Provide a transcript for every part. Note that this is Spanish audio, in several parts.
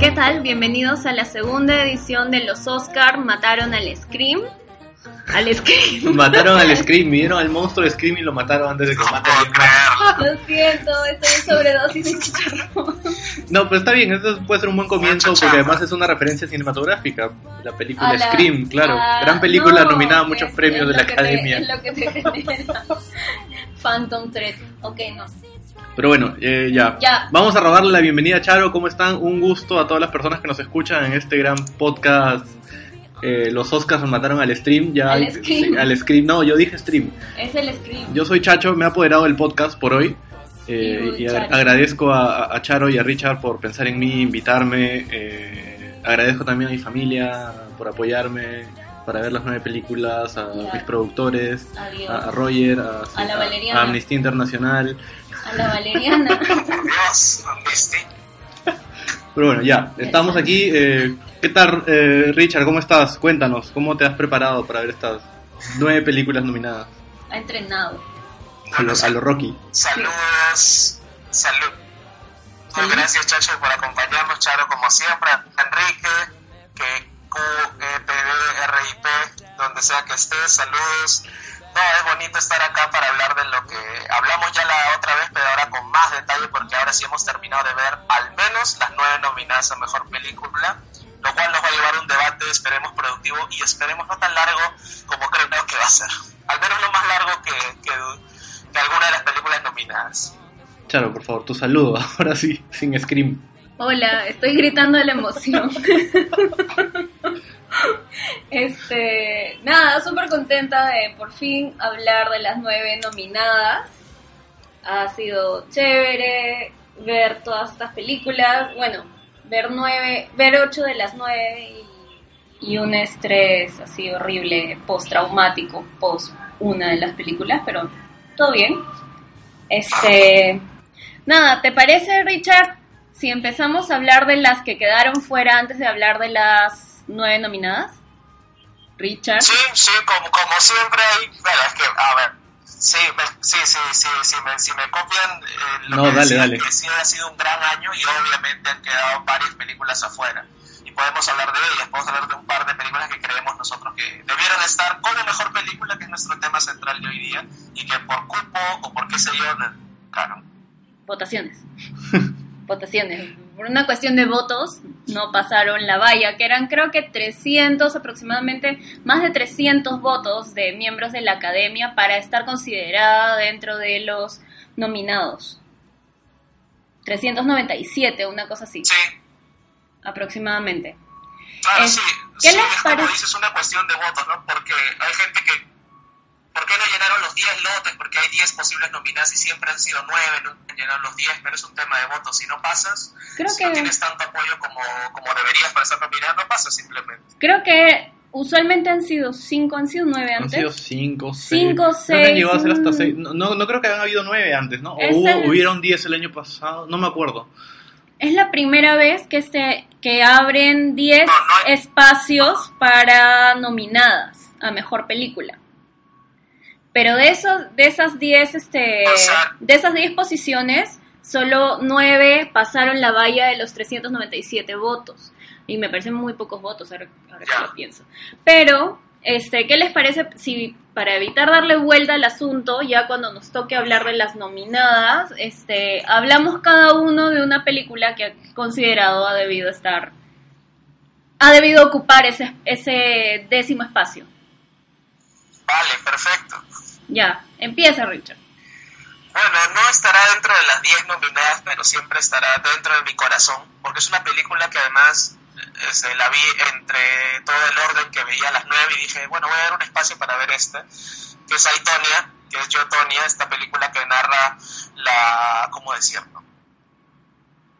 ¿Qué tal? Bienvenidos a la segunda edición de los Oscar Mataron al Scream. Al Scream. Mataron al Scream, vieron al monstruo de Scream y lo mataron antes de que No maten puedo al creerlo. Lo siento, estoy en sobredosis de chicharrón. No, pero está bien, eso puede ser un buen comienzo porque además es una referencia cinematográfica. La película A la- Scream, claro. a- Gran película no, nominada a muchos premios de la que te- academia. es lo que te genera Phantom Thread. Ok, no. Pero bueno, eh, ya. Ya. Vamos a robarle la bienvenida a Charo. ¿Cómo están? Un gusto a todas las personas que nos escuchan en este gran podcast. eh, los Oscars mataron al stream. Ya, Al Scream. sí, al Scream. No, yo dije stream. Es el Scream. Yo soy Chacho, me he apoderado del podcast por hoy. eh, Y y a- Charo. agradezco a, a Charo y a Richard por pensar en mí, invitarme. eh, agradezco también a mi familia por apoyarme, para ver las nueve películas, a mis productores, a, a Roger, a, A la a Amnistía Internacional. A la Valeriana. Por Dios, Misty. Pero bueno, ya, estamos aquí. eh, ¿Qué tal, eh, Richard? ¿Cómo estás? Cuéntanos, ¿cómo te has preparado para ver estas nueve películas nominadas? ha entrenado. A lo, a lo Rocky. Saludos. Salud. Salud. Gracias, Chacho, por acompañarnos. Charo, como siempre. Enrique, que Q, E, P, D, R, I, P, donde sea que estés. Saludos. No, es bonito estar acá para hablar de lo que hablamos ya la otra vez, pero ahora con más detalle, porque ahora sí hemos terminado de ver al menos las nueve nominadas a mejor película, lo cual nos va a llevar a un debate, esperemos productivo y esperemos no tan largo como creo que va a ser. Al menos no más largo que, que, que alguna de las películas nominadas. Charo, por favor, tu saludo, ahora sí, sin Scream. Hola, estoy gritando de la emoción. Este, nada, súper contenta de por fin hablar de las nueve nominadas. Ha sido chévere ver todas estas películas. Bueno, ver nueve, ver ocho de las nueve y, un estrés así horrible, postraumático, post una de las películas, pero todo bien. Este, nada, ¿te parece, Richard? Si empezamos a hablar de las que quedaron fuera antes de hablar de las nueve nominadas. Richard. Sí, sí, como, como siempre hay, bueno, es que, a ver, sí, me- sí, sí, sí, sí, me, si me copian eh, lo No, que dale, decía, dale. que sí ha sido un gran año y obviamente han quedado varias películas afuera. Y podemos hablar de ellas, podemos hablar de un par de películas que creemos nosotros que debieron estar como mejor película, que es nuestro tema central de hoy día, y que por cupo o por qué sé yo, claro. Votaciones. Votaciones. Por una cuestión de votos, no pasaron la valla, que eran creo que 300 aproximadamente, más de 300 votos de miembros de la academia para estar considerada dentro de los nominados. 397, una cosa así, Sí, aproximadamente. Claro, Eh, sí. ¿qué sí, les es parece? dices, una cuestión de votos, ¿no? Porque hay gente que... ¿Por qué no llenaron los 10 lotes? Porque hay 10 posibles nominadas y siempre han sido 9, no han llenado los 10, pero es un tema de votos. Si no pasas, Creo si no que tienes tanto apoyo como, como deberías para estar nominada, no pasas simplemente. creo que usualmente han sido 5, han sido 9 Han antes. sido cinco, seis. Cinco, Creo que han seis, llegado a ser hasta mm. seis. No, no, no creo que hayan habido nueve antes, ¿no? O hubo- es- hubieron diez el año pasado, no me acuerdo. Es la primera vez que se que abren 10 No, no hay- espacios para nominadas a mejor película. Pero de esos de esas 10 este de esas 10 posiciones solo 9 pasaron la valla de los 397 votos y me parecen muy pocos votos ahora, ahora que lo pienso. Pero este, ¿qué les parece si para evitar darle vuelta al asunto, ya cuando nos toque hablar de las nominadas, este, hablamos cada uno de una película que ha considerado ha debido estar, ha debido ocupar ese, ese décimo espacio? Vale, perfecto. Ya, empieza Richard. Bueno, no estará dentro de las 10 nominadas, pero siempre estará dentro de mi corazón, porque es una película que además este, la vi entre todo el orden que veía a las 9 y dije, bueno, voy a dar un espacio para ver esta, que es Aitonia, que es Yo, Tonya, esta película que narra la, ¿cómo decirlo?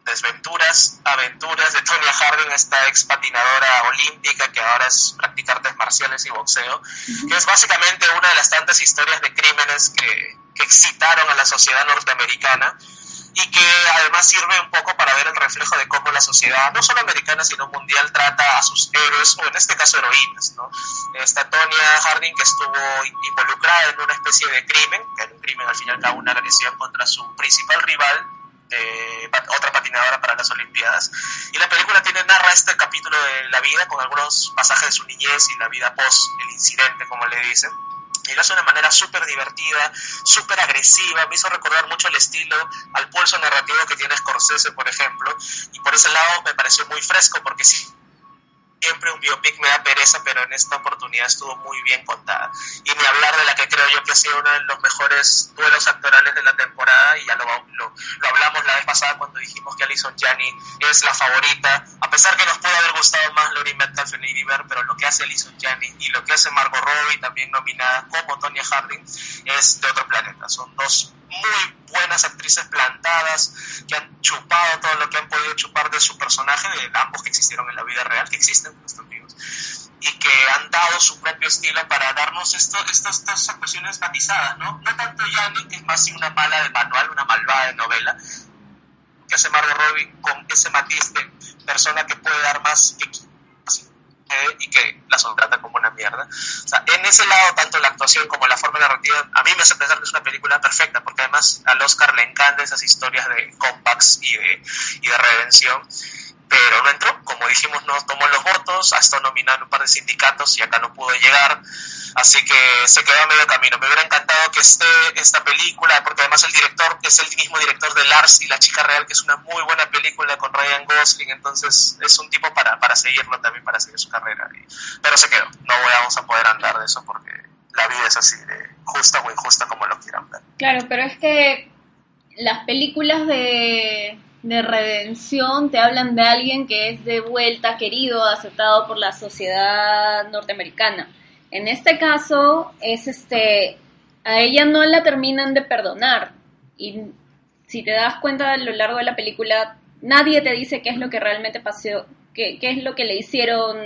Desventuras, aventuras de Tonya Harding, esta ex patinadora olímpica que ahora es practica artes marciales y boxeo, que es básicamente una de las tantas historias de crímenes que, que excitaron a la sociedad norteamericana y que además sirve un poco para ver el reflejo de cómo la sociedad, no solo americana, sino mundial, trata a sus héroes, o en este caso heroínas. ¿no? Esta Tonya Harding que estuvo involucrada en una especie de crimen, que era un crimen al fin y al cabo una agresión contra su principal rival, eh, otra patinadora para las Olimpiadas. Y la película tiene, narra este capítulo de la vida con algunos pasajes de su niñez y la vida post el incidente, como le dicen. Y lo hace de una manera súper divertida, súper agresiva, me hizo recordar mucho el estilo, al pulso narrativo que tiene Scorsese, por ejemplo, y por ese lado me pareció muy fresco, porque sí, siempre un biopic me da pereza, pero en esta oportunidad estuvo muy bien contada. Y ni hablar de la que creo yo que ha sido uno de los mejores duelos actorales de la temporada, y ya lo, lo, hablamos la vez pasada cuando dijimos que Alison Janney es la favorita, a pesar que nos puede haber gustado más Lori Metcalf en Bird, pero lo que hace Alison Janney y lo que hace Margot Robbie, también nominada como Tonya Harding, es de otro planeta. Son dos muy buenas actrices plantadas que han chupado todo lo que han podido chupar de su personaje, de ambos que existieron en la vida real, que existen, estos amigos, y que han dado su propio estilo para darnos esto, estas, estas actuaciones matizadas, ¿no? No tanto Yanni, que es más una mala de manual, una malvada de novela, que hace Margot Robbie con ese matiz de persona que puede dar más que y que la trata como una mierda. En ese lado, tanto la actuación como la forma narrativa, a mí me hace pensar que es una película perfecta, porque además al Oscar le encantan esas historias de compacts y de, y de redención pero no entró. Como dijimos, no tomó los votos, ha estado un par de sindicatos y acá no pudo llegar. Así que se quedó a medio camino. Me hubiera encantado que esté esta película, porque además el director es el mismo director de Lars y La Chica Real, que es una muy buena película con Ryan Gosling. Entonces es un tipo para, para seguirlo también, para seguir su carrera. pero se quedó. No vamos a poder andar de eso porque la vida es así, de justa o injusta como lo quieran ver. Claro, pero es que las películas de de redención te hablan de alguien que es de vuelta querido, aceptado por la sociedad norteamericana. En este caso es este a ella no la terminan de perdonar y si te das cuenta a lo largo de la película nadie te dice qué es lo que realmente pasó, qué, qué es lo que le hicieron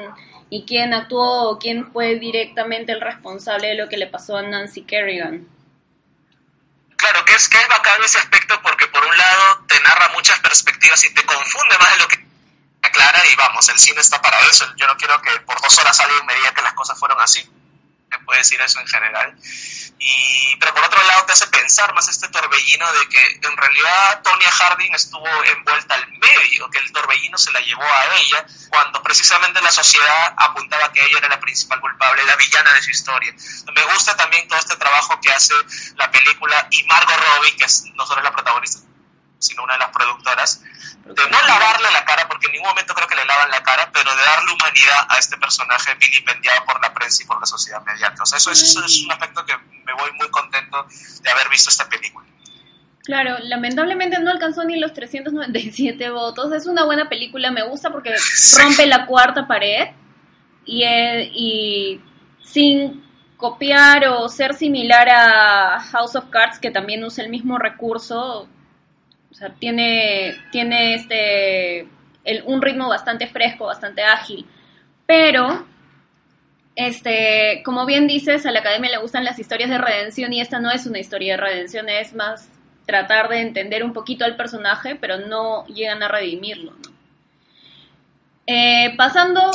y quién actuó o quién fue directamente el responsable de lo que le pasó a Nancy Kerrigan. Claro, que es, que es bacán ese aspecto porque por un lado narra muchas perspectivas y te confunde más de lo que aclara y vamos, el cine está para eso. Yo no quiero que por dos horas alguien me diga que las cosas fueron así puede decir eso en general. Y, pero por otro lado te hace pensar más este torbellino de que en realidad Tonya Harding estuvo envuelta al medio, que el torbellino se la llevó a ella, cuando precisamente la sociedad apuntaba que ella era la principal culpable, la villana de su historia. Me gusta también todo este trabajo que hace la película y Margot Robbie, que es no solo la protagonista, sino una de las productoras, de no lavarle la cara, porque en ningún momento creo que le lavan la cara, pero de darle humanidad a este personaje vilipendiado por la prensa y por la sociedad mediática. O sea, eso, eso es un aspecto que me voy muy contento de haber visto esta película. Claro, lamentablemente no alcanzó ni los 397 votos. Es una buena película, me gusta porque rompe la cuarta pared y, eh, y sin copiar o ser similar a House of Cards, que también usa el mismo recurso, o sea, tiene, tiene este, un ritmo bastante fresco, bastante ágil. Pero, este, como bien dices, a la academia le gustan las historias de redención y esta no es una historia de redención, es más tratar de entender un poquito al personaje, pero no llegan a redimirlo, eh, pasando,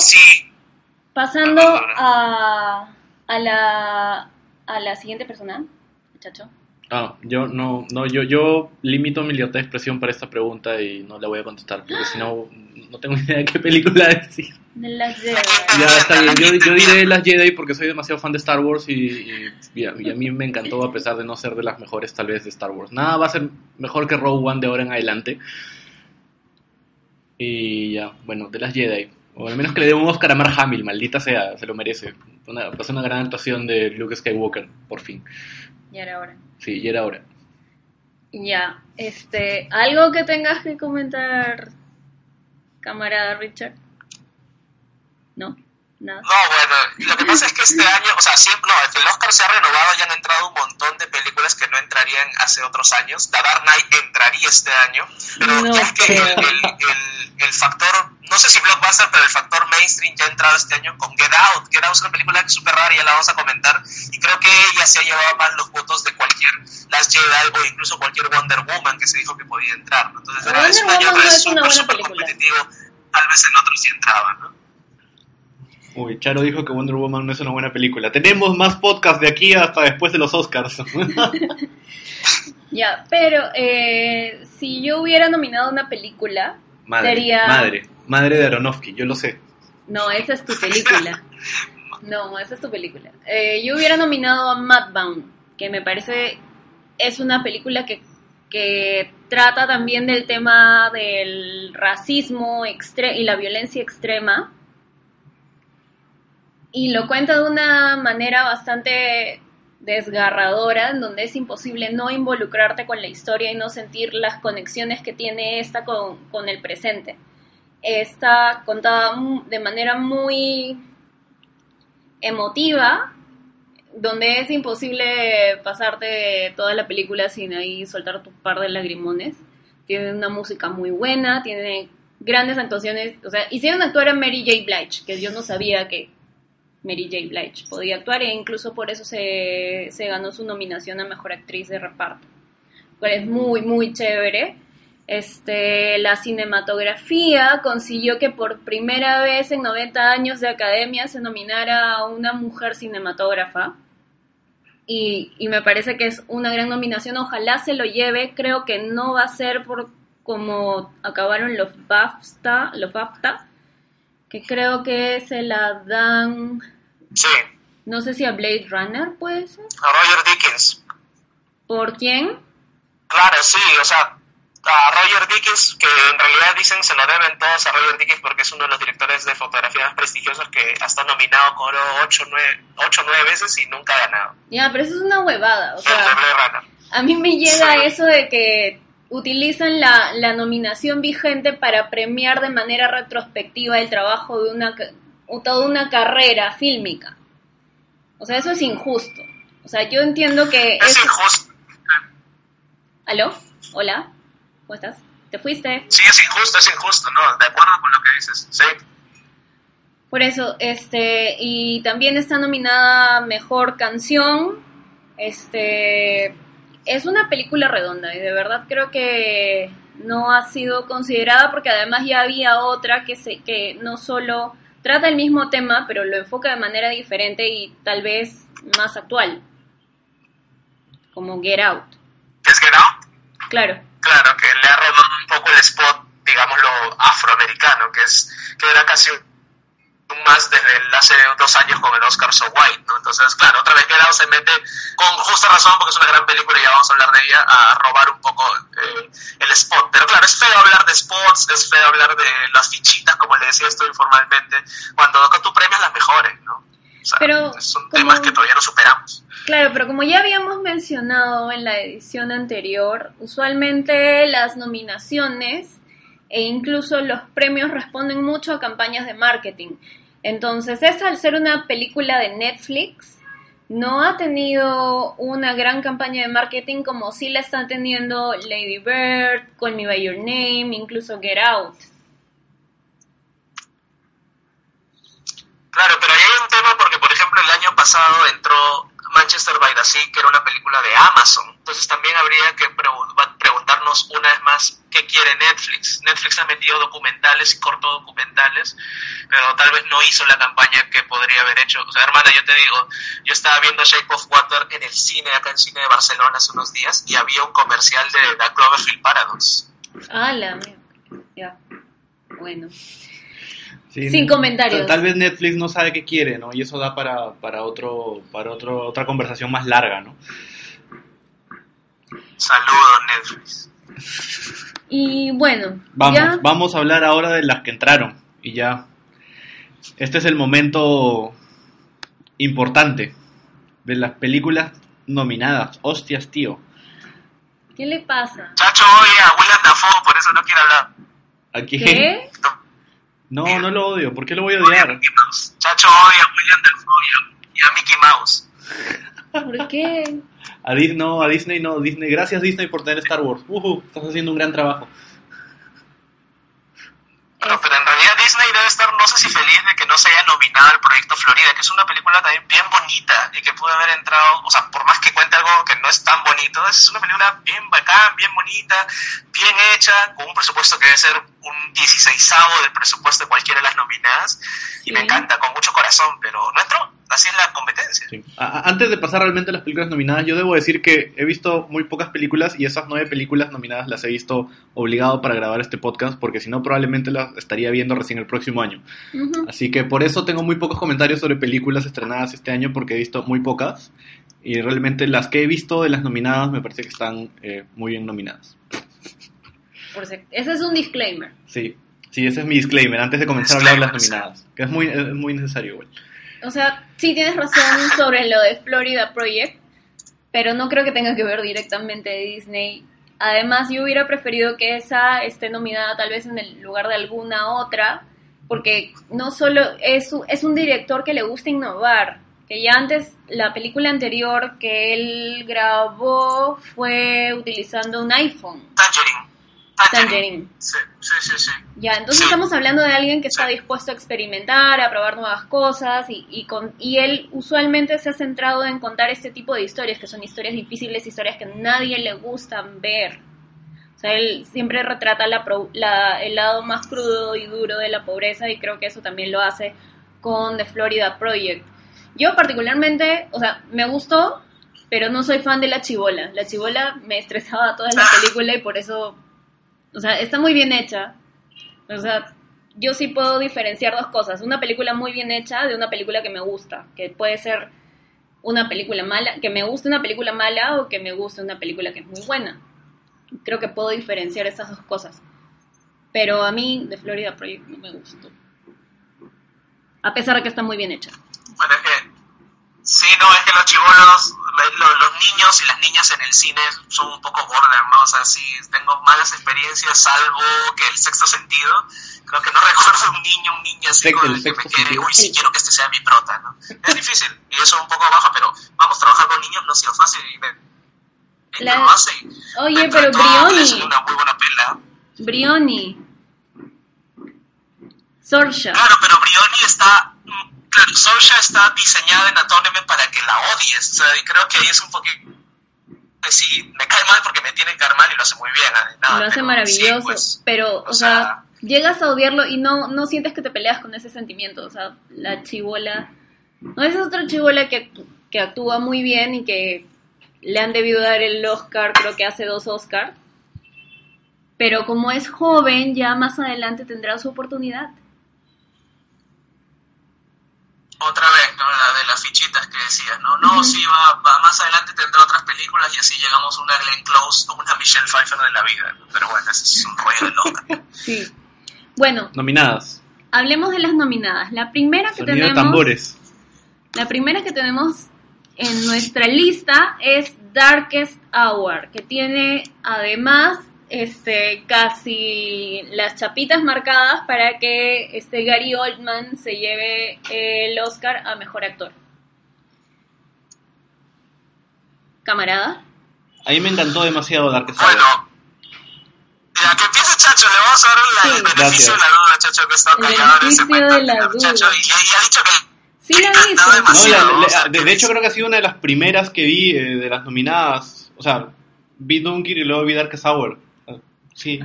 pasando a, a, la, a la siguiente persona, muchacho. Ah, yo no, no, yo, yo limito mi libertad de expresión para esta pregunta y no la voy a contestar, porque si no, no tengo idea de qué película decir. De las Jedi. Ya, está bien, yo, yo diré las Jedi porque soy demasiado fan de Star Wars y, y, a, mí me encantó a pesar de no ser de las mejores tal vez de Star Wars. Nada va a ser mejor que Rogue One de ahora en adelante. Y ya, bueno, de las Jedi. O al menos que le dé un Oscar a Mark Hamill, maldita sea, se lo merece. Una, pasó una gran actuación de Luke Skywalker, por fin. Y era hora. Sí, y era hora. Ya, este, ¿algo que tengas que comentar, camarada Richard? ¿No? No, bueno, lo que pasa es que este año, o sea, siempre, no, es que el Oscar se ha renovado y han entrado un montón de películas que no entrarían hace otros años. The Dark Knight entraría este año, pero ya es que el, el, el, factor, no sé si blockbuster, pero el factor mainstream ya ha entrado este año con Get Out. Get Out es una película súper rara ya la vamos a comentar. Y creo que ella se ha llevado más los votos de cualquier Las Jedi o incluso cualquier Wonder Woman que se dijo que podía entrar. Entonces era, es un año súper, súper competitivo. Tal vez en otros sí entraba, ¿no? Uy, Charo dijo que Wonder Woman no es una buena película. Tenemos más podcast de aquí hasta después de los Oscars. Ya, pero eh, si yo hubiera nominado una película, Madre, sería... madre, madre de Aronofsky, yo lo sé. No, esa es tu película. No, esa es tu película. Eh, yo hubiera nominado a Mudbound, que me parece es una película que, que trata también del tema del racismo y la violencia extrema. Y lo cuenta de una manera bastante desgarradora, en donde es imposible no involucrarte con la historia y no sentir las conexiones que tiene esta con, con el presente. Está contada de manera muy emotiva, donde es imposible pasarte toda la película sin ahí soltar tu par de lagrimones. Tiene una música muy buena, tiene grandes actuaciones, o sea, hicieron actuar a Mary J. Blige, que yo no sabía que Mary J. Blige podía actuar e incluso por eso se, se ganó su nominación a Mejor Actriz de Reparto. Cual es muy, muy chévere. Este, la cinematografía consiguió que por primera vez en 90 años de academia se nominara a una mujer cinematógrafa. Y, y me parece que es una gran nominación. Ojalá se lo lleve. Creo que no va a ser por como acabaron los BAFTA, los BAFTA que creo que se la dan, Sí, no sé si a Blade Runner puede ser. a Roger Dickens. ¿Por quién? Claro, sí, o sea, a Roger Dickens, que en realidad dicen se lo deben todos a Roger Dickens porque es uno de los directores de fotografía más prestigiosos que ha estado nominado con 8 o 9 veces y nunca ha ganado. Ya, pero eso es una huevada. O sea, a mí me llega Sí. eso de que utilizan la, la nominación vigente para premiar de manera retrospectiva el trabajo de una, toda una carrera fílmica. O sea, eso es injusto. O sea, yo entiendo que... Es es- injusto. ¿Aló? ¿Hola? ¿Cómo estás? ¿Te fuiste? Sí, es injusto, es injusto, ¿no? De acuerdo con lo que dices. Sí. Por eso, este, y también está nominada Mejor Canción. Este, es una película redonda y de verdad creo que no ha sido considerada porque además ya había otra que se, que no solo trata el mismo tema, pero lo enfoca de manera diferente y tal vez más actual. Como Get Out. ¿Es que no? Claro. Claro, que le ha robado un poco el spot, digámoslo, afroamericano, que es que era casi un más desde hace dos años con el Oscar So White, ¿no? Entonces, claro, otra vez Get se mete, con justa razón, porque es una gran película y ya vamos a hablar de ella, a robar un poco eh, el spot. Pero claro, es feo hablar de spots, es feo hablar de las fichitas, como le decía esto informalmente, cuando tú premias las mejores, ¿no? O sea, Pero, son como- temas que todavía no superamos. Claro, pero como ya habíamos mencionado en la edición anterior, usualmente las nominaciones e incluso los premios responden mucho a campañas de marketing. Entonces, esta al ser una película de Netflix, no ha tenido una gran campaña de marketing como sí la están teniendo Lady Bird, Call Me By Your Name, incluso Get Out. Claro, pero ahí hay un tema porque, por ejemplo, el año pasado entró Manchester by the Sea, que era una película de Amazon. Entonces también habría que pregu- preguntarnos una vez más qué quiere Netflix. Netflix ha metido documentales y cortodocumentales, pero tal vez no hizo la campaña que podría haber hecho. O sea, hermana, yo te digo, yo estaba viendo Shape of Water en el cine, acá en el cine de Barcelona hace unos días, y había un comercial de The Cloverfield Paradox. Ah, la. Ya. Bueno. Sí, Sin comentarios. Tal, tal vez Netflix no sabe qué quiere, ¿no? Y eso da para, para, otro, para otro, otra conversación más larga, ¿no? Saludos, Netflix. Y bueno, Vamos, ya. vamos a hablar ahora de las que entraron. Y ya. Este es el momento importante de las películas nominadas. Hostias, tío. ¿Qué le pasa? Chacho odia a William Dafoe, por eso no quiere hablar. Aquí. ¿Qué? No, no lo odio. ¿Por qué lo voy a odiar? Mickey Mouse. Chacho odia a William Dafoe y a- y a Mickey Mouse. ¿Por qué? A Disney no, a Disney no. Disney, gracias Disney por tener Star Wars. Ujú, estás haciendo un gran trabajo. No, pero en realidad Disney debe estar, no sé si feliz de que no se haya nominado al proyecto Florida, que es una película también bien bonita y que pudo haber entrado, o sea, por más que cuente algo que no es tan bonito, es una película bien bacán, bien bonita, bien hecha, con un presupuesto que debe ser un 16 del presupuesto de cualquiera de las nominadas y me encanta, con mucho corazón, pero no entró. Así es la competencia. antes de pasar realmente a las películas nominadas, yo debo decir que he visto muy pocas películas y esas nueve películas nominadas las he visto obligado para grabar este podcast porque si no probablemente las estaría viendo recién el próximo año. Así que por eso tengo muy pocos comentarios sobre películas estrenadas este año porque he visto muy pocas y realmente las que he visto de las nominadas me parece que están eh, muy bien nominadas. ese es un disclaimer. Sí, sí, ese es mi disclaimer antes de comenzar a hablar de las nominadas, que es muy, es muy necesario igual. O sea, sí tienes razón sobre lo de Florida Project, pero no creo que tenga que ver directamente de Disney. Además, yo hubiera preferido que esa esté nominada tal vez en el lugar de alguna otra, porque no solo es, es un director que le gusta innovar, que ya antes la película anterior que él grabó fue utilizando un iPhone. Tangerine. Sí, sí, sí, sí. Ya, entonces estamos hablando de alguien que está dispuesto a experimentar, a probar nuevas cosas y, y, con, y él usualmente se ha centrado en contar este tipo de historias, que son historias difíciles, historias que a nadie le gustan ver. O sea, él siempre retrata la, la, el lado más crudo y duro de la pobreza y creo que eso también lo hace con The Florida Project. Yo particularmente, o sea, me gustó, pero no soy fan de la chivola. La chivola me estresaba toda la película y por eso o sea, está muy bien hecha. O sea, yo sí puedo diferenciar dos cosas. Una película muy bien hecha de una película que me gusta. Que puede ser una película mala, que me guste una película mala o que me guste una película que es muy buena. Creo que puedo diferenciar esas dos cosas. Pero a mí, de Florida Project, no me gustó. A pesar de que está muy bien hecha. Bueno, es que, sí, no, es que los chivolos los niños y las niñas en el cine son un poco border, ¿no? O sea, sí, tengo malas experiencias, salvo que el sexto sentido. Creo que no recuerdo un niño, un niño así con el que me quiere, uy, sí quiero que este sea mi prota, ¿no? Es difícil, y eso es un poco baja, pero vamos, trabajar con niños no ha sido fácil y me, La... Oye, pero Brioni. Es una muy buena pela. Brioni. Sorsha. Claro, pero Brioni está claro, Sosha está diseñada en Anatomy para que la odies. O sea, y creo que ahí es un poquito. Sí, me cae mal porque me tiene que caer mal y lo hace muy bien. lo hace maravilloso. Pues, pero, o, sea, llegas a odiarlo y no, no sientes que te peleas con ese sentimiento. O sea, la chivola. No, es otra chivola que, que actúa muy bien y que le han debido dar el Oscar, creo que hace dos Oscars. Pero como es joven, ya más adelante tendrá su oportunidad otra vez, ¿no? La de las fichitas que decías, ¿no? No, sí, va, más adelante tendrá otras películas y así llegamos a una Glenn Close o una Michelle Pfeiffer de la vida. Pero bueno, ese es un rollo de loca. Sí. Bueno. Nominadas. Hablemos de las nominadas. La primera que tenemos... tambores. La primera que tenemos en nuestra lista es Darkest Hour, que tiene además este, casi las chapitas marcadas para que este Gary Oldman se lleve el Oscar a Mejor Actor. ¿Camarada? A mí me encantó demasiado Dark Side. Bueno, ya que empiece Chacho, le vamos a dar la, el beneficio de la duda, Chacho, que está callado en ese momento. Chacho, y, y, ha dicho que Sí, la hizo. No, de, hecho, creo que ha sido una de las primeras que vi eh, de las nominadas. O sea, vi Dunkir y luego vi Dark Hour. Sí,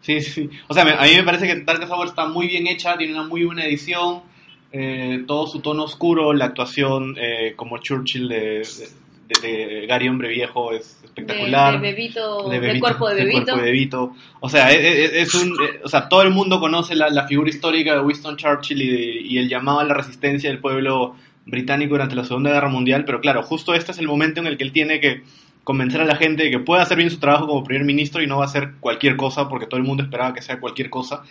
sí, sí. O sea, a mí me parece que Dark Hour está muy bien hecha, tiene una muy buena edición, eh, todo su tono oscuro, la actuación eh, como Churchill de, de, Gary Hombre Viejo es espectacular. De, bebito, de, cuerpo de bebito. O sea, e, e, e, es, un, o sea, todo el mundo conoce la, figura histórica de Winston Churchill y, y el llamado a la resistencia del pueblo británico durante la Segunda Guerra Mundial, pero claro, justo este es el momento en el que él tiene que convencer a la gente de que puede hacer bien su trabajo como primer ministro y no va a hacer cualquier cosa, porque todo el mundo esperaba que sea cualquier cosa.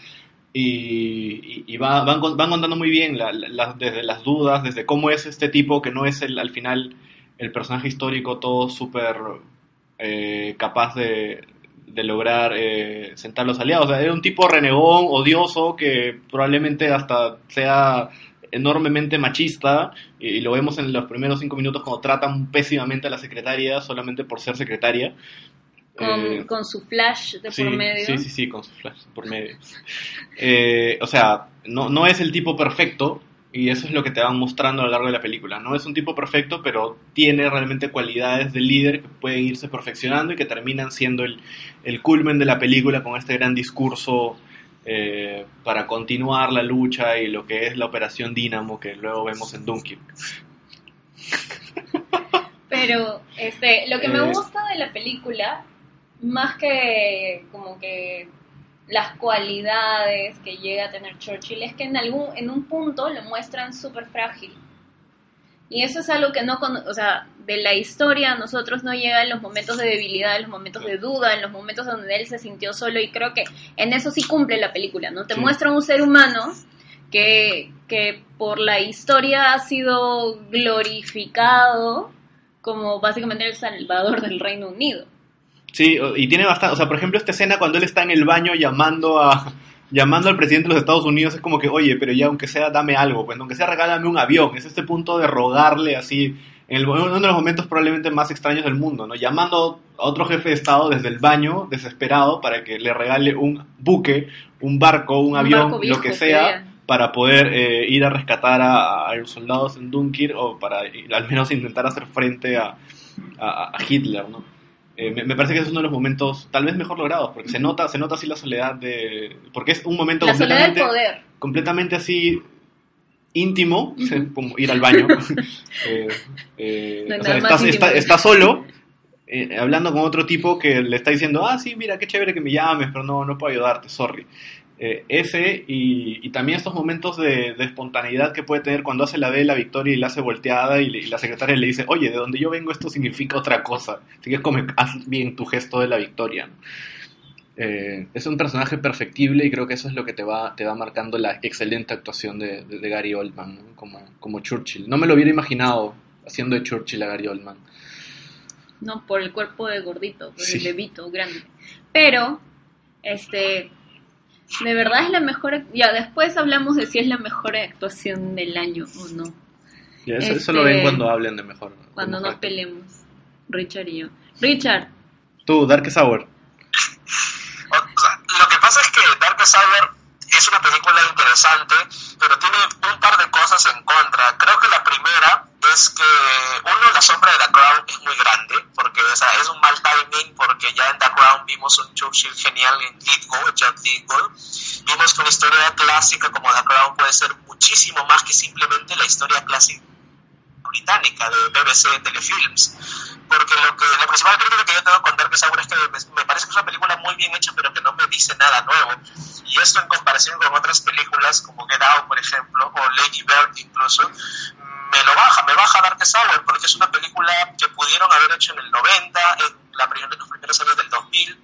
Y, van, van, contando muy bien desde las dudas, desde cómo es este tipo, que no es el, al final el personaje histórico todo súper eh, capaz de, lograr eh, sentar los aliados. O sea, era un tipo renegón, odioso, que probablemente hasta sea enormemente machista y, lo vemos en los primeros cinco minutos cuando tratan pésimamente a la secretaria solamente por ser secretaria. Con, eh, su flash de por medio. Sí, sí, sí, con su flash por medio. Eh, o sea, no, no es el tipo perfecto y eso es lo que te van mostrando a lo largo de la película. No es un tipo perfecto, pero tiene realmente cualidades de líder que pueden irse perfeccionando y que terminan siendo el, el culmen de la película con este gran discurso eh, para continuar la lucha y lo que es la operación Dínamo que luego vemos en Dunkirk. Pero este, lo que me Eh. gusta de la película, más que como que las cualidades que llega a tener Churchill, es que en algún en un punto lo muestran súper frágil. Y eso es algo que no, o sea, de la historia a nosotros no llega en los momentos de debilidad, en los momentos de duda, en los momentos donde él se sintió solo y creo que en eso sí cumple la película, ¿no? Te Sí. muestra un ser humano que, que por la historia ha sido glorificado como básicamente el salvador del Reino Unido. Sí, y tiene bastante, o sea, por ejemplo, esta escena cuando él está en el baño llamando a llamando al presidente de los Estados Unidos es como que, oye, pero ya aunque sea dame algo, pues aunque sea regálame un avión, es este punto de rogarle así, en el- uno de los momentos probablemente más extraños del mundo, ¿no? Llamando a otro jefe de Estado desde el baño, desesperado, para que le regale un buque, un barco, un, Un avión, barco viejo, lo que sea, para poder eh, ir a rescatar a, a los soldados en Dunkirk o para al menos intentar hacer frente a, a- a Hitler, ¿no? Eh, me, me parece que es uno de los momentos tal vez mejor logrados, porque se nota, se nota así la soledad de... Porque es un momento La soledad del completamente, poder. completamente así íntimo, como ir al baño. Eh, eh, No hay o sea, nada está, está- está solo, eh, hablando con otro tipo que le está diciendo, ah, sí, mira, qué chévere que me llames, pero no, no puedo ayudarte, sorry. Eh, ese y, y también estos momentos de, de espontaneidad que puede tener cuando hace la de la victoria y la hace volteada y, le- y la secretaria le dice, oye, de donde yo vengo esto significa otra cosa. Así que es como, haz bien tu gesto de la victoria. ¿no? Eh, es un personaje perfectible y creo que eso es lo que te va, te va marcando la excelente actuación de, de- de Gary Oldman ¿no? como, como Churchill. No me lo hubiera imaginado haciendo de Churchill a Gary Oldman. No, por el cuerpo de gordito, por Sí. el bebito grande. Pero, este, de verdad es la mejor, ya después hablamos de si es la mejor actuación del año o no, Ya, eso, eso Este, lo ven cuando hablen de mejor. cuando nos peleemos, Richard y yo. Richard, Tú, Dark Sour. O sea, lo que pasa es que Dark Sour es una película interesante, pero tiene un par de cosas en contra. Creo que la primera es que, uno, la sombra de The Crown es muy grande, porque es un mal timing, porque ya en The Crown vimos un Churchill genial en Lithgow, Jack Lithgow. Vimos que una historia clásica como The Crown puede ser muchísimo más que simplemente la historia clásica británica de BBC Telefilms. Porque lo que la principal crítica que yo tengo con Dark Sour es que me, me parece que es una película muy bien hecha pero que no me dice nada nuevo. Y esto en comparación con otras películas como Get Out por ejemplo o Lady Bird incluso me lo baja, me baja Dark Sour porque es una película que pudieron haber hecho en el 90 en, la, primer- en los primeros años del 2000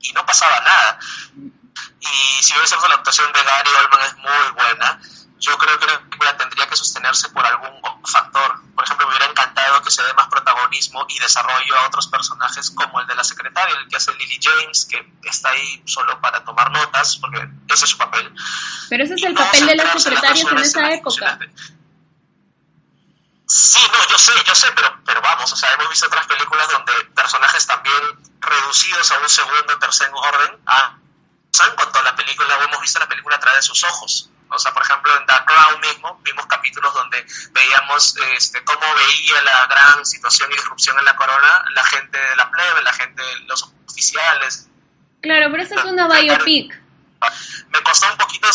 y no pasaba nada. Y si es cierto la actuación de Gary Oldman es muy buena yo creo que la película tendría que sostenerse por algún factor. Por ejemplo, me hubiera encantado que se dé más protagonismo y desarrollo a otros personajes como el de la secretaria, el que hace Lily James, que está ahí solo para tomar notas, porque ese es su papel. pero ese es Y el no papel de las secretarias en esa época. Sí, no, yo sé, yo sé, pero, pero vamos, o sea, hemos visto otras películas donde personajes también reducidos a un segundo o tercer orden ah, han contado la película o hemos visto la película a través de sus ojos. O sea, por ejemplo, en The Crown mismo vimos capítulos donde veíamos este, cómo veía la gran situación y disrupción en la corona la gente de la plebe, la gente, los oficiales. Claro, pero esa es una biopic. Me costó un poquito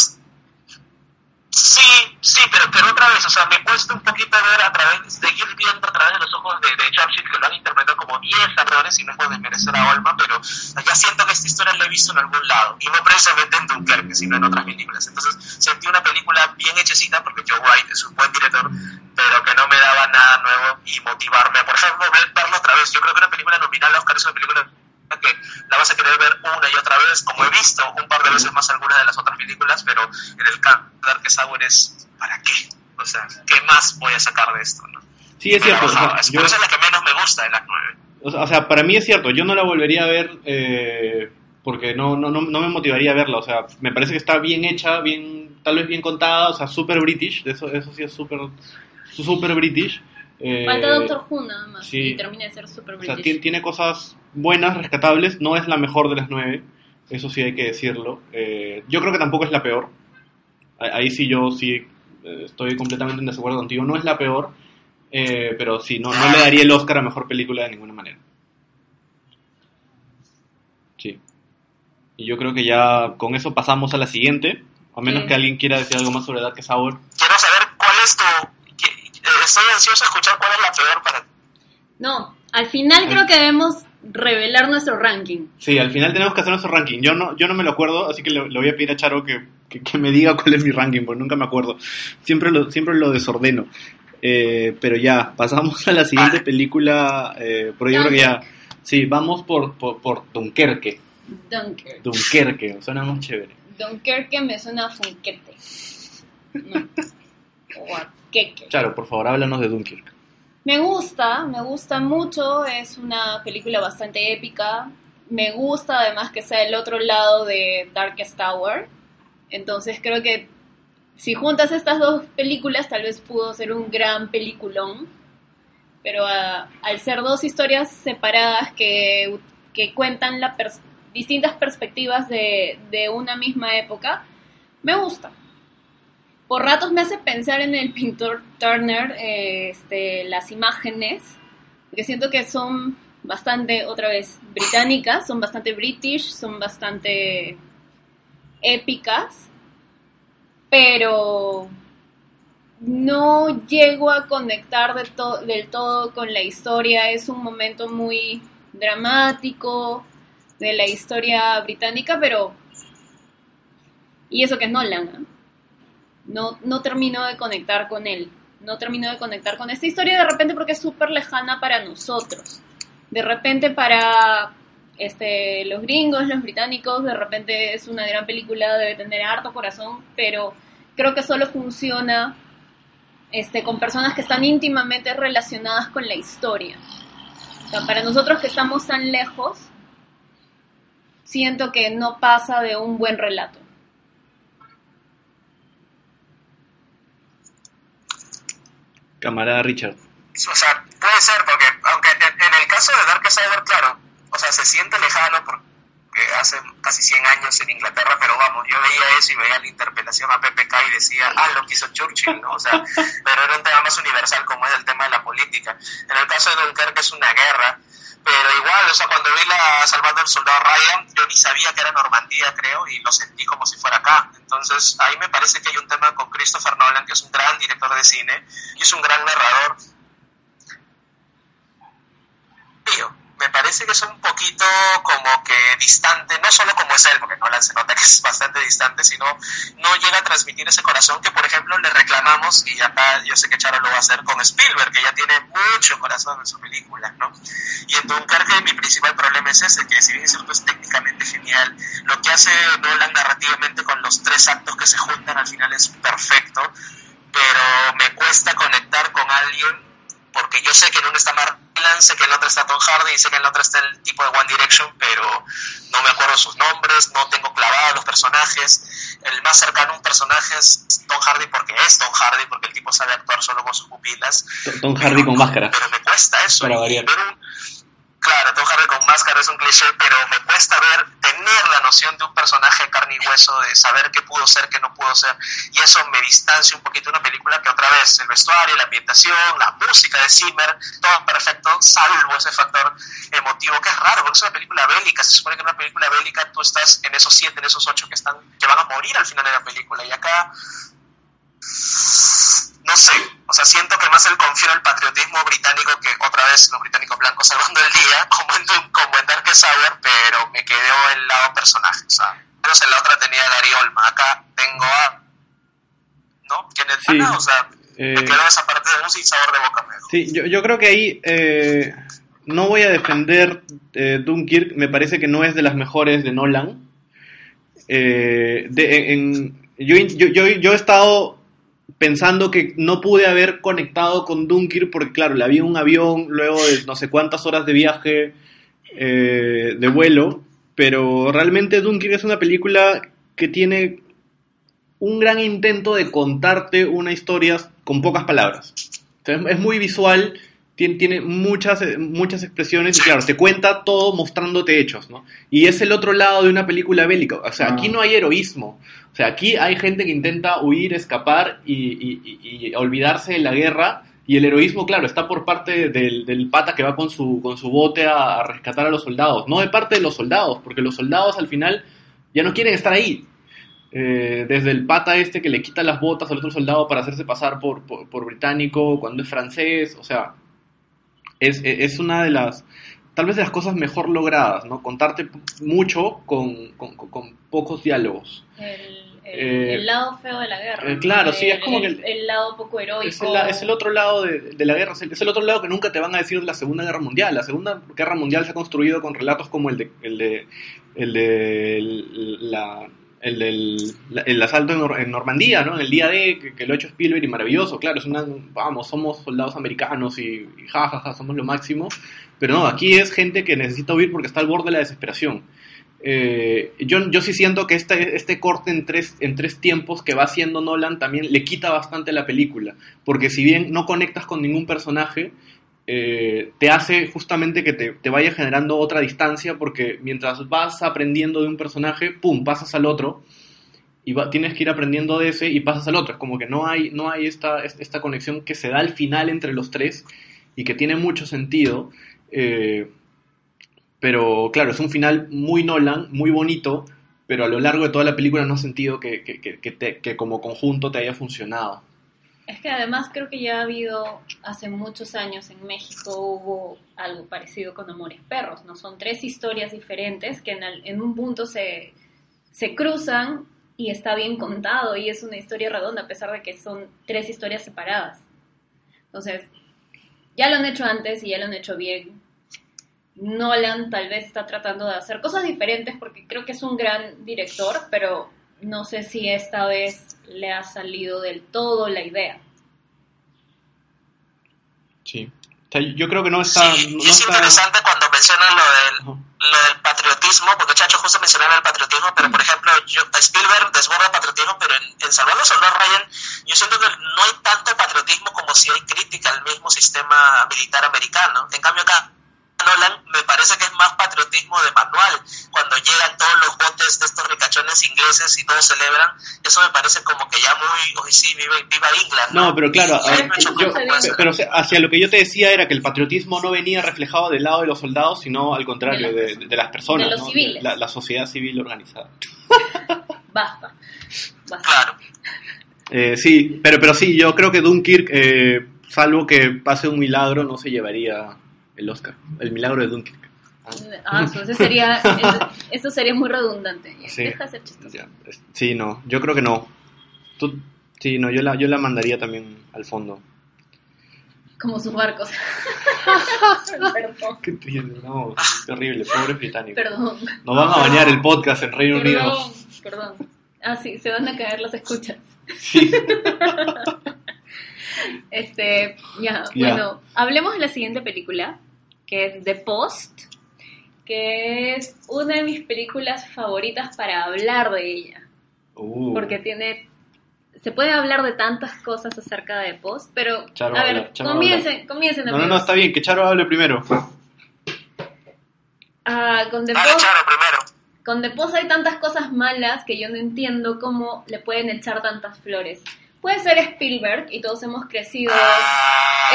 Sí, sí, pero, pero otra vez, o sea, me cuesta un poquito ver a través, seguir viendo a través de los ojos de, de Churchill, que lo han interpretado como 10 errores, y no por desmerecer a Olman, pero ya siento que esta historia la he visto en algún lado, y no precisamente en Dunkerque, sino en otras películas. Entonces, sentí una película bien hechecita, porque Joe White es un buen director, pero que no me daba nada nuevo y motivarme. Por ejemplo, ver, verlo otra vez. Yo creo que una película nominal a Oscar es una película que la vas a querer ver una y otra vez, como he visto un par de veces más algunas de las otras películas, pero en el caso de Dark Sour es ¿para qué? O sea, ¿qué más voy a sacar de esto? No? Sí, es cierto. o sea, Es- yo- eso es la que menos me gusta de las nueve. O sea, para mí es cierto, yo no la volvería a ver eh, porque no, no, no, no me motivaría a verla. O sea, me parece que está bien hecha, bien, tal vez bien contada, o sea, super british, eso, eso sí es súper super british. Eh, Falta Doctor Who nada más sí. y termina de ser super O sea, british. tiene, tiene cosas buenas, rescatables, no es la mejor de las nueve, eso sí hay que decirlo. Eh, yo creo que tampoco es la peor. Ahí sí yo sí eh, estoy completamente en desacuerdo contigo, no es la peor, eh, pero sí, no, no le daría el Oscar a mejor película de ninguna manera. Sí. Y yo creo que ya con eso pasamos a la siguiente. A menos Sí. que alguien quiera decir algo más sobre Dark Sour. Quiero saber cuál es tu... que- Estoy ansioso de escuchar cuál es la peor para ti. No, al final creo que debemos revelar nuestro ranking. Sí, al final tenemos que hacer nuestro ranking. Yo no, yo no me lo acuerdo, así que le, le voy a pedir a Charo que, que- que me diga cuál es mi ranking, porque nunca me acuerdo. Siempre lo, siempre lo desordeno. Eh, pero ya, pasamos a la siguiente película, eh, yo creo que ya... Sí, vamos por, por, por Dunkerque. Dunkirk. Dunkerque, suena más chévere. Dunkirk me suena a funquete. No. O a queque. Charo, por favor, háblanos de Dunkirk. Me gusta, me gusta mucho, es una película bastante épica. Me gusta además que sea el otro lado de Darkest Tower. Entonces creo que si juntas estas dos películas tal vez pudo ser un gran peliculón. Pero ah, al ser dos historias separadas que, que cuentan la distintas perspectivas de, de una misma época, me gusta por ratos me hace pensar en el pintor Turner, eh, este, las imágenes, porque siento que son bastante, otra vez, británicas, son bastante british, son bastante épicas, pero no llego a conectar del todo con la historia, es un momento muy dramático de la historia británica, pero... Y eso que es Nolan, ¿no? No, no termino de conectar con él. No termino de conectar con esta historia de repente porque es súper lejana para nosotros. De repente para este, los gringos, los británicos, de repente es una gran película, debe tener harto corazón, pero creo que solo funciona este, con personas que están íntimamente relacionadas con la historia. O sea, para nosotros que estamos tan lejos, siento que no pasa de un buen relato. Camarada Richard. O sea, puede ser, porque aunque en, el caso de Dark Cyber, claro, o sea, se siente lejano porque hace casi 100 años en Inglaterra, pero vamos, yo veía eso y veía la interpelación a PPK y decía, ah, lo quiso Churchill, ¿no? O sea, pero era un tema más universal como es el tema de la política. En el caso de Dunkerque es una guerra, pero igual, o sea, cuando vi la Salvando al Soldado Ryan, yo ni sabía que era Normandía, creo, y lo sentí como si fuera acá. Entonces, ahí me parece que hay un tema con Christopher Nolan, que es un gran director de cine y es un gran narrador. Tío, me parece que es un poquito como que distante, no solo como es él, porque Nolan se nota que es bastante distante, sino no llega a transmitir ese corazón que, por ejemplo, le reclamamos, y acá yo sé que Charo lo va a hacer con Spielberg, que ya tiene mucho corazón en su película, ¿no? Y en Dunkerque mi principal problema es ese, que si bien es cierto es técnicamente genial, lo que hace Nolan narrativamente con los tres actos que se juntan al final es perfecto, pero me cuesta conectar con alguien porque yo sé que en uno está Mark Rylance, sé que en el otro está Tom Hardy y sé que en el otro está el tipo de One Direction, pero no me acuerdo sus nombres, no tengo clavados los personajes. El más cercano a un personaje es Tom Hardy porque es Tom Hardy, porque el tipo sabe actuar solo con sus pupilas. Tom Hardy con máscara. Pero me cuesta eso. Para y variar. ver un- claro, Tom Hardy con máscara es un cliché, pero me cuesta ver, tener la noción de un personaje de carne y hueso, de saber qué pudo ser, qué no pudo ser. Y eso me distancia un poquito de una película que otra vez, el vestuario, la ambientación, la música de Zimmer, todo perfecto, salvo ese factor emotivo, que es raro, porque es una película bélica. Se supone que en una película bélica tú estás en esos siete, en esos ocho que están, que van a morir al final de la película. Y acá no sé, o sea, siento que más el confío en el patriotismo británico que otra vez los británicos blancos salvando el día, como en, como en Dark Sour, pero me quedó el lado personaje, o sea, menos en la otra tenía a Gary Oldman, acá tengo a, ¿no? Kenneth Sí, Branagh, o sea, eh, me quedó esa parte de un sin sabor de boca, me dejó. Sí, yo, yo creo que ahí eh, no voy a defender eh, Dunkirk, me parece que no es de las mejores de Nolan. Eh, de- en- yo, yo, yo, yo he estado pensando que no pude haber conectado con Dunkirk porque, claro, la vi en un avión luego de no sé cuántas horas de viaje eh, de vuelo, pero realmente Dunkirk es una película que tiene un gran intento de contarte una historia con pocas palabras. O sea, es- es muy visual, tiene, tiene muchas, eh, muchas expresiones y claro, te cuenta todo mostrándote hechos, ¿no? Y es el otro lado de una película bélica. O sea, Ah. aquí no hay heroísmo. O sea, aquí hay gente que intenta huir, escapar y, y- y- y olvidarse de la guerra. Y el heroísmo, claro, está por parte del, del pata que va con su, con su bote a, a rescatar a los soldados. No de parte de los soldados, porque los soldados al final ya no quieren estar ahí. Eh, desde el pata este que le quita las botas al otro soldado para hacerse pasar por, por, por británico cuando es francés, o sea, es, es, una de las, tal vez de las cosas mejor logradas, ¿no? Contarte mucho con, con, con pocos diálogos. El, el, el, lado feo de la guerra. Eh, claro, sí, es El- como que... el, el lado poco heroico. Es el, es otro lado de, de la guerra, es el, es el otro lado que nunca te van a decir de la Segunda Guerra Mundial. La Segunda Guerra Mundial se ha construido con relatos como el de el de el de la el la- el asalto en, Nor- en Normandía, ¿no? En el día D, que, lo ha hecho Spielberg y maravilloso, claro, es una, vamos, somos soldados americanos y, y ja, ja, somos lo máximo, pero no, aquí es gente que necesita huir porque está al borde de la desesperación. Eh, yo, yo sí siento que este, este corte en tres, en tres tiempos que va haciendo Nolan también le quita bastante la película, porque si bien no conectas con ningún personaje, eh, te hace justamente que te, vaya generando otra distancia, porque mientras vas aprendiendo de un personaje, ¡pum!, pasas al otro, y tienes que ir aprendiendo de ese y pasas al otro. Es como que no hay, no hay esta, esta conexión que se da al final entre los tres y que tiene mucho sentido. eh, pero claro, es un final muy Nolan, muy bonito, pero a lo largo de toda la película no has sentido que, que, que te- que como conjunto te haya funcionado. Es que además creo que ya ha habido, hace muchos años en México hubo algo parecido con Amores Perros, ¿no? Son tres historias diferentes que en, un punto se, se cruzan y está bien contado y es una historia redonda a pesar de que son tres historias separadas. Entonces, ya lo han hecho antes y ya lo han hecho bien. Nolan tal vez está tratando de hacer cosas diferentes porque creo que es un gran director, pero no sé si esta vez le ha salido del todo la idea. Sí. O sea, yo creo que no está... Sí, no y es está- interesante cuando mencionan lo del, Ajá. lo del patriotismo, porque Chacho justo mencionaba el patriotismo, pero por ejemplo, yo, Spielberg desborda el patriotismo, pero en, en los Soldados Ryan, yo siento que no hay tanto patriotismo como si hay crítica al mismo sistema militar americano. En cambio, acá Nolan me parece que es más patriotismo de manual. Cuando llegan todos los botes de estos ricachones ingleses y todos celebran, eso me parece como que ya muy, hoy sí, viva, viva England. No, pero claro, Y ver, yo- pero hacia lo que yo te decía era que el patriotismo no venía reflejado del lado de los soldados, sino al contrario, De de, las de las personas, de los ¿no? civiles. La, la sociedad civil organizada. Basta. Basta. Claro. Eh, sí, pero, pero sí, yo creo que Dunkirk, eh, salvo que pase un milagro, no se llevaría el Oscar. El milagro de Dunkirk. Ah, eso, ese sería, eso, eso sería muy redundante. Ya, Sí. Deja de ser chistoso. Ya, es- Sí, no, yo creo que no. Tú, sí, no, yo la, yo la mandaría también al fondo. Como sus barcos. Qué triste, no, qué horrible, pobre británico. perdón. Nos van a bañar el podcast en Reino Unido. Perdón, perdón. Ah, sí, se van a caer las escuchas. Sí. Este, ya, Ya. bueno, hablemos de la siguiente película, que es The Post, que es una de mis películas favoritas para hablar de ella, Uh. porque tiene, se puede hablar de tantas cosas acerca de The Post, pero, Charo a ver, habla, Charo comiencen, comiencen No, no, no, está bien, que Charo hable primero. Ah, con The Dale, Post Charo, primero. con The Post hay tantas cosas malas que yo no entiendo cómo le pueden echar tantas flores. Puede ser Spielberg y todos hemos crecido,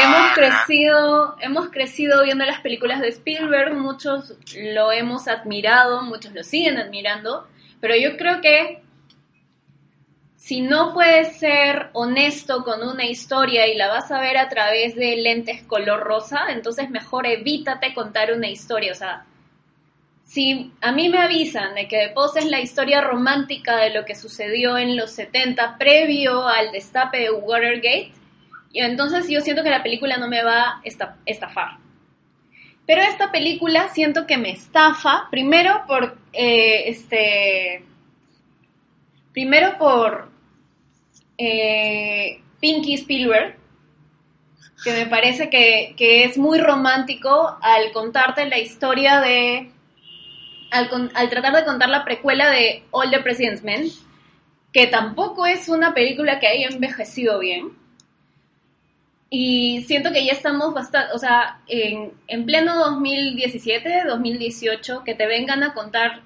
hemos crecido, hemos crecido viendo las películas de Spielberg, muchos lo hemos admirado, muchos lo siguen admirando, pero yo creo que si no puedes ser honesto con una historia y la vas a ver a través de lentes color rosa, entonces mejor evítate contar una historia, o sea, si a mí me avisan de que The Post es la historia romántica de lo que sucedió en los 70 previo al destape de Watergate, entonces yo siento que la película no me va a esta- estafar. Pero esta película siento que me estafa, primero por eh, este. Primero por eh, Pinky Spielberg, que me parece que es muy romántico al contarte la historia de al, tratar de contar la precuela de All the President's Men, que tampoco es una película que haya envejecido bien. Y siento que ya estamos bastante, o sea, en, en pleno 2017, 2018, que te vengan a contar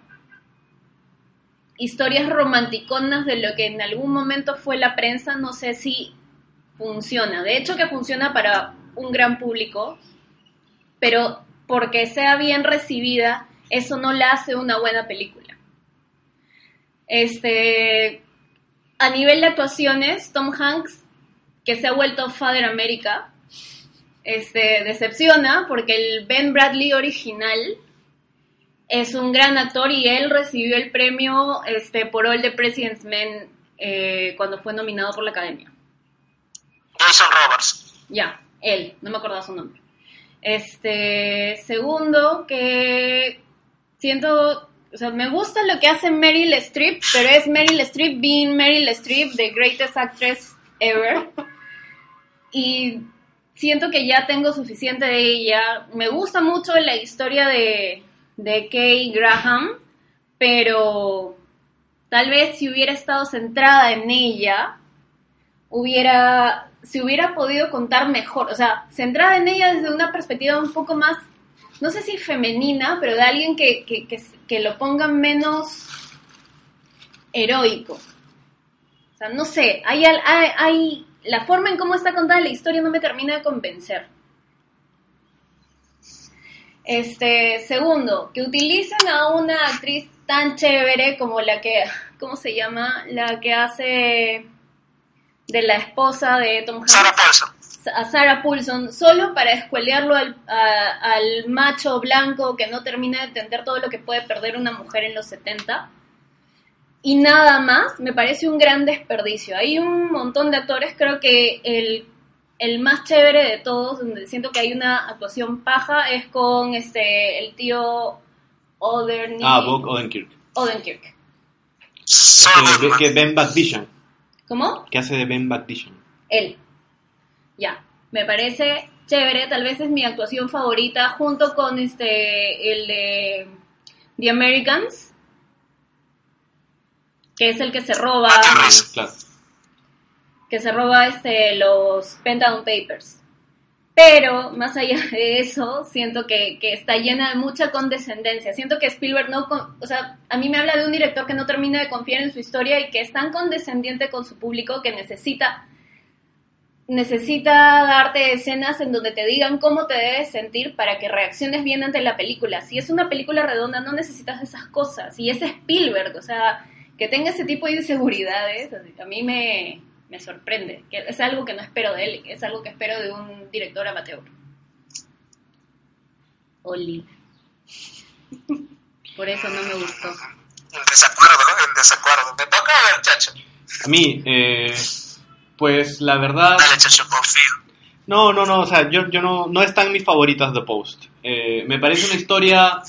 historias romanticonas de lo que en algún momento fue la prensa, no sé si funciona. De hecho que funciona para un gran público, pero porque sea bien recibida, eso no la hace una buena película. Este, a nivel de actuaciones, Tom Hanks, que se ha vuelto Father America, este, decepciona porque el Ben Bradley original es un gran actor y él recibió el premio este, por All the President's Men eh, cuando fue nominado por la Academia. Jason Roberts. Ya, él, no me acordaba su nombre. Este, segundo, que siento, o sea, me gusta lo que hace Meryl Streep, pero es Meryl Streep being Meryl Streep, the greatest actress ever. Y siento que ya tengo suficiente de ella. Me gusta mucho la historia de, de Kay Graham, pero tal vez si hubiera estado centrada en ella, hubiera, se hubiera podido contar mejor. O sea, centrada en ella desde una perspectiva un poco más, no sé si femenina, pero de alguien que, que, que, lo ponga menos heroico. O sea, no sé, hay, hay, hay la forma en cómo está contada la historia no me termina de convencer. Este, segundo, que utilicen a una actriz tan chévere como la que, ¿cómo se llama? La que hace de la esposa de Tom Hanks. Sarah Paulson. A Sarah Paulson, solo para escuelearlo al, a, al macho blanco que no termina de entender todo lo que puede perder una mujer en los 70 y nada más, me parece un gran desperdicio. Hay un montón de actores, creo que el, el más chévere de todos, donde siento que hay una actuación paja, es con este el tío Odenkirk. Ah, Bob Odenkirk. Odenkirk. Que, que Ben. ¿Cómo? Que hace de Ben. Él. Ya. Me parece chévere, tal vez es mi actuación favorita, junto con este el de The Americans que es el que se roba Claro. que se roba este los Pentagon Papers. Pero más allá de eso, siento que, que está llena de mucha condescendencia. Siento que Spielberg no, con- o sea, a mí me habla de un director que no termina de confiar en su historia y que es tan condescendiente con su público que necesita necesita darte escenas en donde te digan cómo te debes sentir para que reacciones bien ante la película. Si es una película redonda, no necesitas esas cosas. Y es Spielberg, o sea, que tenga ese tipo de inseguridades, a mí me, me sorprende. Que es algo que no espero de él, es algo que espero de un director amateur. Oli. Por eso no me gustó. En desacuerdo, ¿no? En desacuerdo. ¿Te toca o el chacho? A mí, eh, pues la verdad... No, no, no, o sea, yo, yo no, no están mis favoritas de Post. Eh, me parece una historia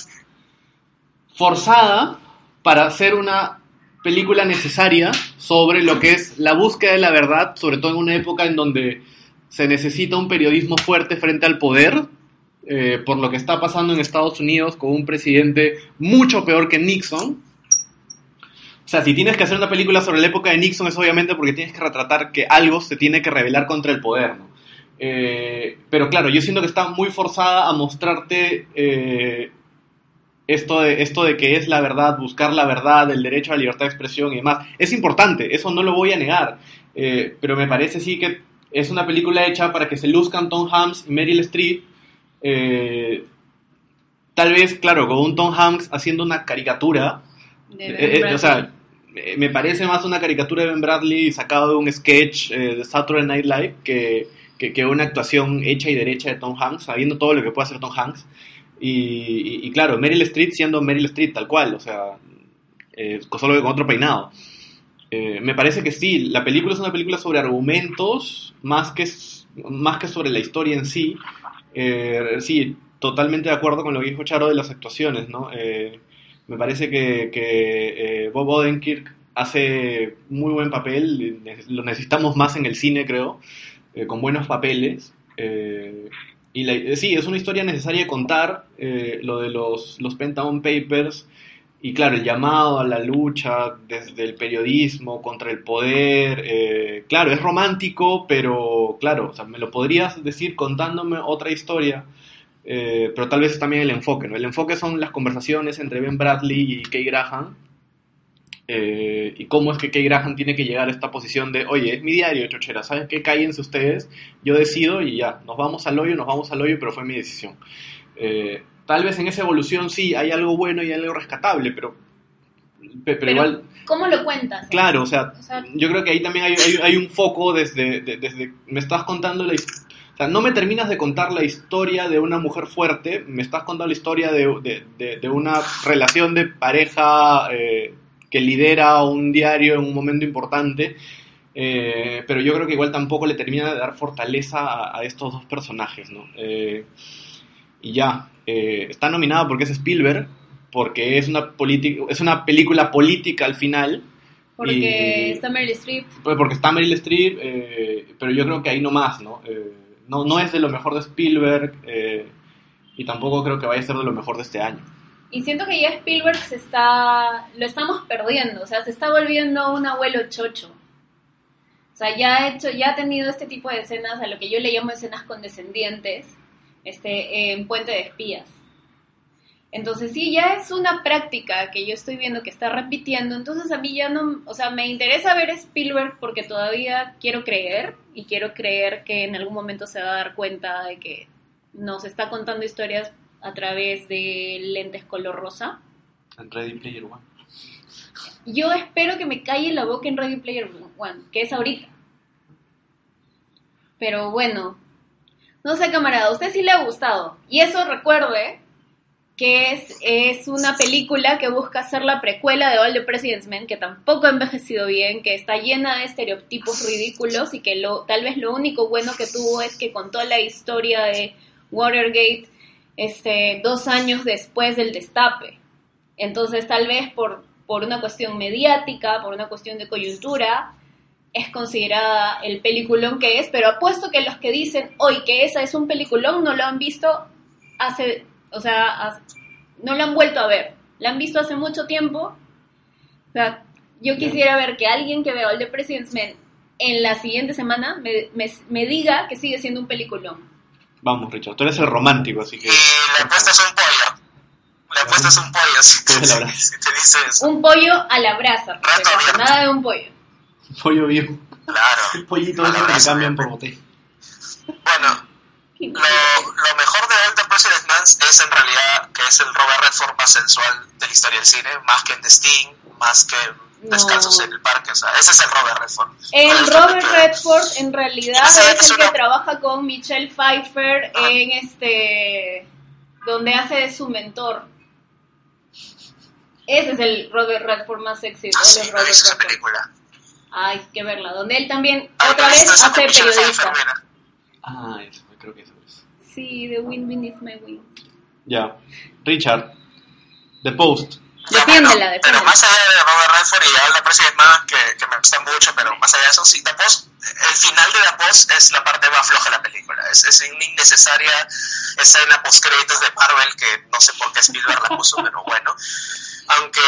forzada para hacer una película necesaria sobre lo que es la búsqueda de la verdad, sobre todo en una época en donde se necesita un periodismo fuerte frente al poder, eh, por lo que está pasando en Estados Unidos con un presidente mucho peor que Nixon. O sea, si tienes que hacer una película sobre la época de Nixon es obviamente porque tienes que retratar que algo se tiene que revelar contra el poder, ¿no? Eh, pero claro, yo siento que está muy forzada a mostrarte eh, esto, de, esto de que es la verdad, buscar la verdad, el derecho a la libertad de expresión y demás. Es importante, eso no lo voy a negar, eh, pero me parece sí que es una película hecha para que se luzcan Tom Hanks y Meryl Streep. tal vez, claro, con un Tom Hanks haciendo una caricatura. De Eh, eh, o sea, me parece más una caricatura de Ben Bradley sacado de un sketch eh, de Saturday Night Live que, que, una actuación hecha y derecha de Tom Hanks, sabiendo todo lo que puede hacer Tom Hanks. Y, claro, Meryl Streep siendo Meryl Streep tal cual, o sea, eh, solo con otro peinado. Eh, me parece que sí, la película es una película sobre argumentos más que, más que sobre la historia en sí. Eh, sí, totalmente de acuerdo con lo que dijo Charo de las actuaciones, ¿no? Me parece que, que, eh, Bob Odenkirk hace muy buen papel, lo necesitamos más en el cine, creo, eh, con buenos papeles. eh, y la- eh, sí, es una historia necesaria contar, eh, lo de los, los Pentagon Papers, y claro, el llamado a la lucha desde el periodismo contra el poder, claro, es romántico, pero claro, me lo podrías decir contándome otra historia, eh, pero tal vez es también el enfoque, ¿no? El enfoque son las conversaciones entre Ben Bradley y Kay Graham, eh, y cómo es que Kay Graham tiene que llegar a esta posición de, oye, es mi diario, chochera, ¿sabes qué? Cállense ustedes, yo decido y ya, nos vamos al hoyo, nos vamos al hoyo, pero fue mi decisión. Eh, tal vez en esa evolución sí hay algo bueno y algo rescatable, pero Pe- pero, Pero, igual, ¿cómo lo cuentas? claro, o sea, O sea, yo creo que ahí también hay, hay- hay un foco desde, de- desde, me estás contando la his- o sea, no me terminas de contar la historia de una mujer fuerte, me estás contando la historia de, de- de- de una relación de pareja eh, que lidera un diario en un momento importante, eh, pero yo creo que igual tampoco le termina de dar fortaleza a, a estos dos personajes, ¿no? Eh, y ya, eh, está nominada porque es Spielberg, porque es una, es una película política al final, porque y- está Meryl Streep. pues porque está Meryl Streep, eh, pero yo creo que ahí no más, ¿no? Eh, no, no es de lo mejor de Spielberg eh, y tampoco creo que vaya a ser de lo mejor de este año. Y siento que ya Spielberg se está, lo estamos perdiendo, o sea, se está volviendo un abuelo chocho. O sea, ya ha hecho, ya ha tenido este tipo de escenas, a lo que yo le llamo escenas condescendientes, este, en Puente de Espías. Entonces sí, ya es una práctica que yo estoy viendo que está repitiendo, entonces a mí ya no, o sea, me interesa ver Spielberg porque todavía quiero creer y quiero creer que en algún momento se va a dar cuenta de que nos está contando historias a través de lentes color rosa. En Ready Player One. Yo espero que me calle la boca en Ready Player One, que es ahorita. Pero bueno, no sé, camarada, a usted sí le ha gustado. Y eso recuerde que es, es una película que busca ser la precuela de All the President's Men, que tampoco ha envejecido bien, que está llena de estereotipos ridículos y que lo, tal vez lo único bueno que tuvo es que contó la historia de Watergate este, dos años después del destape. Entonces, tal vez por, por una cuestión mediática, por una cuestión de coyuntura, es considerada el peliculón que es, pero apuesto que los que dicen hoy que esa es un peliculón no lo han visto hace, o sea, no lo han vuelto a ver. La han visto hace mucho tiempo. O sea, yo quisiera ver que alguien que vea All the President's Men en la siguiente semana me, me, me diga que sigue siendo un peliculón. Vamos, Richard, tú eres el romántico, así que... Y la apuesta es un pollo. La apuesta es un pollo, si te, la brasa. si te dice eso. Un pollo a la brasa, abierto. nada de un pollo. Pollo vivo. Claro. Pollito A la ese que cambian por botella. Bueno, lo, lo mejor de All the President's Man es en realidad que es el Robert Redford más sensual de la historia del cine, más que en The Sting, más que en No. Descansos en el Parque, o sea, ese es el Robert Redford. El Robert que- Redford en realidad Ese es es el que una- trabaja con Michelle Pfeiffer Ah. en este donde hace de su mentor. Ese es el Robert Redford más sexy Ah, sí, no Robert visto esa Redford. película. Hay que verla, donde él también Ah, otra no vez hace periodista. Pfeiffer. Ah, eso, creo que eso es. Sí, The Wind Beneath My Wings. Ya. Richard, The Post. Defiéndela, bueno, defiéndela. Pero más allá de Robert Redford y All the President's Man, que, que me gusta mucho, pero más allá de eso, sí, The Post, el final de The Post es la parte más floja de la película. Es, es innecesaria escena post créditos de Marvel que no sé por qué Spielberg la puso, pero bueno. Aunque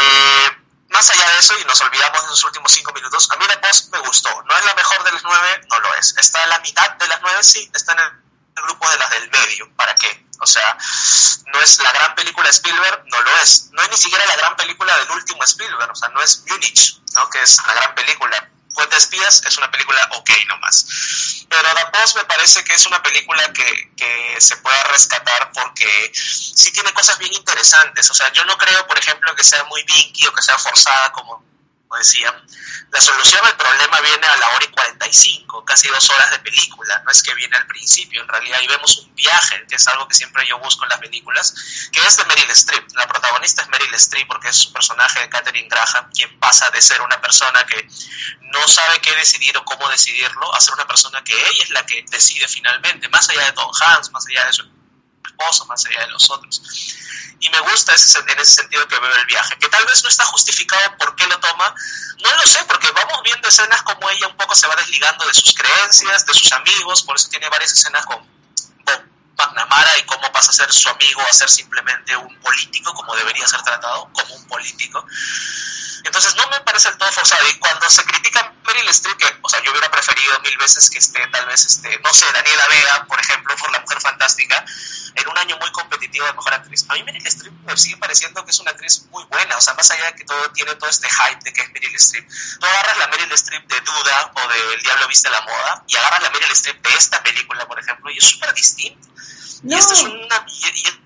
más allá de eso, y nos olvidamos de los últimos cinco minutos, a mí The Post me gustó. No es la mejor de las nueve, no lo es. Está en la mitad de las nueve, sí, está en el el grupo de las del medio. ¿Para qué? O sea, no es la gran película de Spielberg, no lo es. No es ni siquiera la gran película del último Spielberg, o sea, no es Munich, ¿no? que es la gran película. Puente de Espías es una película ok nomás. Pero The Post me parece que es una película que, que se puede rescatar porque sí tiene cosas bien interesantes. O sea, yo no creo, por ejemplo, que sea muy vinky o que sea forzada como decía, la solución al problema viene a la hora y 45, casi dos horas de película, no es que viene al principio, en realidad ahí vemos un viaje, que es algo que siempre yo busco en las películas, que es de Meryl Streep. La protagonista es Meryl Streep porque es su personaje de Katherine Graham, quien pasa de ser una persona que no sabe qué decidir o cómo decidirlo, a ser una persona que ella es la que decide finalmente, más allá de Tom Hanks, más allá de su esposo, más allá de los otros. Y me gusta ese, en ese sentido que veo el viaje, que tal vez no está justificado por qué lo toma, no lo sé, porque vamos viendo escenas como ella un poco se va desligando de sus creencias, de sus amigos, por eso tiene varias escenas con Bob McNamara y cómo pasa a ser su amigo a ser simplemente un político, como debería ser tratado, como un político. Entonces no me parece el todo forzado. Y cuando se critica Meryl Streep, que, o sea, yo hubiera preferido mil veces que esté, tal vez, este, no sé, Daniela Vega, por ejemplo, por La Mujer Fantástica, en un año muy competitivo de Mejor Actriz. A mí Meryl Streep me sigue pareciendo que es una actriz muy buena, o sea, más allá de que todo tiene todo este hype de que es Meryl Streep. Tú agarras la Meryl Streep de Duda o de El Diablo Viste la Moda y agarras la Meryl Streep de esta película, por ejemplo, y es súper distinta. No, Y este es una... Y, y es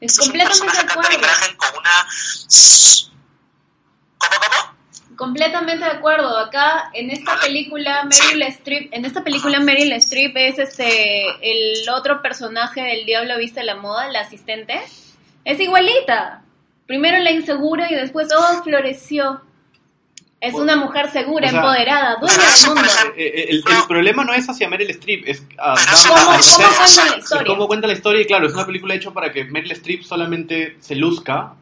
es un completamente personaje de acuerdo. Con una. Completamente de acuerdo. Acá en esta película Meryl Streep, en esta película Meryl Streep es este el otro personaje del Diablo viste la moda, la asistente. Es igualita. Primero la insegura y después oh floreció. Es una mujer segura, O sea, empoderada, dueña del mundo. Eh, eh, el, el problema no es hacia Meryl Streep, es a- Pero a- ¿Cómo, a- cuenta la historia? cómo cuenta la historia y claro, es una película hecha para que Meryl Streep solamente se luzca.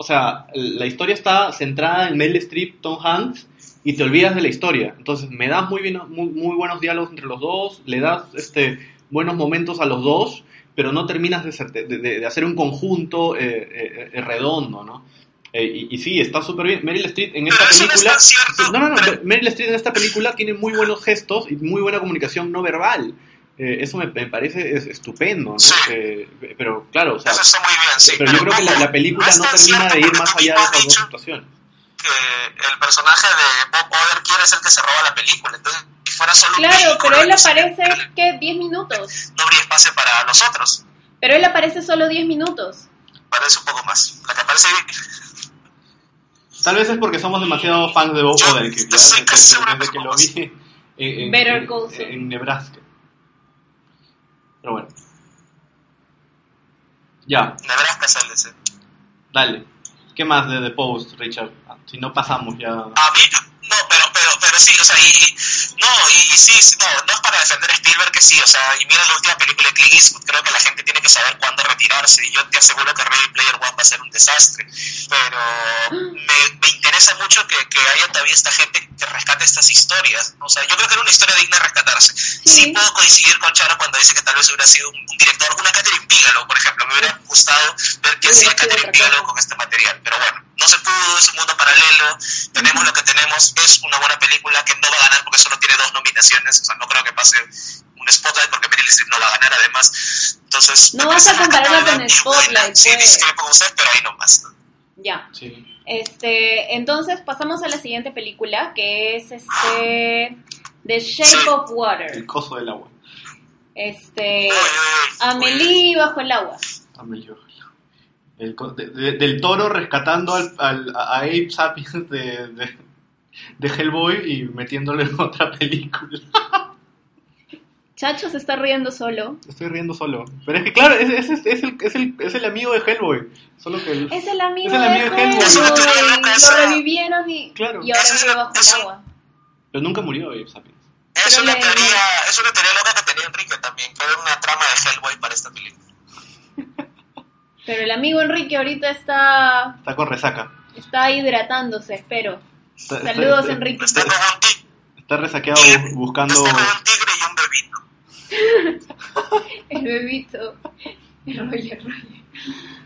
O sea, la historia está centrada en Meryl Streep, Tom Hanks y te olvidas de la historia. Entonces, me das muy, bien, muy, muy buenos diálogos entre los dos, le das este, buenos momentos a los dos, pero no terminas de, ser- de- de- de hacer un conjunto eh, eh, eh, redondo, ¿no? Eh, y, y sí, está súper bien. Meryl Streep en esta Pero no película... No, no, no. Pero- Meryl Streep en esta película tiene muy buenos gestos y muy buena comunicación no verbal. Eh, eso me, me parece es- estupendo, ¿no? Sí. Eh, pero claro, o sea, Eso está muy bien, sí. pero yo creo que la, la película no termina de ir más allá de esas dos situaciones. que el personaje de Bob Odenkirk es el que se roba la película. Entonces, si fuera solo un Claro, vehículo, pero él aparece, ¿qué? 10 minutos. No habría espacio para los otros. Pero él aparece solo 10 minutos. Parece un poco más. La que aparece Tal vez es porque somos demasiado fans de Bob Odenkirk, ya, desde, desde- que que lo vi en, en- Better en- en Nebraska. Pero bueno. Ya, Nebraska sale ese. dale. ¿Qué más de The Post, Richard? Ah, Si no pasamos ya... A mí, no, pero, pero, pero sí, o sea, y- no, y, y sí, sí, no, no es para defender a Spielberg que sí, o sea, y mira la última película de Clint Eastwood, creo que la gente tiene que saber cuándo retirarse, y yo te aseguro que Ready Player One va a ser un desastre, pero me, me interesa mucho que, que haya todavía esta gente que rescate estas historias, o sea, yo creo que era una historia digna de rescatarse. Sí, puedo coincidir con Charo cuando dice que tal vez hubiera sido un, un director, una Catherine Bigelow, por ejemplo, me hubiera gustado ver qué hacía Catherine. Bigelow con este material, pero bueno, no se pudo, es un mundo paralelo, tenemos lo que tenemos, es una buena película que no va a ganar porque solo tiene dos nominaciones, o sea, no creo que pase un Spotlight porque Meryl Streep no va a ganar además, entonces... No vas a compararla con buena. Spotlight, Sí, pues. discrepo con usted, pero ahí nomás. ¿no? Ya. Sí. Este, entonces pasamos a la siguiente película, que es este The Shape Sí. of Water. El coso del agua. Este. Amelie bajo el agua. Amelio. El co- de- de- del toro rescatando al, al- a Abe Sapiens de, de, de Hellboy y metiéndolo en otra película. Chacho se está riendo solo. Estoy riendo solo. Pero es que, claro, es, es, es, es el, es, el, es el amigo de Hellboy. Solo que el- Es el amigo, Es el amigo de de Hellboy. Lo revivieron y, Claro. y ahora vive bajo el agua. Pero nunca murió Abe Sapiens. Es una, teoría, es una teoría loca que tenía Enrique también, que era una trama de Hellboy para esta película. Pero el amigo Enrique ahorita está, Está con resaca. está hidratándose, espero. Está, Saludos, está- Enrique. Está tigre, Está resaqueado bu- buscando... está un tigre y un bebito. El bebito. El Roger, Roger.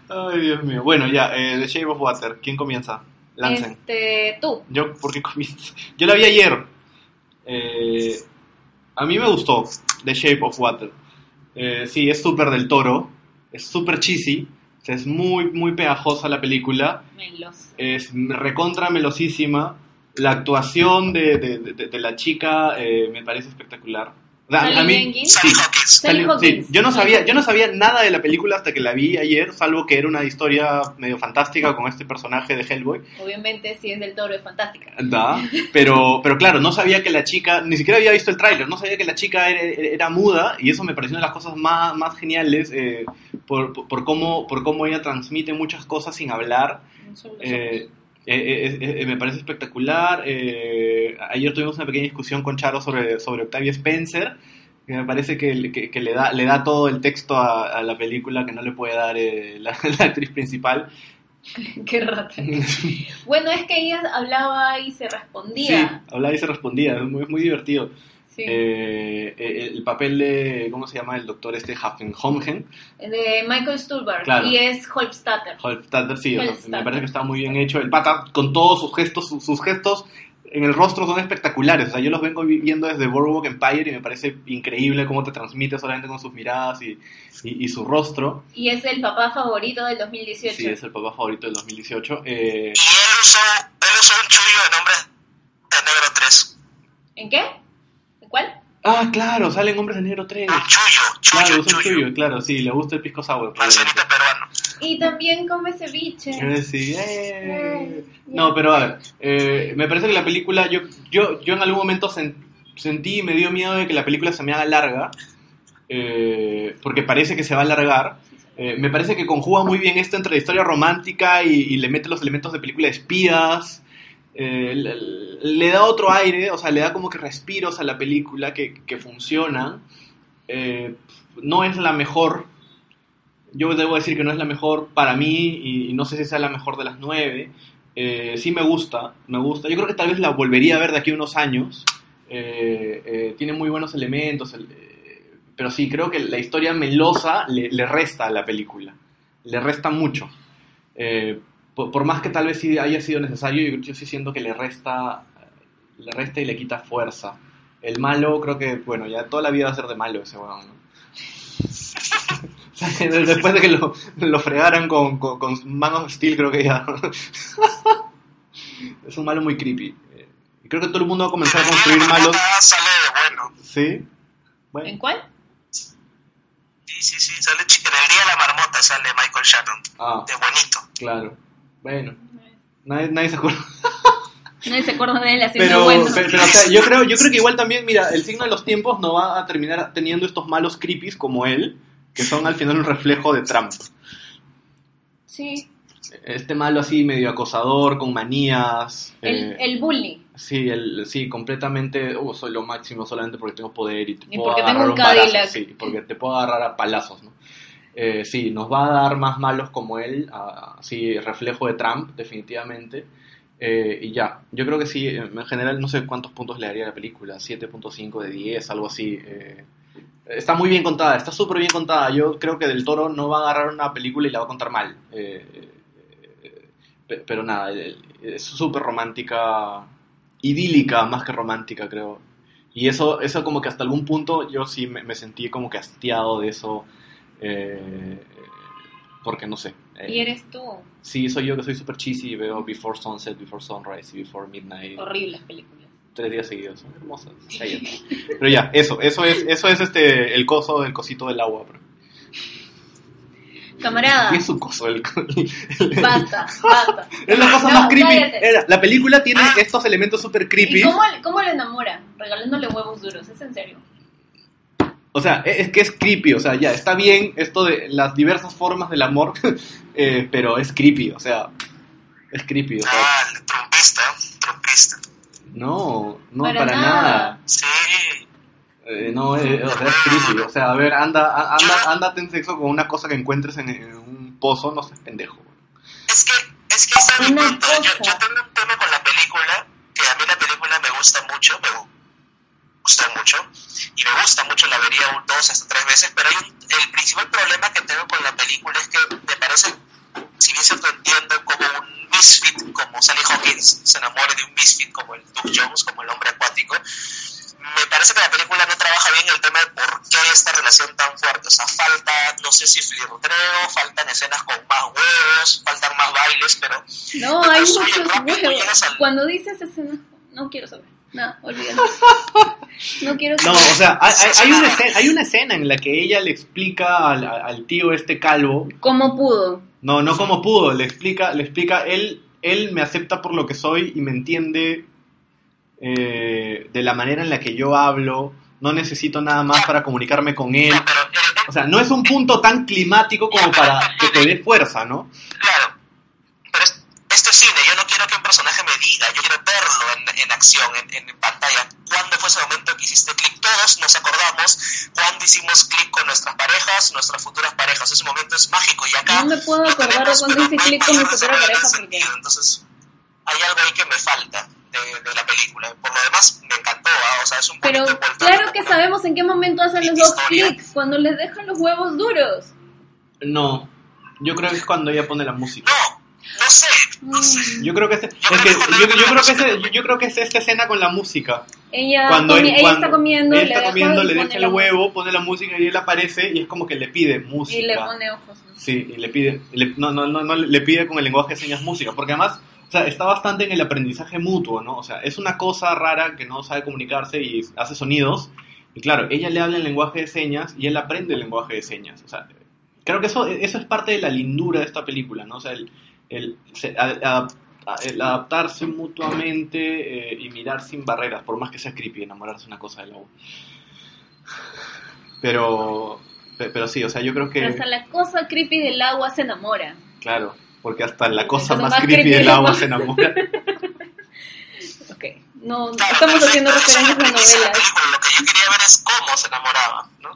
Ay, Dios mío. Bueno, ya, eh, The Shape of Water. ¿Quién comienza? Lancen. Este, tú. Yo, ¿por qué comienzo? Yo la vi ayer. Eh, a mí me gustó The Shape of Water. Eh, sí, es súper del toro. Es súper cheesy. O sea, Es muy, muy pegajosa la película. Melos. Es recontra melosísima. La actuación de, de- de- de la chica eh, me parece espectacular. A mí-. Sally sí, Hawkins. Sally Sally- Hawkins. sí, yo no sabía, yo no sabía nada de la película hasta que la vi ayer, salvo que era una historia medio fantástica con este personaje de Hellboy. Obviamente, si es del toro, es fantástica. Da, pero, pero claro, no sabía que la chica, ni siquiera había visto el tráiler, no sabía que la chica era, era muda y eso me pareció una de las cosas más, más geniales eh, por, por, por cómo, por cómo ella transmite muchas cosas sin hablar. Eh, eh, eh, eh, me parece espectacular. eh, ayer tuvimos una pequeña discusión con Charo sobre, sobre Octavia Spencer. que me parece que, que- que le, da, le da todo el texto a, a la película que no le puede dar eh, la, la actriz principal. Qué rata. Bueno, es que ella hablaba y se Sí, respondía. hablaba y se respondía, es muy, es muy divertido. Sí. Eh, eh, el papel de, ¿cómo se llama? El doctor este Hoffenheim, De Michael Stuhlbarg. Claro. Y es Holfstatter. Holzstatter, sí, o sea, me parece que está muy bien hecho. El pata, con todos sus gestos, sus, sus gestos en el rostro son espectaculares. O sea, yo los vengo vi- viendo desde Boardwalk Empire y me parece increíble cómo te transmite solamente con sus miradas y, y, y su rostro. Y es el papá favorito del 2018. Sí, es el papá favorito del 2018. Eh, Y él usó, él usó un chullo de nombre de Negro 3. ¿En qué? ¿En cuál? Ah, claro, salen Hombres de Negro 3. Un chullo, Claro, es un chullo. suyo, claro, sí, le gusta el pisco sour. Manzanita peruano. Y también come ceviche. Eh, sí, eh. Eh, No, pero a ver, eh, me parece que la película, yo, yo, yo en algún momento sen- sentí y me dio miedo de que la película se me haga larga, eh, porque parece que se va a alargar. Eh, me parece que conjuga muy bien esto entre la historia romántica y, y le mete los elementos de película de espías. Eh, le, da otro aire, o sea, le da como que respiros a la película que, que. Eh, no es la mejor, yo debo decir que no es la mejor para mí y, no sé si sea la mejor de las nueve. Eh, sí me gusta, me gusta. Yo creo que tal vez la volvería a ver de aquí a unos años. Tiene muy buenos elementos, el- pero sí, creo que la historia melosa le, le resta a la película. Le resta mucho. Eh, por, por más que tal vez sí haya sido necesario, yo, yo sí siento que le resta, le resta y le quita fuerza. El malo, creo que, bueno, ya toda la vida va a ser de malo ese weón, ¿no? O sea, que Después de que lo, lo fregaran con, con, con Man of Steel, creo que ya. es un malo muy creepy. Eh, y creo que todo el mundo va a comenzar a construir malos. Sale de bueno. ¿Sí? ¿En Bueno, cuál? Sí, sí, sí. Sale ch- en el día de la marmota sale Michael Shannon. ah, De buenito. claro. Bueno, nadie, nadie se acuerda. Nadie se acuerda de él haciendo Pero, bueno. pero, pero, o sea, yo creo, yo creo que igual también, mira, el signo de los tiempos no va a terminar teniendo estos malos creepies como él, que son al final un reflejo de Trump. Sí, Este malo así medio acosador, con manías. el, eh, el bully. Sí, el, sí, completamente, uh, soy lo máximo solamente porque tengo poder y te Y puedo porque agarrar tengo un balazo, sí, porque te puedo agarrar a palazos, ¿no? Eh, sí, nos va a dar más malos como él, ah, sí, reflejo de Trump, definitivamente. Eh, y ya, yo creo que sí, en general no sé cuántos puntos le daría a la película, 7.5 de 10, algo así. eh. está muy bien contada, está súper bien contada. Yo creo que Del Toro no va a agarrar una película y la va a contar mal. Pe- pero nada, es súper romántica, idílica más que romántica, creo. Y eso, eso como que hasta algún punto yo sí me, me sentí como que hastiado de eso, eh, porque no sé. eh, Y eres tú. Sí, soy yo que soy súper cheesy y veo Before Sunset, Before Sunrise y Before Midnight Horribles películas. tres días seguidos. Son hermosas. Pero ya, eso, eso es, eso es este el coso del cosito del agua. Camarada, ¿Qué es su coso? El, basta, basta. es la cosa No, más creepy. cállate. La película tiene estos elementos súper creepy. ¿Y cómo, cómo le enamora? Regalándole huevos duros, ¿es en serio? O sea, e, es, que es creepy. O sea, ya, está bien esto de las diversas formas del amor, eh, pero es creepy. O sea, es creepy. O sea, Ah, el trompista. Trompista. no, no, Para para, nada. nada. Sí. Eh, no, eh, o sea, es creepy. O sea, a ver, anda, a- anda, ándate en sexo con una cosa que encuentres en, en un pozo, no seas pendejo. Es que, es que ese es mi Una punto. Yo, cosa. yo tengo un tema con la película, que a mí la película me gusta mucho, me gustó mucho, y me gusta mucho, la vería un- dos hasta tres veces, pero hay un- el principal problema que tengo con la película es que me parece, si bien cierto entiendo como un misfit, como Sally Hawkins se enamore de un misfit como el Duke Jones, como el hombre acuático, me parece que la película no trabaja bien el tema de por qué esta relación tan fuerte. O sea, falta, no sé si flirteo, faltan escenas con más huevos, faltan más bailes, pero No, hay muchos huevos. al- Cuando dices escena, no quiero saber. No, olvídalo. No quiero No, o sea, hay, una escena, hay una escena en la que ella le explica al, al tío este calvo, ¿Cómo pudo? no, no como pudo, le explica, le explica, él, él me acepta por lo que soy y me entiende eh, de la manera en la que yo hablo, no necesito nada más para comunicarme con él. O sea, no es un punto tan climático como para que te dé fuerza, ¿no? claro. Pero es- esto es cine, yo no quiero que un personaje me diga, yo quiero verlo en, en acción, en, en pantalla. ¿Cuándo fue ese momento que hiciste clic? Todos nos acordamos cuando hicimos clic con nuestras parejas, nuestras futuras parejas. Ese momento es mágico y acá No me puedo acordar cuando hice clic con mi futura pareja porque. Entonces, hay algo ahí que me falta de, de la película. Por lo demás, me encantó, ¿ah? o sea, es un Pero claro que sabemos en qué momento hacen los dos clics, cuando les dejan los huevos duros. No, yo creo que es cuando ella pone la música. No, no sé, no sé. Yo creo que es, es que yo, yo creo que es, yo, creo que es esta escena con la música. Ella, Cuando, comi- él- ella cuando está comiendo, está deja comiendo, y le pone deja el la huevo, pone la música y él aparece y es como que le pide música. Y le pone ojos. ¿no? Sí, y le pide, le- no, no, no, no, le pide con el lenguaje de señas música, porque además, o sea, está bastante en el aprendizaje mutuo, ¿no? O sea, es una cosa rara que no sabe comunicarse y hace sonidos, Y claro, ella le habla en lenguaje de señas y él aprende el lenguaje de señas. O sea, creo que eso, eso es parte de la lindura de esta película, ¿no? O sea, el, el, a- a- el adaptarse mutuamente eh, y mirar sin barreras, por más que sea creepy enamorarse una cosa del agua. Pero, pe- pero sí, o sea, yo creo que, Pero hasta la cosa creepy del agua se enamora. claro, porque hasta la cosa más más creepy creepy del agua se enamora. Ok. No, Claro, estamos haciendo referencias la a de la novelas. Lo que yo quería ver es cómo se enamoraba, ¿no?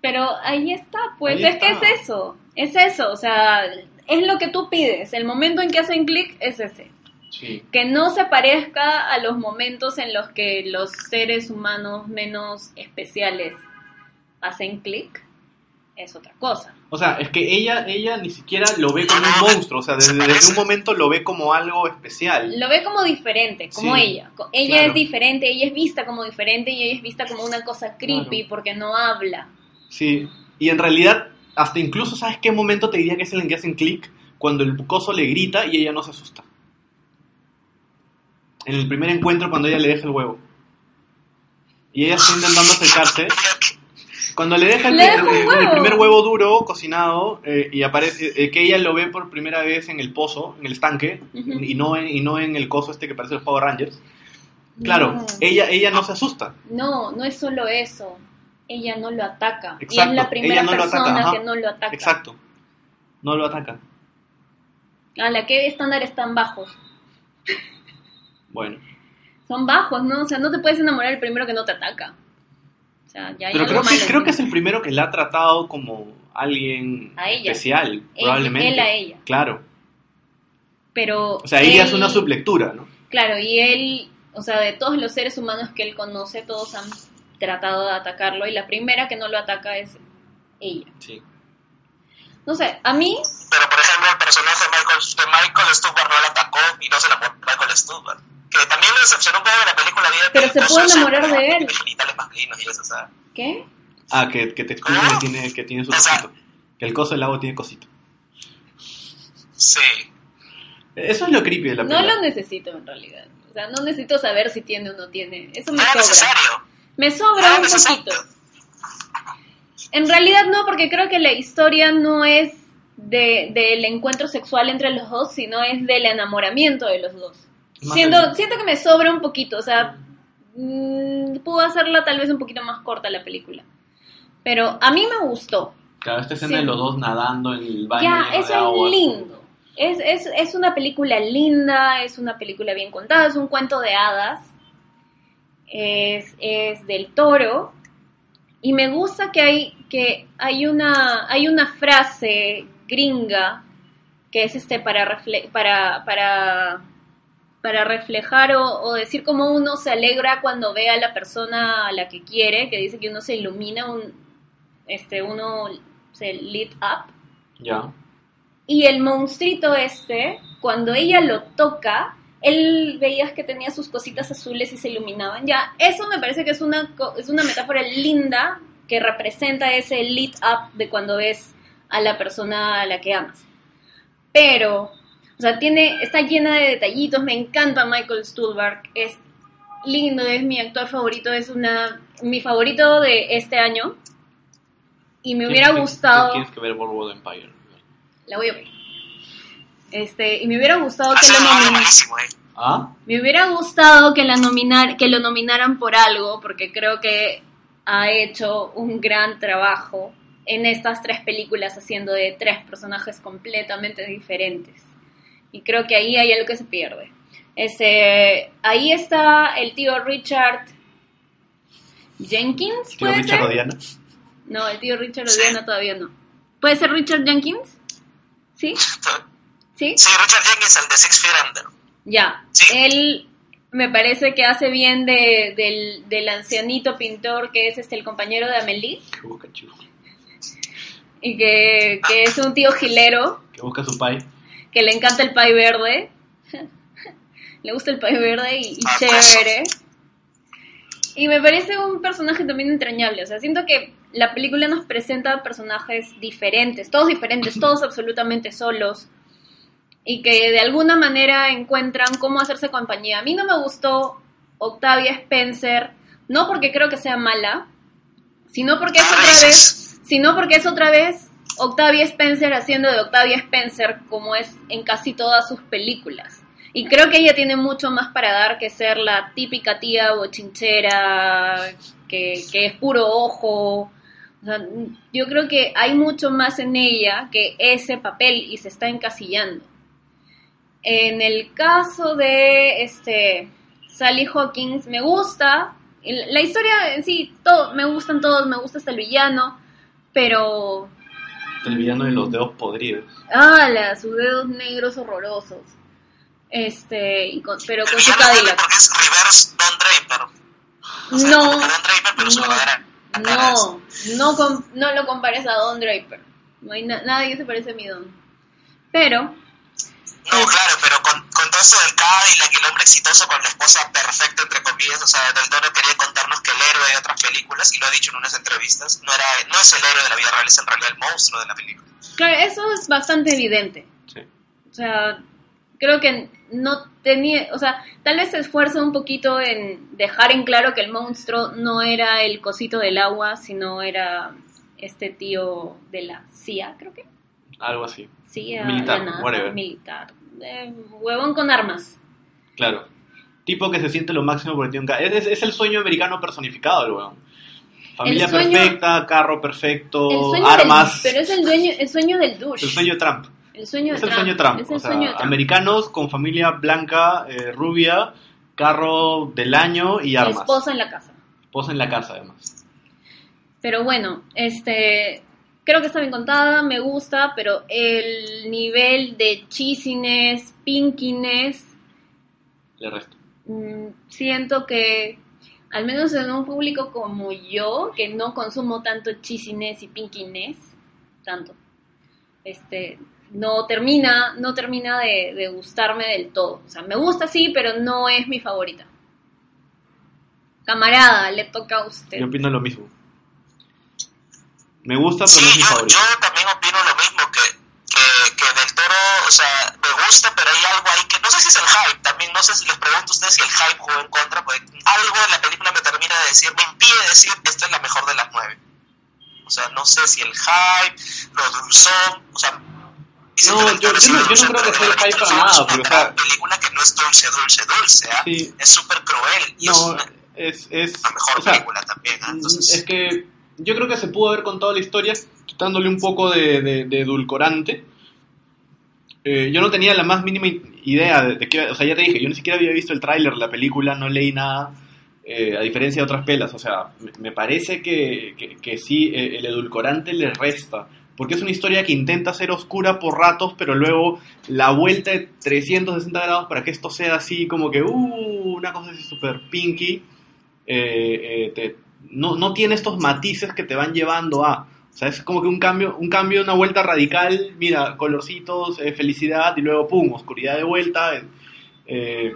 Pero ahí está, pues Ahí es que es eso, es eso, o sea, es lo que tú pides, el momento en que hacen clic es ese. Sí. Que no se parezca a los momentos en los que los seres humanos menos especiales hacen clic, es otra cosa. O sea, es que ella, ella ni siquiera lo ve como un monstruo, o sea, desde, desde un momento lo ve como algo especial. Lo ve como diferente, como Sí, ella. Ella claro. es diferente, ella es vista como diferente y ella es vista como una cosa creepy Claro. porque no habla. Sí, y en realidad, hasta incluso, ¿sabes qué momento te diría que es el en que hacen clic? Cuando el coso le grita y ella no se asusta. En el primer encuentro, cuando ella le deja el huevo. Y ella está intentando acercarse. Cuando le deja el, Le el- el primer huevo duro, cocinado, eh, y aparece, eh, que ella lo ve por primera vez en el pozo, en el estanque, y, no en, y no en el coso este que parece los Power Rangers. Claro, No. ella, ella no se asusta. No, no es solo eso. Ella no lo ataca. y Exacto, es la primera no persona que no lo ataca. Exacto. No lo ataca. A la que estándares tan bajos. Bueno. Son bajos, ¿no? O sea, no te puedes enamorar el primero que no te ataca. O sea, ya hay Pero creo que, creo que es el primero que la ha tratado como alguien A ella. especial, Él- probablemente. él a ella. Claro. Pero. O sea, ella es una sublectura, ¿no? Claro, y él, o sea, de todos los seres humanos que él conoce, todos han tratado de atacarlo y la primera que no lo ataca es ella. Sí. No sé, a mí, Pero, por ejemplo, el personaje de Michael, de Michael Stuhlbarg no lo atacó y no se enamoró de Michael Stuhlbarg. Que también me decepcionó un poco de la película. Pero se puede enamorar de él. Y eso. ¿qué? Ah, que, que te explique ¿Cómo? que tiene, que tiene su O sea- cosito. Que el coso del agua tiene cosito. Sí. Eso es lo creepy de la No película. lo necesito en realidad. O sea, no necesito saber si tiene o no tiene. Eso me No era sobra. necesario. Me sobra era un necesario. poquito. En realidad no, porque creo que la historia no es de, del encuentro sexual entre los dos, sino es del enamoramiento de los dos. Siento, que me sobra un poquito, o sea, mm, puedo hacerla tal vez un poquito más corta la película. Pero a mí me gustó. Claro, esta escena Sí. de los dos nadando en el baño Ya, eso es lindo. Es, es, es una película linda, es una película bien contada, es un cuento de hadas. Es, es del toro. Y me gusta que hay, que hay, una, hay una frase gringa que es este para, refle- para, para, para reflejar o, o decir cómo uno se alegra cuando ve a la persona a la que quiere, que dice que uno se ilumina, un, este, uno se lit up. Ya. Y el monstruito este, cuando ella lo toca, él veías que tenía sus cositas azules y se iluminaban. Ya, eso me parece que es una, es una metáfora linda que representa ese lit up de cuando ves a la persona a la que amas. Pero, o sea, tiene, está llena de detallitos, me encanta Michael Stuhlbarg, es lindo, es mi actor favorito, es una, mi favorito de este año. Y me hubiera gustado... Tienes que ver Empire. La voy a ver. Este, y me hubiera gustado que lo nominaran. eh. ¿Ah? Me hubiera gustado que, la nominar, que lo nominaran por algo, porque creo que ha hecho un gran trabajo en estas tres películas, haciendo de tres personajes completamente diferentes. Y creo que ahí hay algo que se pierde. Este, ahí está el tío Richard Jenkins, Tío ¿puede Richard ser? Odiana. No, el tío Richard Odiana todavía no. ¿Puede ser Richard Jenkins? ¿Sí? ¿Sí? Sí, Richard Jenkins, el de Six Feet Under. Ya. Sí. Él me parece que hace bien de, del, del ancianito pintor que es este el compañero de Amelie Que busca chivo. y que, que es un tío gilero Que busca su pai. que le encanta el pay verde. le gusta el pay verde y, y Ah, pues. chévere. Y me parece un personaje también entrañable. O sea, siento que la película nos presenta personajes diferentes, todos diferentes, todos absolutamente solos. Y que de alguna manera encuentran cómo hacerse compañía. A mí no me gustó Octavia Spencer, no porque creo que sea mala, sino porque es otra vez, sino porque es otra vez Octavia Spencer haciendo de Octavia Spencer como es en casi todas sus películas. Y creo que ella tiene mucho más para dar que ser la típica tía bochinchera, que, que es puro ojo. O sea, yo creo que hay mucho más en ella que ese papel y se está encasillando. En el caso de este Sally Hawkins, me gusta. La historia en sí, todo, me gustan todos, me gusta hasta el villano, pero El villano de los dedos podridos. ¡Hala! Sus dedos negros horrorosos. Este, y con- pero con su Cadillac. porque es reverse Don Draper. O sea, No, no, no, com- no lo compares a Don Draper. No hay na- nadie se parece a mi Don. Pero, No, claro, pero con, con todo eso del Cadillac y el hombre exitoso con la esposa perfecta, entre comillas, o sea, Del Toro quería contarnos que el héroe de otras películas, y lo ha dicho en unas entrevistas, no, era, no es el héroe de la vida real, es en realidad el monstruo de la película. claro, eso es bastante evidente. Sí. O sea, creo que no tenía, o sea, tal vez se esfuerza un poquito en dejar en claro que el monstruo no era el cosito del agua, sino era este tío de la CIA, creo que. Algo así. CIA, Militar, la NASA, militar. Eh, huevón con armas. Claro. Tipo que se siente lo máximo porque tiene un es, es- es el sueño americano personificado, el weón. Familia El sueño- perfecta, carro perfecto, armas. del- pero es el, dueño, el sueño del douche. el sueño Trump. El sueño Es de el sueño Trump. Es el o sea, sueño de Trump. americanos con familia blanca, eh, rubia, carro del año y armas. Esposa en la casa. Esposa en la casa, además. Pero bueno, este creo que está bien contada, me gusta, pero el nivel de cheesiness, pinkiness, Le resto. mm, siento que al menos en un público como yo, que no consumo tanto cheesiness y pinkiness, tanto, este, no termina, no termina de, de gustarme del todo. O sea, me gusta sí, pero no es mi favorita. Camarada, le toca a usted. Yo opino lo mismo. Me gusta, pero Sí, no es mi yo, favorito. yo también opino lo mismo, que, que, que Del Toro, o sea, me gusta, pero hay algo ahí que no sé si es el hype, también no sé si les pregunto a ustedes si el hype jugó en contra, porque algo de la película me termina de decir, me impide decir, esta es la mejor de las nueve. O sea, no sé si el hype, lo dulzón, o sea... No, yo- yo es no- yo no creo que sea el hype para es nada, una porque, o sea- película que no es dulce, dulce, dulce, ¿ah? Sí. Es súper cruel y es No, una, es, es, la mejor o sea, película también, ¿ah? Entonces... es que yo creo que se pudo haber contado la historia quitándole un poco de, edulcorante. Eh, yo no tenía la más mínima idea de, de qué, o sea, ya te dije, yo ni siquiera había visto el tráiler la película, no leí nada, eh, a diferencia de otras pelas, o sea, me, parece que, que, sí, eh, el edulcorante le resta, porque es una historia que intenta ser oscura por ratos, pero luego la vuelta de 360 grados para que esto sea así como que, uh, una cosa así súper pinky, te- no, no tiene estos matices que te van llevando a. O sea, es como que un cambio, un cambio, una vuelta radical, mira, colorcitos, eh, felicidad y luego pum, oscuridad de vuelta. eh,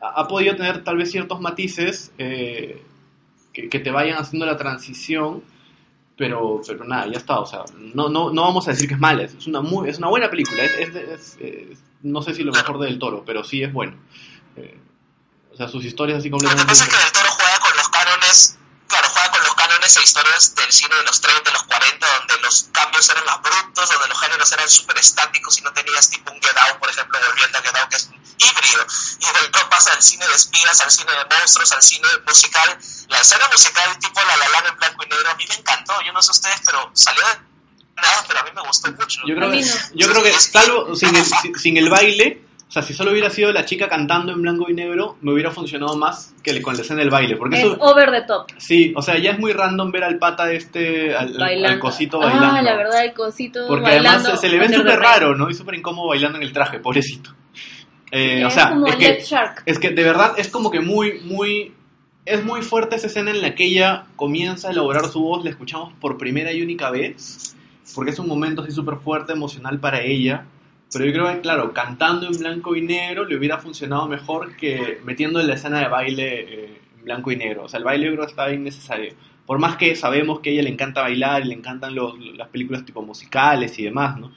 ha, podido tener tal vez ciertos matices eh, que, te vayan haciendo la transición, pero, pero nada, ya está. O sea, no, no, no vamos a decir que es mala, es una, muy, es una buena película. Es, es- es- no sé si lo mejor del toro, pero sí es bueno. O sea, sus historias así completamente. pasa es que Del Toro juega con los cánones, claro, juega cánones e historias del cine de los 30, de los 40, donde los cambios eran abruptos, donde los géneros eran súper estáticos y no tenías tipo un Get Out, por ejemplo, volviendo a Get Out, que es un híbrido. Y Del Toro pasa del cine de espías al cine de monstruos, al cine musical. La escena musical tipo La La Land en blanco y negro, a mí me encantó, yo no sé ustedes, pero salió de nada, pero a mí me gustó mucho. Yo creo, que, no. yo creo que salvo sin el, sin- el baile, sea, si solo hubiera sido la chica cantando en blanco y negro, me hubiera funcionado más que con la escena del baile. Porque Es eso, over the top. sí, o sea, ya es muy random ver al pata este, al, al- al Bailando. cosito Ah, bailando. la verdad, el cosito Porque bailando. además se, se le ve súper raro, ¿no? Y súper incómodo bailando en el traje, pobrecito. Eh, o es sea, como es que, Shark. es que de verdad es como que muy, muy... Es muy fuerte esa escena en la que ella comienza a elaborar su voz, la escuchamos por primera y única vez, porque es un momento así súper fuerte, emocional para ella. Pero yo creo que, claro, cantando en blanco y negro le hubiera funcionado mejor que metiendo en la escena de baile eh, en blanco y negro. O sea, el baile que está innecesario. Por más que sabemos que a ella le encanta bailar y le encantan los- las películas tipo musicales y demás, ¿no?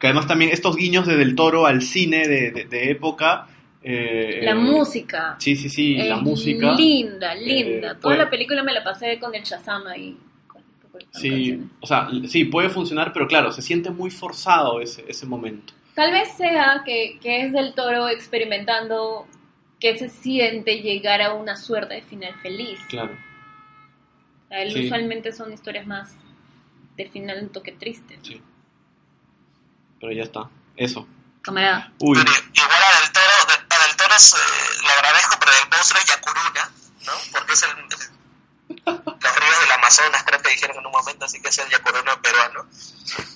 Que además también estos guiños de Del Toro al cine de, de- de época Eh, La eh, música. Sí, sí, sí, la música. Linda, linda. Eh, Toda puede- la película me la pasé con el Shazam ahí. Sí, canciones. o sea, sí, puede funcionar, pero claro, se siente muy forzado ese, ese momento. Tal vez sea que, que es del toro experimentando que se siente llegar a una suerte de final feliz. Claro. A él Sí. usualmente son historias más de final un toque triste. Sí. Pero ya está. Eso. Camarada. Uy. Pero igual a Del Toro, a Del Toro es, eh, le agradezco, pero el monstruo es Yacuruna, ¿no? Porque es el, los ríos del Amazonas, creo que dijeron en un momento, así que es el Yacuruna peruano.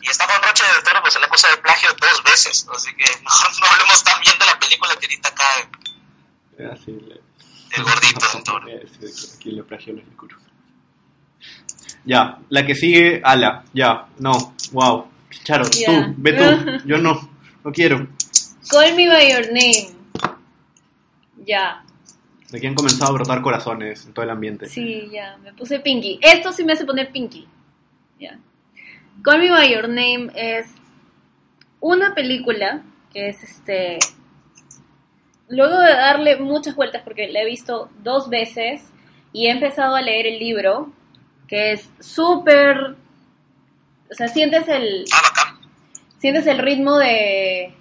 Y está con Roche Del Toro, pues se le acusa de plagio dos veces, así que mejor no hablemos tan bien de la película que ahorita cae Así le- el gordito Del Toro. Eh, sí, Aquí le plagió la Yacuru. Ya, la que sigue, ala, ya, no, wow. Charo, Ya. tú, ve tú, yo no, no quiero. Call me by your name. Ya. De aquí han comenzado a brotar corazones en todo el ambiente. Sí, ya. Me puse pinky. Esto sí me hace poner pinky. Ya. Call me by your name es una película que es este. Luego de darle muchas vueltas, porque la he visto dos veces y he empezado a leer el libro, que es súper. O sea, sientes el, sientes el ritmo de,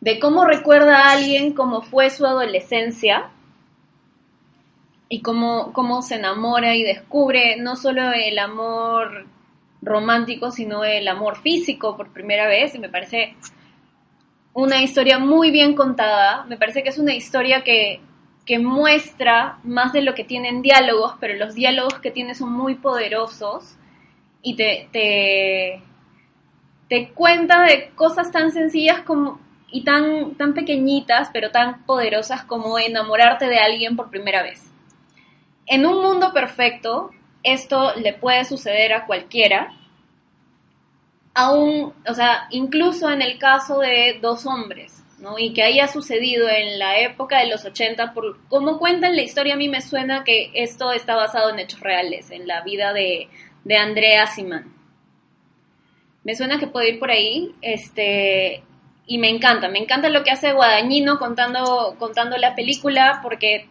de cómo recuerda a alguien cómo fue su adolescencia y cómo, cómo se enamora y descubre no solo el amor romántico, sino el amor físico por primera vez. Y me parece una historia muy bien contada. Me parece que es una historia que, que muestra más de lo que tienen diálogos, pero los diálogos que tiene son muy poderosos y te, te, te cuenta de cosas tan sencillas como y tan, tan pequeñitas, pero tan poderosas como enamorarte de alguien por primera vez. En un mundo perfecto, esto le puede suceder a cualquiera. Aún, o sea, incluso en el caso de dos hombres, ¿no? Y que haya sucedido en la época de los 80, por como cuentan la historia, a mí me suena que esto está basado en hechos reales, en la vida de, de Andrea Simán. Me suena que puede ir por ahí, este, y me encanta, me encanta lo que hace Guadañino contando, contando la película, porque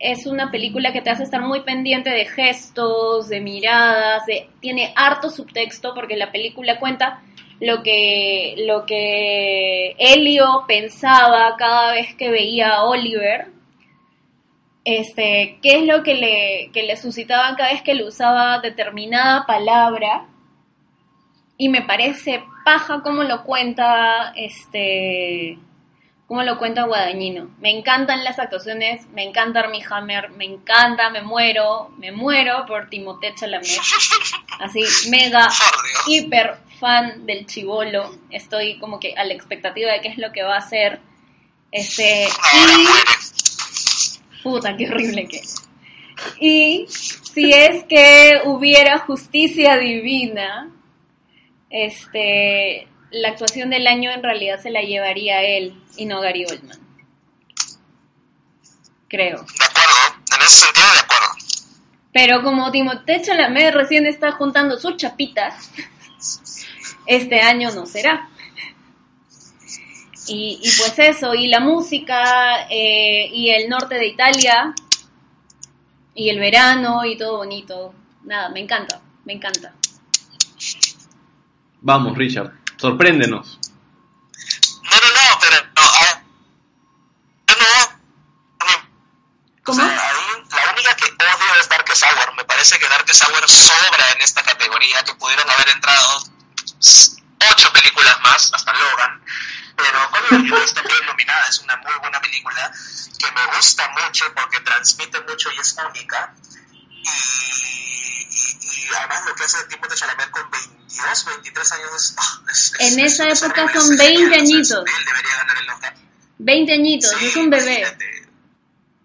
es una película que te hace estar muy pendiente de gestos, de miradas, de, tiene harto subtexto, porque la película cuenta lo que, lo que Helio pensaba cada vez que veía a Oliver, este, qué es lo que le, que le suscitaban cada vez que le usaba determinada palabra. Y me parece paja cómo lo cuenta este cómo lo cuenta Guadañino. Me encantan las actuaciones, me encanta Armie Hammer, me encanta, me muero, me muero por Timothée Chalamet. Así, mega, hiper fan del chivolo. Estoy como que a la expectativa de qué es lo que va a hacer. Este, y. Puta, qué horrible que es. Y si es que hubiera justicia divina, este, la actuación del año en realidad se la llevaría él y no Gary Oldman. Creo. De acuerdo, en ese sentido de acuerdo. Pero como Timothée Chalamet recién está juntando sus chapitas, este año no será. Y, y pues eso, y la música, eh, y el norte de Italia, y el verano, y todo bonito. Nada, me encanta, me encanta. Vamos, Richard, sorpréndenos. No, no, no, pero no, ah, no, ¿Cómo? O sea, ahí la única que odio es Darkest Hour. Me parece que Darkest Hour sobra en esta categoría, que pudieron haber entrado ocho películas más, hasta Logan. Pero Colin Hughes está bien nominada, es una muy buena película que me gusta mucho porque transmite mucho y es única. Y, y, y además lo que hace Timothée Chalamet con 22, 23 años es... ah, es- En es- esa es época horrible, son es 20 genial, o sea, añitos. Él debería ganar el Oscar. 20 añitos, Sí, es un bebé, imagínate.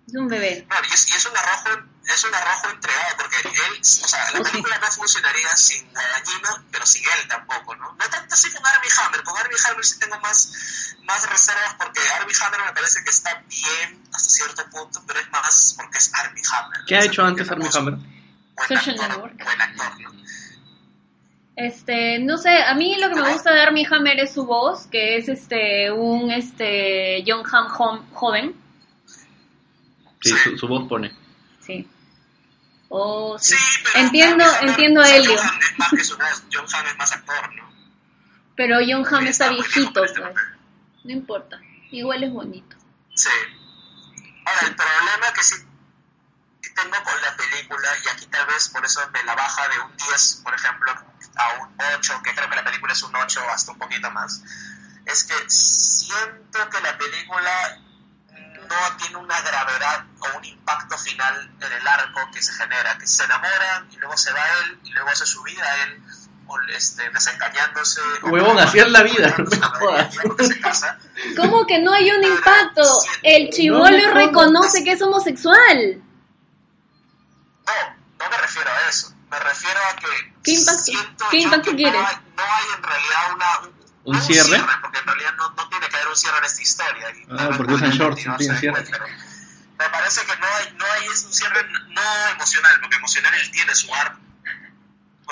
es un bebé. Claro, y es, y es un arrojo, es un arrojo entregado, porque él, o sea, la Oh, película no funcionaría sin Guadagnino, pero sin él tampoco, ¿no? No tanto así con Armie Hammer, con Armie Hammer sí tengo más, más reservas, porque Armie Hammer me parece que está bien hasta cierto punto, pero es más porque es Armie Hammer. ¿Qué ha hecho antes Armie Hammer? Buen Social actor, Network. buen actor, ¿no? Este, no sé, a mí lo que me gusta de Armie Hammer es su voz, que es este un este John Hamm jo- joven. Sí, su, su voz pone. Sí. Oh, sí. Sí, pero Entiendo, Hammer- entiendo a o sea, Helio. John Hamm es más que su voz, John Hamm es más actor, ¿no? Pero John Hamm Sí, está viejo viejito, este pues. papel. No importa. Igual es bonito. Sí. Ahora, el problema que sí que tengo con la película, y aquí tal vez por eso me la baja de un 10, por ejemplo, a un 8, que creo que la película es un 8 hasta un poquito más, es que siento que la película no tiene una gravedad o un impacto final en el arco que se genera, que se enamoran y luego se va él y luego hace su vida él, o este, desengañándose. o- Huevón, así es la vida. ¿Cómo que no hay un impacto? El chivolo reconoce que es homosexual. No, no me refiero a eso. Me refiero a que. ¿Qué impacto? ¿Qué impacto que quieres? No hay, no hay en realidad una. ¿Un no cierre? Porque en realidad no, no tiene que haber un cierre en esta historia. Y Ah, porque usan shorts, no tienen cierre. Me parece que no hay, no hay es un cierre no emocional, porque emocional él tiene su arco.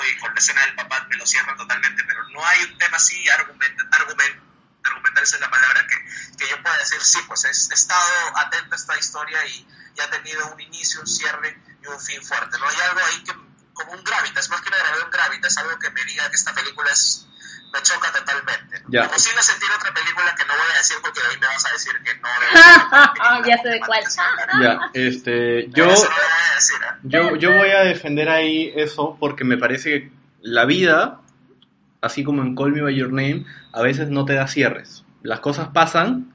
Y con la escena del papá me lo cierran totalmente, pero no hay un tema así argument, argument, argumental, esa es la palabra, que, que yo pueda decir, sí, pues he, he estado atento a esta historia y, y ha tenido un inicio, un cierre y un fin fuerte. No hay algo ahí que, como un gravitas, más que una gravedad, un gravitas, algo que me diga que esta película es, me choca totalmente. ¿no? Ya. Como si me sentir otra película que no voy a decir porque ahí me vas a decir que no. Ya sé de cuál. Ya, este, yo, no decir, ¿eh? yo, yo voy a defender ahí eso porque me parece que la vida, así como en Call Me By Your Name, a veces no te da cierres. Las cosas pasan,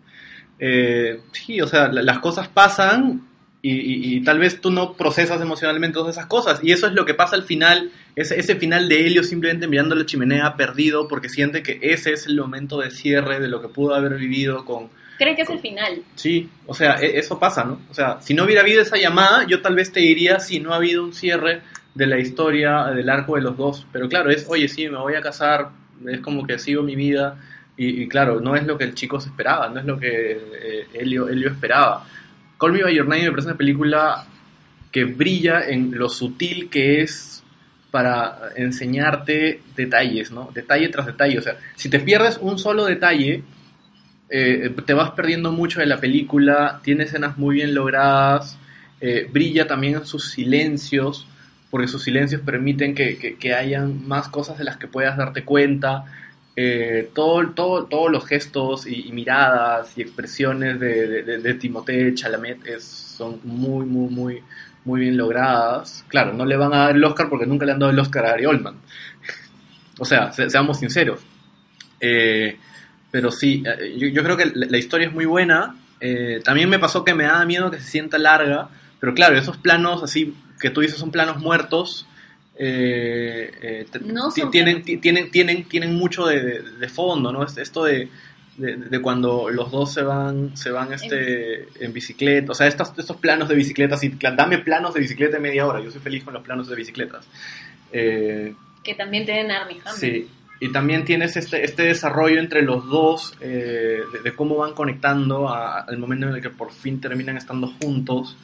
eh, sí, o sea, la- las cosas pasan y, y- y tal vez tú no procesas emocionalmente todas esas cosas. Y eso es lo que pasa al final, ese, ese final de Helio simplemente mirando la chimenea perdido porque siente que ese es el momento de cierre de lo que pudo haber vivido con, ¿Crees que es el final? Sí, o sea, e- eso pasa, ¿no? O sea, si no hubiera habido esa llamada, yo tal vez te diría si no ha habido un cierre de la historia del arco de los dos. Pero claro, es, oye, sí, me voy a casar, es como que sigo mi vida. Y, y claro, no es lo que el chico se esperaba, no es lo que eh, Helio, Helio esperaba. Call Me By Your Name me parece una película que brilla en lo sutil que es para enseñarte detalles, ¿no? Detalle tras detalle. O sea, si te pierdes un solo detalle, eh, te vas perdiendo mucho de la película, tiene escenas muy bien logradas, eh, brilla también en sus silencios, porque sus silencios permiten que, que, que hayan más cosas de las que puedas darte cuenta. Eh, todo, todo, todos los gestos y, miradas y expresiones de, de, de, Timothée Chalamet es, son muy, muy, muy, muy bien logradas. Claro, no le van a dar el Oscar porque nunca le han dado el Oscar a Gary Oldman. o sea, se, seamos sinceros. Eh, pero sí, eh, yo, yo, creo que la, historia es muy buena. Eh, también me pasó que me da miedo que se sienta larga, pero claro, esos planos así que tú dices son planos muertos. Eh, no son tienen, tienen, tienen, tienen mucho de, de, de fondo, ¿no? Esto de, de, cuando los dos se van, se van este, en, en bicicleta, o sea, estos, estos planos de bicicletas, y dame planos de bicicleta de media hora, yo soy feliz con los planos de bicicletas. Eh, que también tienen Hammer. Sí, y también tienes este, este desarrollo entre los dos, eh, de, de, cómo van conectando a, al momento en el que por fin terminan estando juntos.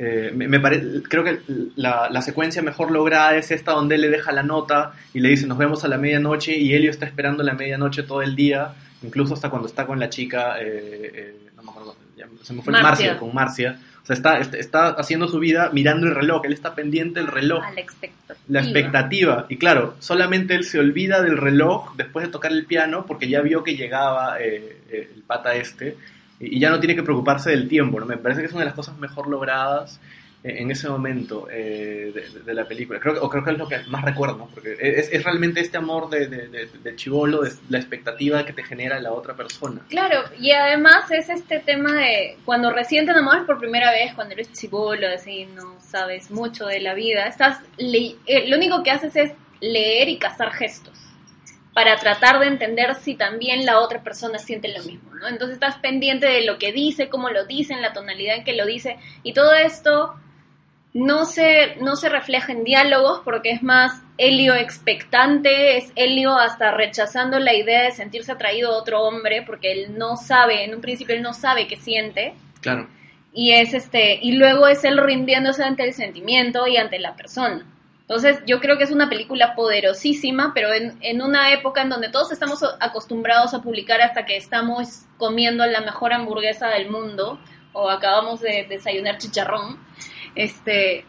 Eh, me, me parece, creo que la, la, secuencia mejor lograda es esta donde él le deja la nota y le dice nos vemos a la medianoche y Helio está esperando la medianoche todo el día, incluso hasta cuando está con la chica, eh, eh no me acuerdo, ya, se me fue Marcia. Marcia, con Marcia. O sea, está, está haciendo su vida mirando el reloj, él está pendiente del reloj. A la expectativa. La expectativa. Y claro, solamente él se olvida del reloj después de tocar el piano porque ya vio que llegaba eh, el pata este y ya no tiene que preocuparse del tiempo. ¿no? Me parece que es una de las cosas mejor logradas en ese momento eh, de, la película. Creo, o creo que es lo que más recuerdo, porque es, es, realmente este amor de, de, de chivolo, la expectativa que te genera la otra persona. Claro, y además es este tema de cuando recién te enamoras por primera vez, cuando eres chivolo, así no sabes mucho de la vida, estás eh, lo único que haces es leer y cazar gestos para tratar de entender si también la otra persona siente lo mismo, ¿no? Entonces estás pendiente de lo que dice, cómo lo dice, en la tonalidad en que lo dice, y todo esto no se, no se refleja en diálogos porque es más Helio expectante, es Helio hasta rechazando la idea de sentirse atraído a otro hombre porque él no sabe, en un principio él no sabe qué siente. Claro. Y es este, y luego es él rindiéndose ante el sentimiento y ante la persona. Entonces yo creo que es una película poderosísima, pero en, en una época en donde todos estamos acostumbrados a publicar hasta que estamos comiendo la mejor hamburguesa del mundo o acabamos de desayunar chicharrón, este,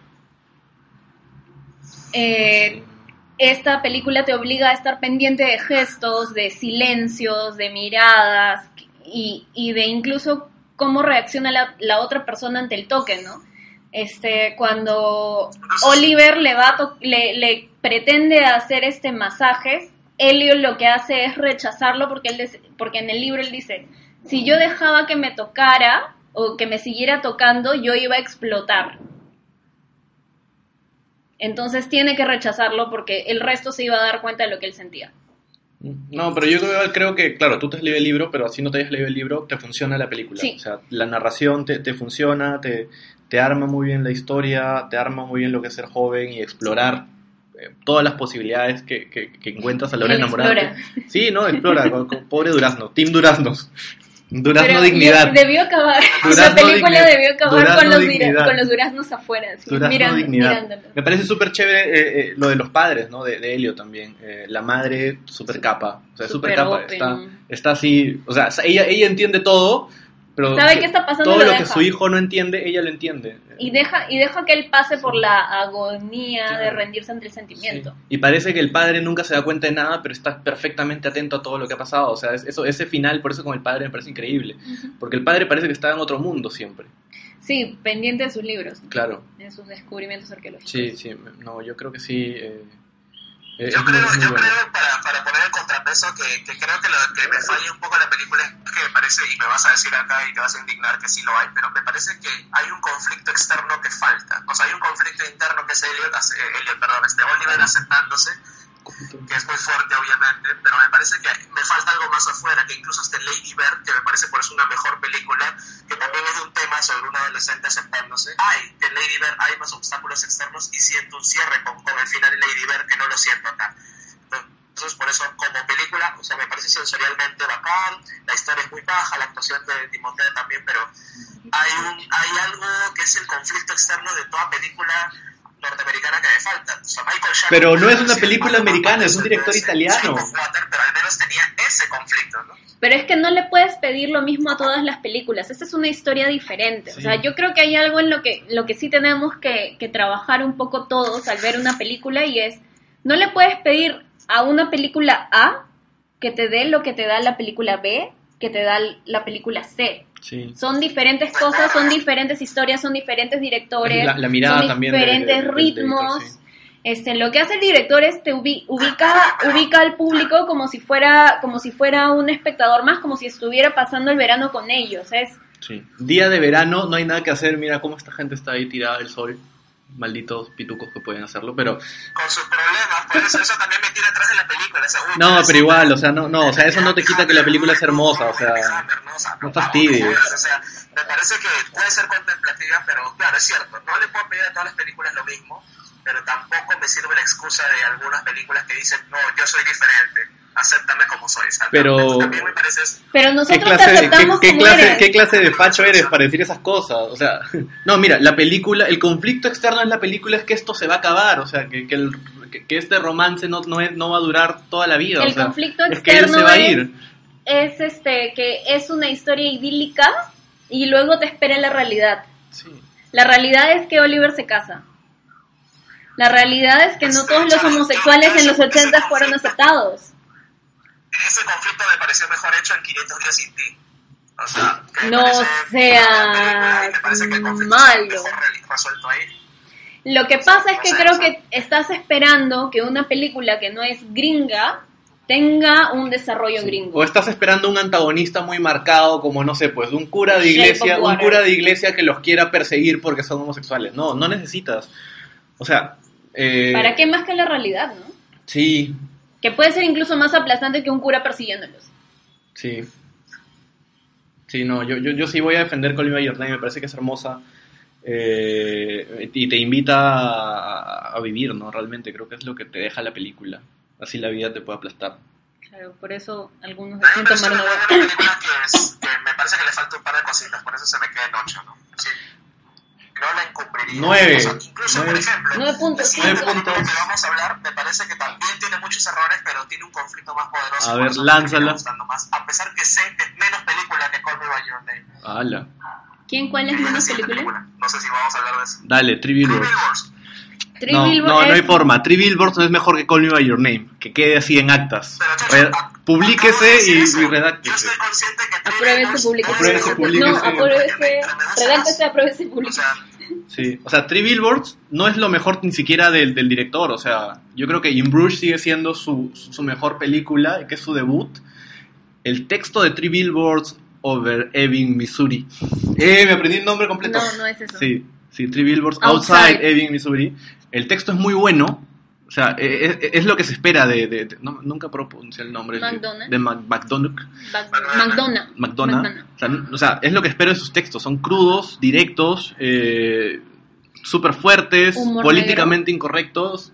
eh, esta película te obliga a estar pendiente de gestos, de silencios, de miradas y, y de incluso cómo reacciona la, la, otra persona ante el toque, ¿no? Este, cuando Oliver le va le, le, pretende hacer este masajes, Elio lo que hace es rechazarlo porque, él, porque en el libro él dice, si yo dejaba que me tocara o que me siguiera tocando, yo iba a explotar. Entonces tiene que rechazarlo porque el resto se iba a dar cuenta de lo que él sentía. No, pero yo creo que, claro, tú te has leído el libro, pero así no te hayas leído el libro, te funciona la película. Sí. O sea, la narración te, te funciona, te, te, arma muy bien la historia, te arma muy bien lo que es ser joven y explorar eh, todas las posibilidades que, que, que encuentras a la hora de enamorarte. Sí, no, explora, con, con, pobre Durazno, Team Duraznos. Durazno Pero Dignidad. Debió acabar. Durazno la película dignidad. debió acabar Durazno con los, dignidad. con los duraznos afuera, así, Durazno mirando, Dignidad. mirándolo. Me parece súper chévere eh, eh, lo de los padres, ¿no? De, de Helio también. Eh, la madre súper capa. O sea, súper capa. Está, está así. O sea, ella, ella entiende todo, pero. Sabe qué está pasando, Todo lo lo que su hijo no entiende, ella lo entiende. Y deja, y deja que él pase por la agonía de rendirse ante el sentimiento. Sí. Y parece que el padre nunca se da cuenta de nada, pero está perfectamente atento a todo lo que ha pasado. O sea, es- eso, ese final, por eso con el padre me parece increíble. Porque el padre parece que está en otro mundo siempre. Sí, pendiente de sus libros, Claro. de sus descubrimientos arqueológicos. Sí, sí. No, yo creo que sí. eh, eh, Yo creo, yo bueno. creo para, para poner el contrapeso, que, que creo que lo que me falla un poco en la película es que me parece, y me vas a decir acá y te vas a indignar que sí lo hay, pero me parece que hay un conflicto externo que falta. O sea, hay un conflicto interno que es Elliot, Elliot perdón, este Oliver aceptándose, que es muy fuerte obviamente, pero me parece que me falta algo más afuera, que incluso este Lady Bird, que me parece por eso una mejor película, que también es un tema sobre un adolescente aceptándose. Hay, en Lady Bird hay más obstáculos externos y siento un cierre con, con el final de Lady Bird que no lo siento acá. Entonces, por eso, como película, o sea, me parece sensorialmente bacán, la historia es muy baja, la actuación de Timothée también, pero hay, un, hay algo que es el conflicto externo de toda película norteamericana que me falta. O sea, Michael Shannon Pero no es una película "Ah, no, americana, es un director no, italiano". Water, pero al menos tenía ese conflicto, ¿no? Pero es que no le puedes pedir lo mismo a todas las películas. Esta es una historia diferente. Sí. O sea, yo creo que hay algo en lo que, lo que sí tenemos que, que trabajar un poco todos al ver una película y es, no le puedes pedir a una película A que te dé lo que te da la película B, que te da la película C. Sí. Son diferentes cosas, son diferentes historias, son diferentes directores, La- la mirada son también de- diferentes de- ritmos. director, sí. Este, lo que hace el director es te ubi- ubica, ubica al público como si fuera, como si fuera un espectador más, como si estuviera pasando el verano con ellos. Es, Sí. Día de verano, no hay nada que hacer. Mira cómo esta gente está ahí tirada del sol. Malditos pitucos que pueden hacerlo, pero Con sus problemas, por eso, eso también me tira atrás de la película. no, pero pero igual, o sea, no, no, o sea, eso no te quita que la película es hermosa, o sea, no fastidies. O sea, me parece que puede ser contemplativa, pero claro, es cierto, no le puedo pedir a todas las películas lo mismo, pero tampoco me sirve la excusa de algunas películas que dicen, no, yo soy diferente, acéptame como soy. ¿sabes? Pero- También me parece eso. pero ¿Qué nosotros te clase, de, qué, aceptamos qué como clase, eres. qué clase de facho eres para decir esas cosas? O sea, no, mira, la película, el conflicto externo en la película es que esto se va a acabar, o sea, que, que, el- que- que este romance no, no, es- no va a durar toda la vida. El o sea, conflicto es que él externo se va a es- ir. Es este, que es una historia idílica y luego te espera la realidad. Sí. La realidad es que Oliver se casa. La realidad es que no todos los homosexuales en los 80 fueron aceptados. Ese conflicto me pareció mejor hecho en 500 días sin ti. O sea, que No conflicto malo. Lo que pasa es que creo que estás esperando que una película que no es gringa tenga un desarrollo gringo. O estás esperando un antagonista muy marcado, como no sé, pues un cura de iglesia, un cura de iglesia que los quiera perseguir porque son homosexuales. No, no necesitas. O sea, eh, ¿Para qué más que la realidad, no? Sí, Que puede ser incluso más aplastante que un cura persiguiéndolos. sí. Sí, no, yo, yo, yo sí voy a defender Your Name, me parece que es hermosa. eh, y te invita a, a vivir, ¿no? Realmente creo que es lo que te deja la película. Así la vida te puede aplastar. Claro, por eso algunos deciden me parece tomar una buena película que, es, que me parece que le falta un par de cositas, por eso se me queda en 8, ¿no? Sí. No la encubriría. Nueve. O sea, incluso, Nueve. por ejemplo, 9.5. la siguiente Nueve película puntos. que vamos a hablar me parece que también tiene muchos errores, pero tiene un conflicto más poderoso. A ver, lánzala. gustando más, a pesar que sé que es menos película que Call Me By Your Name. Ala. ¿Quién? ¿Cuál es menos película? No sé si vamos a hablar de eso. Dale, Three. Three No, no, no hay forma. Three Billboards no es mejor que Call Me By Your Name. Que quede así en actas. Pero, Chacho, a- publíquese y, y Yo redáctese. estoy consciente que Three Apruébese, Billboards publíquese. Apruébese, es- publíquese. No, apruébese, redáctese, O sea, Sí, o sea, Three Billboards no es lo mejor ni siquiera del, del director, o sea, yo creo que In Bruges sigue siendo su, su mejor película, que es su debut. El texto de Three Billboards over Ebbing, Missouri. Eh, me aprendí el nombre completo. No, no es eso. Sí, sí, Three Billboards Outside. outside, Ebbing, Missouri. El texto es muy bueno, o sea, e- e- es, lo que se espera de... de- de- no, nunca pronuncié el nombre. de-. De, Mac- McDonald. Bac- McDonald's. McDonald. O sea, o sea, es lo que espero de sus textos. Son crudos, directos, eh, súper fuertes, Humor políticamente incorrectos,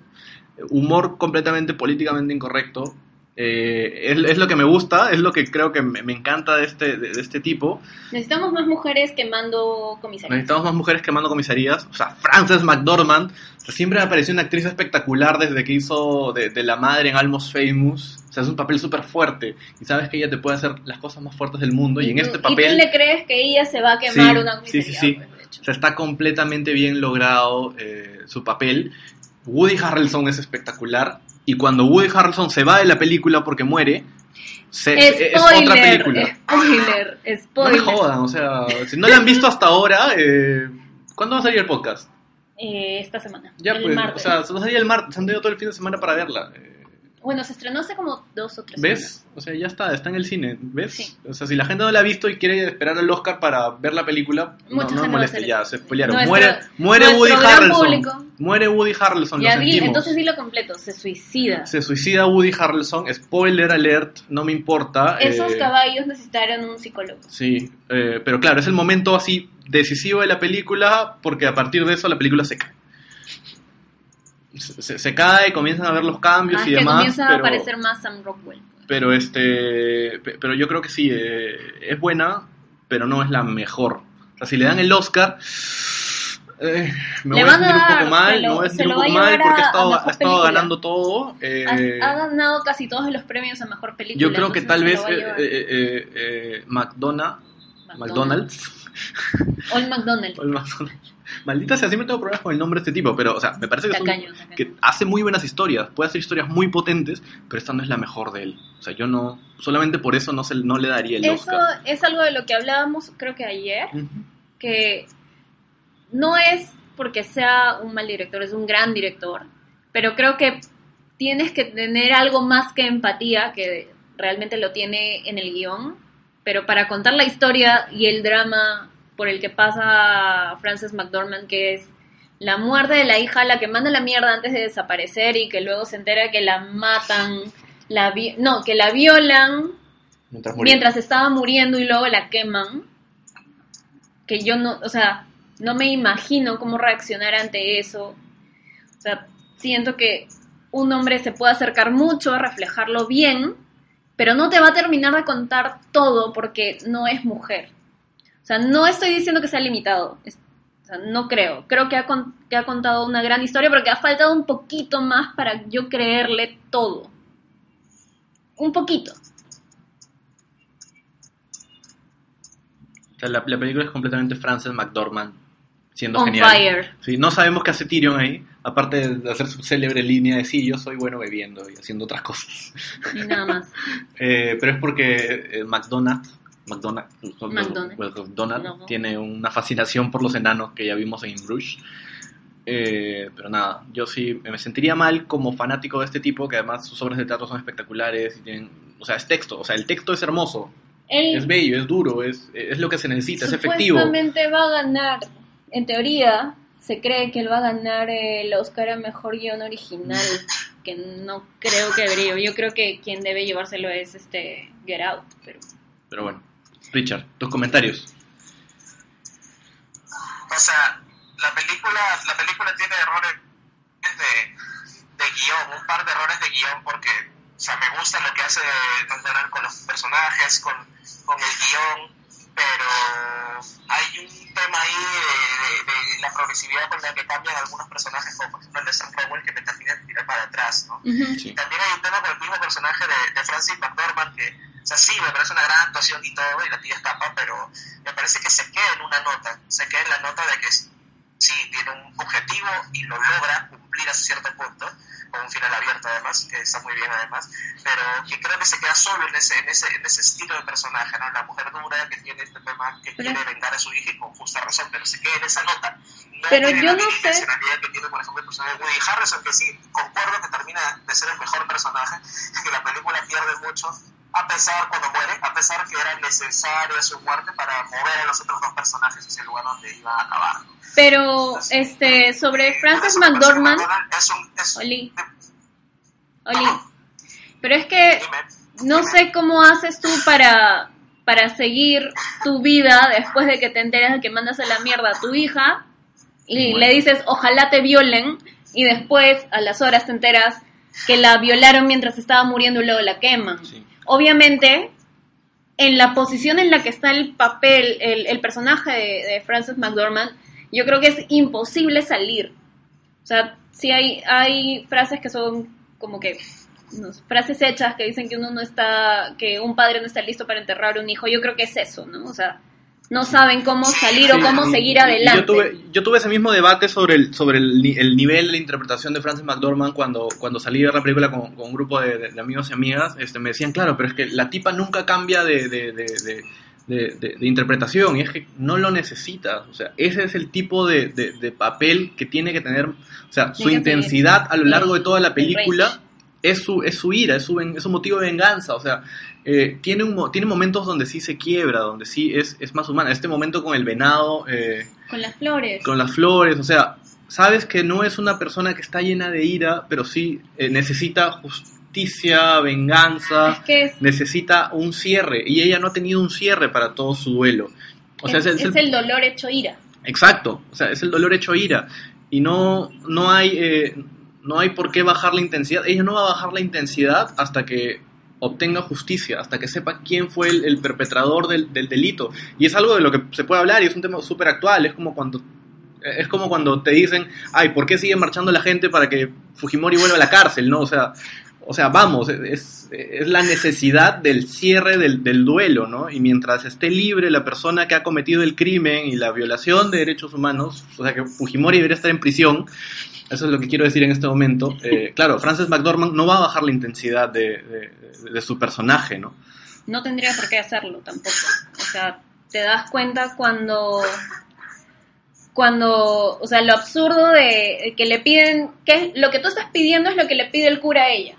humor completamente políticamente incorrecto. Eh, es, es lo que me gusta, es lo que creo que me, me encanta de este, de, de este tipo. Necesitamos más mujeres quemando comisarios. Necesitamos más mujeres quemando comisarías. O sea, Frances McDormand o sea, siempre me pareció una actriz espectacular desde que hizo de, de la madre en Almost Famous. O sea, es un papel súper fuerte. Y sabes que ella te puede hacer las cosas más fuertes del mundo. Y en este ¿Y papel... tú le crees que ella se va a quemar Sí, una sí, comisaría? sí, sí. Pues, de hecho. O sea, está completamente bien logrado eh, su papel. Woody Harrelson es espectacular. Y cuando Woody Harrelson se va de la película porque muere, se- es otra Spoiler, película. spoiler, No me spoiler. jodan, o sea, si no la han visto hasta ahora, eh, ¿cuándo va a salir el podcast? Eh, esta semana, Ya el pues, martes. o sea, va a salir el martes, se han tenido todo el fin de semana para verla. eh, bueno, se estrenó hace como dos o tres ¿Ves? O sea, ya está, está en el cine, ¿ves? Sí. O sea, si la gente no la ha visto y quiere esperar al Oscar para ver la película, no, Mucha no a moleste, ya, se spoilearon. Nuestro- muere muere Woody Harrelson. público. Muere Woody Harrelson, Ya lo di, entonces dilo completo, se suicida. Se suicida Woody Harrelson, spoiler alert, no me importa. Esos eh, caballos necesitaron un psicólogo. Sí, eh, pero claro, es el momento así decisivo de la película porque a partir de eso la película se cae. Se, se- cae, comienzan a ver los cambios Más y demás. comienza pero, a aparecer más Sam Rockwell. pero este, pe- pero yo creo que sí, eh, es buena, pero no es la mejor. O sea, si le dan el Oscar, eh, me Le voy a sentir un poco mal, lo- me voy a se sentir un poco mal porque ha estado, ha estado ganando todo. eh, Ha, ha ganado casi todos los premios a mejor película. yo creo que tal vez eh, eh, eh, eh, McDonald's, McDonald's Old McDonald. O el McDonald's. Maldita sea, siempre tengo problemas con el nombre de este tipo, pero, o sea, me parece que, Tacaño, hace muy buenas historias, puede hacer historias muy potentes, pero esta no es la mejor de él. O sea, yo no, solamente por eso no, se, no le daría el Eso Oscar. es algo de lo que hablábamos, creo que ayer, que no es porque sea un mal director, es un gran director, pero creo que tienes que tener algo más que empatía, que realmente lo tiene en el guion, pero para contar la historia y el drama por el que pasa Frances McDormand, que es la muerte de la hija, la que manda la mierda antes de desaparecer y que luego se entera que la matan, la vi- no, que la violan Mientras mientras estaba muriendo y luego la queman, que yo no, o sea, no me imagino cómo reaccionar ante eso. O sea, siento que un hombre se puede acercar mucho a reflejarlo bien, pero no te va a terminar de contar todo porque no es mujer. O sea, no estoy diciendo que sea limitado. o sea, no creo. Creo que ha, con- que ha contado una gran historia, pero que ha faltado un poquito más para yo creerle todo. Un poquito. O sea, la, la película es completamente Frances McDormand siendo On genial. fire. Sí, no sabemos qué hace Tyrion ahí, aparte de hacer su célebre línea de sí, yo soy bueno bebiendo y haciendo otras cosas. Y nada más. Eh, pero es porque eh, McDonald's, McDonald's, McDonald's. McDonald's No. tiene una fascinación por los enanos que ya vimos en In Bruges. Eh, pero nada, yo sí me sentiría mal como fanático de este tipo, que además sus obras de teatro son espectaculares y tienen, o sea, es texto, o sea, el texto es hermoso, es bello, es duro, es, es lo que se necesita, es efectivo. supuestamente va a ganar, en teoría, se cree que él va a ganar el Oscar a Mejor Guión Original, que no creo que debería. Yo creo que quien debe llevárselo es este Get Out, pero... Pero bueno, Richard, tus comentarios. O sea, la película, la película tiene errores de, de guion, un par de errores de guion porque, o sea, me gusta lo que hace Nolan con los personajes, con, con el guion, pero progresividad con la que cambian algunos personajes, como por ejemplo el de Sam Rowell, que me termina de tirar para atrás, ¿no? Ujú. También hay un tema con el mismo personaje de, de Francis McDormand, que, o sea, sí, me parece una gran actuación y todo, y la tía escapa, pero me parece que se queda en una nota, se queda en la nota de que sí, tiene un objetivo y lo logra cumplir hasta cierto punto, con un final abierto además, que está muy bien además, pero que creo que se queda solo en ese, en ese, en ese estilo de personaje, ¿no? La mujer dura que tiene este tema que Pero- quiere vengar a su hija y con justa razón, pero se queda en esa nota. No Pero yo no sé- que tiene, por ejemplo, el personaje de Woody Harrison, que sí, concuerdo que termina de ser el mejor personaje, que la película pierde mucho, a pesar, cuando muere, a pesar que era necesaria su muerte para mover a los otros dos personajes hacia el lugar donde iban a acabar. ¿no? Pero, este, sobre Frances McDormand, Oli, Oli, pero es que no sé cómo haces tú para, para seguir tu vida después de que te enteras de que mandas a la mierda a tu hija y Bueno. le dices ojalá te violen y después a las horas te enteras que la violaron mientras estaba muriendo y luego la queman. Sí. Obviamente, en la posición en la que está el papel, el, el personaje de, de Frances McDormand, yo creo que es imposible salir. O sea, sí hay, hay frases que son como que no frases hechas que dicen que uno no está, que un padre no está listo para enterrar a un hijo. Yo creo que es eso, ¿no? O sea, no saben cómo salir o cómo seguir adelante. Yo tuve, yo tuve ese mismo debate sobre el, sobre el, el nivel de la interpretación de Frances McDormand cuando, cuando salí ver la película con, con un grupo de, de- de amigos y amigas. Este, me decían, claro, pero es que la tipa nunca cambia de, de, de- de- de- interpretación y es que no lo necesita. O sea, ese es el tipo de, papel que tiene que tener. O sea, su intensidad a lo largo de toda la el película es su, es su ira, es su, es su motivo de venganza. O sea, eh, tiene, un, tiene momentos donde sí se quiebra, donde sí es, es más humana. Este momento con el venado, eh, Con las flores. con las flores, o sea, sabes que no es una persona que está llena de ira, pero sí eh, necesita justicia, venganza, Es que es, necesita un cierre. Y ella no ha tenido un cierre para todo su duelo. O sea, es, es, el- el dolor hecho ira. Exacto, o sea, es el dolor hecho ira. Y no, no, hay, eh, no hay por qué bajar la intensidad. Ella no va a bajar la intensidad hasta que obtenga justicia, hasta que sepa quién fue el, el perpetrador del, del delito. Y es algo de lo que se puede hablar y es un tema súper actual. Es como cuando es como cuando te dicen, ay, ¿por qué sigue marchando la gente para que Fujimori vuelva a la cárcel? ¿no? O sea, o sea vamos, es, es la necesidad del cierre del, del duelo, ¿no? Y mientras esté libre la persona que ha cometido el crimen y la violación de derechos humanos, o sea que Fujimori debería estar en prisión, eso es lo que quiero decir en este momento. Eh, claro, Frances McDormand no va a bajar la intensidad de, de- de su personaje, ¿no? No tendría por qué hacerlo tampoco. O sea, te das cuenta cuando cuando, o sea, lo absurdo de que le piden, que lo que tú estás pidiendo es lo que le pide el cura a ella.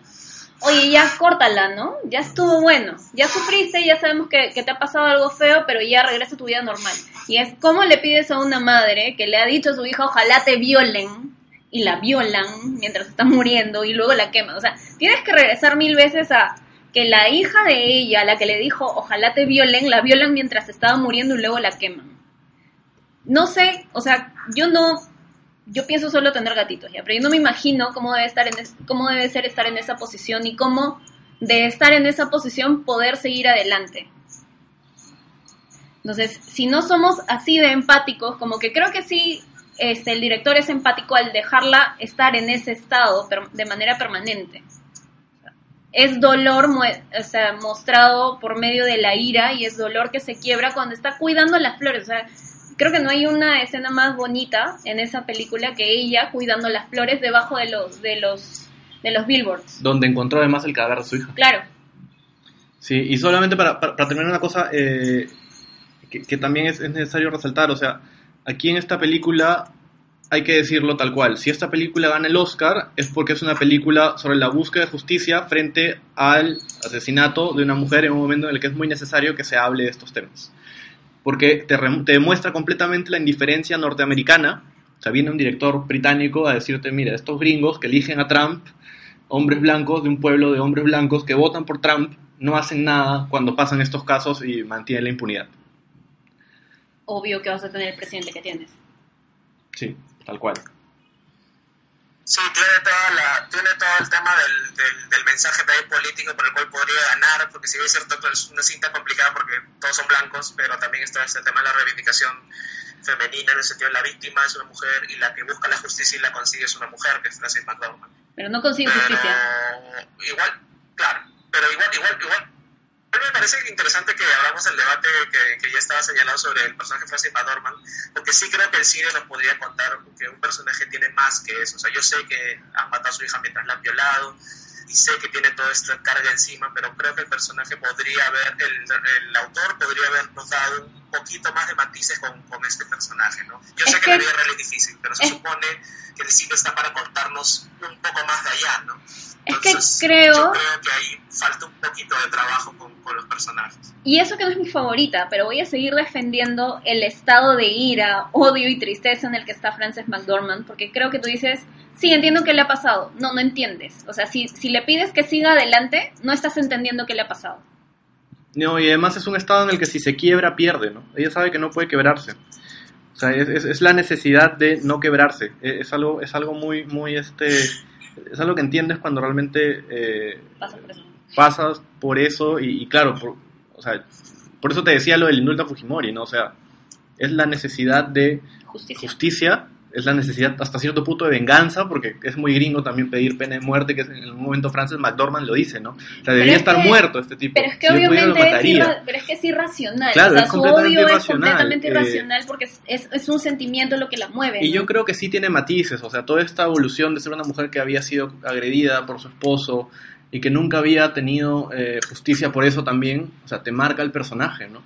Oye, ya córtala, ¿no? Ya estuvo bueno, ya sufriste, ya sabemos que, te ha pasado algo feo, pero ya regresa a tu vida normal. Y es como le pides a una madre que le ha dicho a su hija, ojalá te violen, y la violan mientras está muriendo y luego la queman. O sea, tienes que regresar mil veces a que la hija de ella, la que le dijo, ojalá te violen, la violan mientras estaba muriendo y luego la queman no sé, o sea, yo no, yo pienso solo tener gatitos ya, pero yo no me imagino cómo debe estar es- cómo debe ser estar en esa posición y cómo de estar en esa posición poder seguir adelante. Entonces, si no somos así de empáticos, como que creo que sí, este, el director es empático al dejarla estar en ese estado de manera permanente. Es dolor mostrado por medio de la ira y es dolor que se quiebra cuando está cuidando las flores. O sea, creo que no hay una escena más bonita en esa película que ella cuidando las flores debajo de los de los de los billboards. Donde encontró además el cadáver de su hija. Claro. Sí, y solamente para, para, para terminar una cosa eh, que, que también es, es necesario resaltar, o sea, aquí en esta película hay que decirlo tal cual, si esta película gana el Oscar es porque es una película sobre la búsqueda de justicia frente al asesinato de una mujer en un momento en el que es muy necesario que se hable de estos temas. Porque te, demuestra completamente la indiferencia norteamericana, o sea, viene un director británico a decirte, mira, estos gringos que eligen a Trump, hombres blancos de un pueblo de hombres blancos que votan por Trump, no hacen nada cuando pasan estos casos y mantienen la impunidad. Obvio que vas a tener el presidente que tienes. Sí, tal cual. Sí, tiene, toda la, tiene todo el tema del, del, del mensaje también político por el cual podría ganar, porque si bien es cierto que es una cinta complicada porque todos son blancos, pero también está este tema de la reivindicación femenina en el sentido de la víctima es una mujer y la que busca la justicia y la consigue es una mujer, que es Francis McDormand. Pero no consigue Pero justicia. igual, claro, pero igual, igual, igual. A me parece interesante que hablamos del debate que, ya estaba señalado sobre el personaje Francis McDormand, porque sí creo que el cine nos podría contar que un personaje tiene más que eso. O sea, yo sé que han matado a su hija mientras la han violado, y sé que tiene toda esta carga encima, pero creo que el personaje podría haber, el, el autor podría habernos dado un poquito más de matices con, con este personaje, ¿no? Yo Es sé que, que- la vida real es difícil, pero se es- supone que el cine está para contarnos un poco más de allá, ¿no? Es que Entonces, creo- Yo creo que ahí falta un poquito de trabajo con, con los personajes. Y eso que no es mi favorita, pero voy a seguir defendiendo el estado de ira, odio y tristeza en el que está Frances McDormand, porque creo que tú dices, sí, entiendo qué le ha pasado. No, no entiendes. O sea, si, si le pides que siga adelante, no estás entendiendo qué le ha pasado. No, y además es un estado en el que si se quiebra, pierde, ¿no? Ella sabe que no puede quebrarse. O sea, es, es- es la necesidad de no quebrarse. Es, es algo, es algo muy, muy, este... Es algo que entiendes cuando realmente eh, Pasa por eso. pasas por eso y, y claro, por, o sea, por eso te decía lo del indulto a Fujimori, ¿no? O sea, es la necesidad de Justicia. justicia, es la necesidad hasta cierto punto de venganza, porque es muy gringo también pedir pena de muerte, que en un momento Francis McDormand lo dice, ¿no? O sea, debería es estar que- muerto este tipo. Pero es que Si obviamente es, irra- pero es que es irracional. Claro, o sea, es su odio es completamente eh, irracional porque es, es, es un sentimiento lo que la mueve. Y ¿no? yo creo que sí tiene matices, o sea, toda esta evolución de ser una mujer que había sido agredida por su esposo y que nunca había tenido eh, justicia por eso también, o sea, te marca el personaje, ¿no?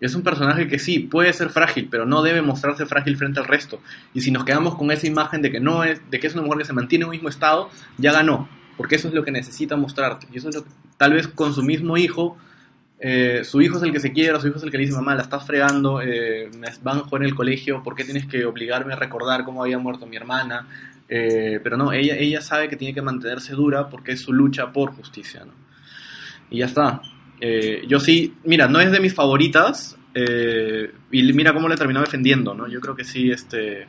Es un personaje que sí, puede ser frágil, pero no debe mostrarse frágil frente al resto. Y si nos quedamos con esa imagen de que no es, de que es una mujer que se mantiene en un mismo estado, ya ganó, porque eso es lo que necesita mostrarte. Y eso es lo que, tal vez con su mismo hijo, eh, su hijo es el que se quiere, su hijo es el que le dice, mamá, la estás fregando, eh, me van a jugar en el colegio, ¿por qué tienes que obligarme a recordar cómo había muerto mi hermana? Eh, pero no, ella, ella sabe que tiene que mantenerse dura porque es su lucha por justicia, ¿no? Y ya está. Eh, yo sí, mira, no es de mis favoritas, eh, y mira cómo le terminó defendiendo, ¿no? Yo creo que sí, este...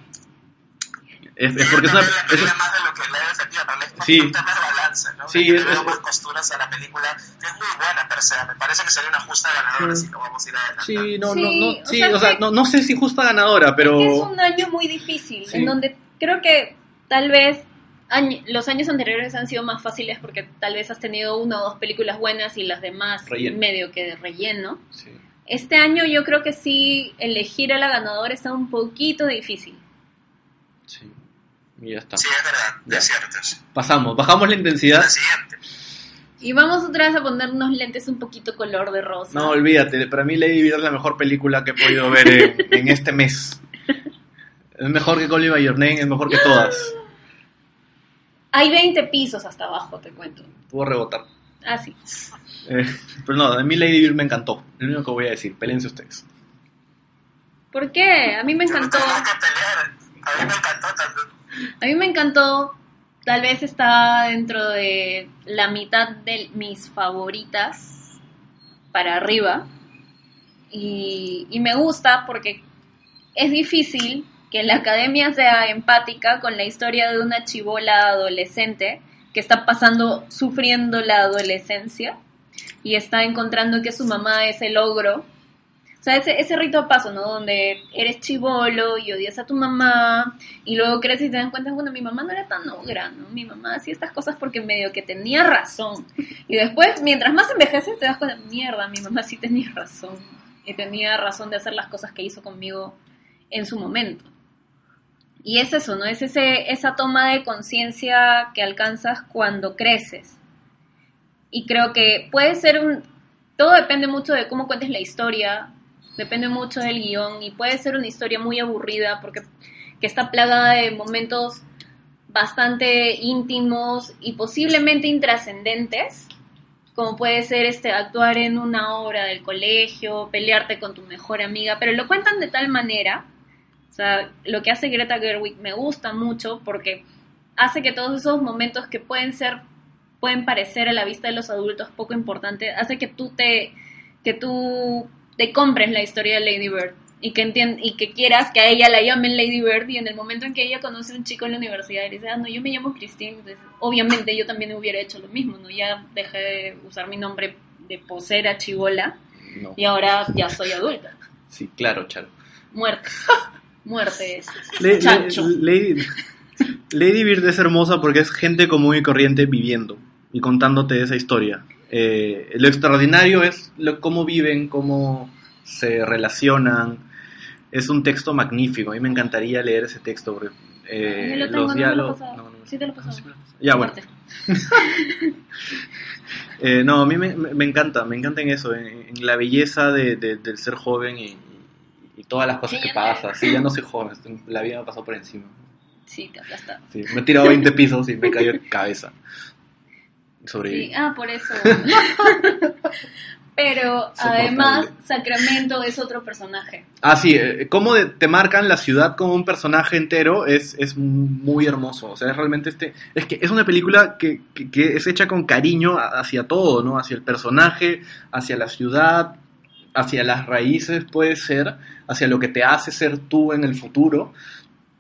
Es, es porque es una... Es- más de lo que le he defendido, pero es más Sí. un tema de balance, ¿no? Sí, es- es- a la película, que es muy buena, pero sea, me parece que sería una justa ganadora Sí. si lo vamos a ir adelante. Sí, no, Sí, no, no, o sí, sea o sea, que- no, no sé si justa ganadora, pero... Es que es un año muy difícil, Sí. en donde creo que tal vez año- los años anteriores han sido más fáciles porque tal vez has tenido una o dos películas buenas y las demás Relleno. medio que de relleno. Sí. Este año yo creo que sí elegir a la ganadora está un poquito difícil. Sí. Y ya está. Sí, es verdad, Ya. es cierto. sí. Pasamos, bajamos la intensidad. La siguiente. Y vamos otra vez a poner unos lentes un poquito color de rosa. No, olvídate, para mí Lady Bird es la mejor película que he podido ver en, en este mes. Es mejor que Call Me By Your Name, es mejor que todas. Hay 20 pisos hasta abajo, te cuento. Puedo rebotar. Ah, sí. Eh, pero no, a mí Lady Bird me encantó. Lo único que voy a decir, pelense ustedes. ¿Por qué? A mí me encantó. A mí me encantó también. A mí me encantó. Tal vez está dentro de la mitad de mis favoritas para arriba. Y, y me gusta porque es difícil que la academia sea empática con la historia de una chivola adolescente que está pasando, sufriendo la adolescencia y está encontrando que su mamá es el ogro. O sea, ese, ese rito de paso, ¿no? Donde eres chivolo y odias a tu mamá y luego creces y te das cuenta, bueno, mi mamá no era tan ogra, ¿no? Mi mamá hacía estas cosas porque medio que tenía razón. Y después, mientras más envejeces, te das cuenta, mierda, mi mamá sí tenía razón. Y tenía razón de hacer las cosas que hizo conmigo en su momento. Y es eso, ¿no? Es ese, esa toma de conciencia que alcanzas cuando creces. Y creo que puede ser un... Todo depende mucho de cómo cuentes la historia, depende mucho del guion y puede ser una historia muy aburrida porque que está plagada de momentos bastante íntimos y posiblemente intrascendentes, como puede ser este actuar en una obra del colegio, pelearte con tu mejor amiga, pero lo cuentan de tal manera, sea, lo que hace Greta Gerwig me gusta mucho porque hace que todos esos momentos que pueden ser pueden parecer a la vista de los adultos poco importantes, hace que tú te que tú te compres la historia de Lady Bird y que y que quieras que a ella la llamen Lady Bird y en el momento en que ella conoce a un chico en la universidad y dice, ah, no, yo me llamo Christine, entonces, obviamente yo también hubiera hecho lo mismo, ¿no? Ya dejé de usar mi nombre de posera chivola No. y ahora ya soy adulta. Sí, claro, Charo. Muerte. Muerte. Le- Chancho. le- Lady, Lady Bird es hermosa porque es gente común y corriente viviendo y contándote esa historia. Eh, lo extraordinario es lo- cómo viven, cómo se relacionan. Es un texto magnífico. A mí me encantaría leer ese texto porque eh, lo tengo, los no lo diálogos. no, no, no. Sí te lo sí lo pasado. Ya, bueno. Eh, no, a mí me, me- me encanta, me encanta en eso, en, en la belleza de, de- del ser joven y, y todas las cosas Sí, que pasan. Sí, ya no soy joven, la vida me pasó por encima. Sí, te aplasta. Sí, me he tirado 20 pisos y me cayó cabeza. Sobre Sí, ah, por eso. Pero además, Sacramento es otro personaje. Ah, sí, eh, cómo de- te marcan la ciudad como un personaje entero es, es muy hermoso. O sea, es realmente este. Es que es una película que, que- que es hecha con cariño hacia todo, ¿no? Hacia el personaje, hacia la ciudad, hacia las raíces, puede ser, hacia lo que te hace ser tú en el futuro.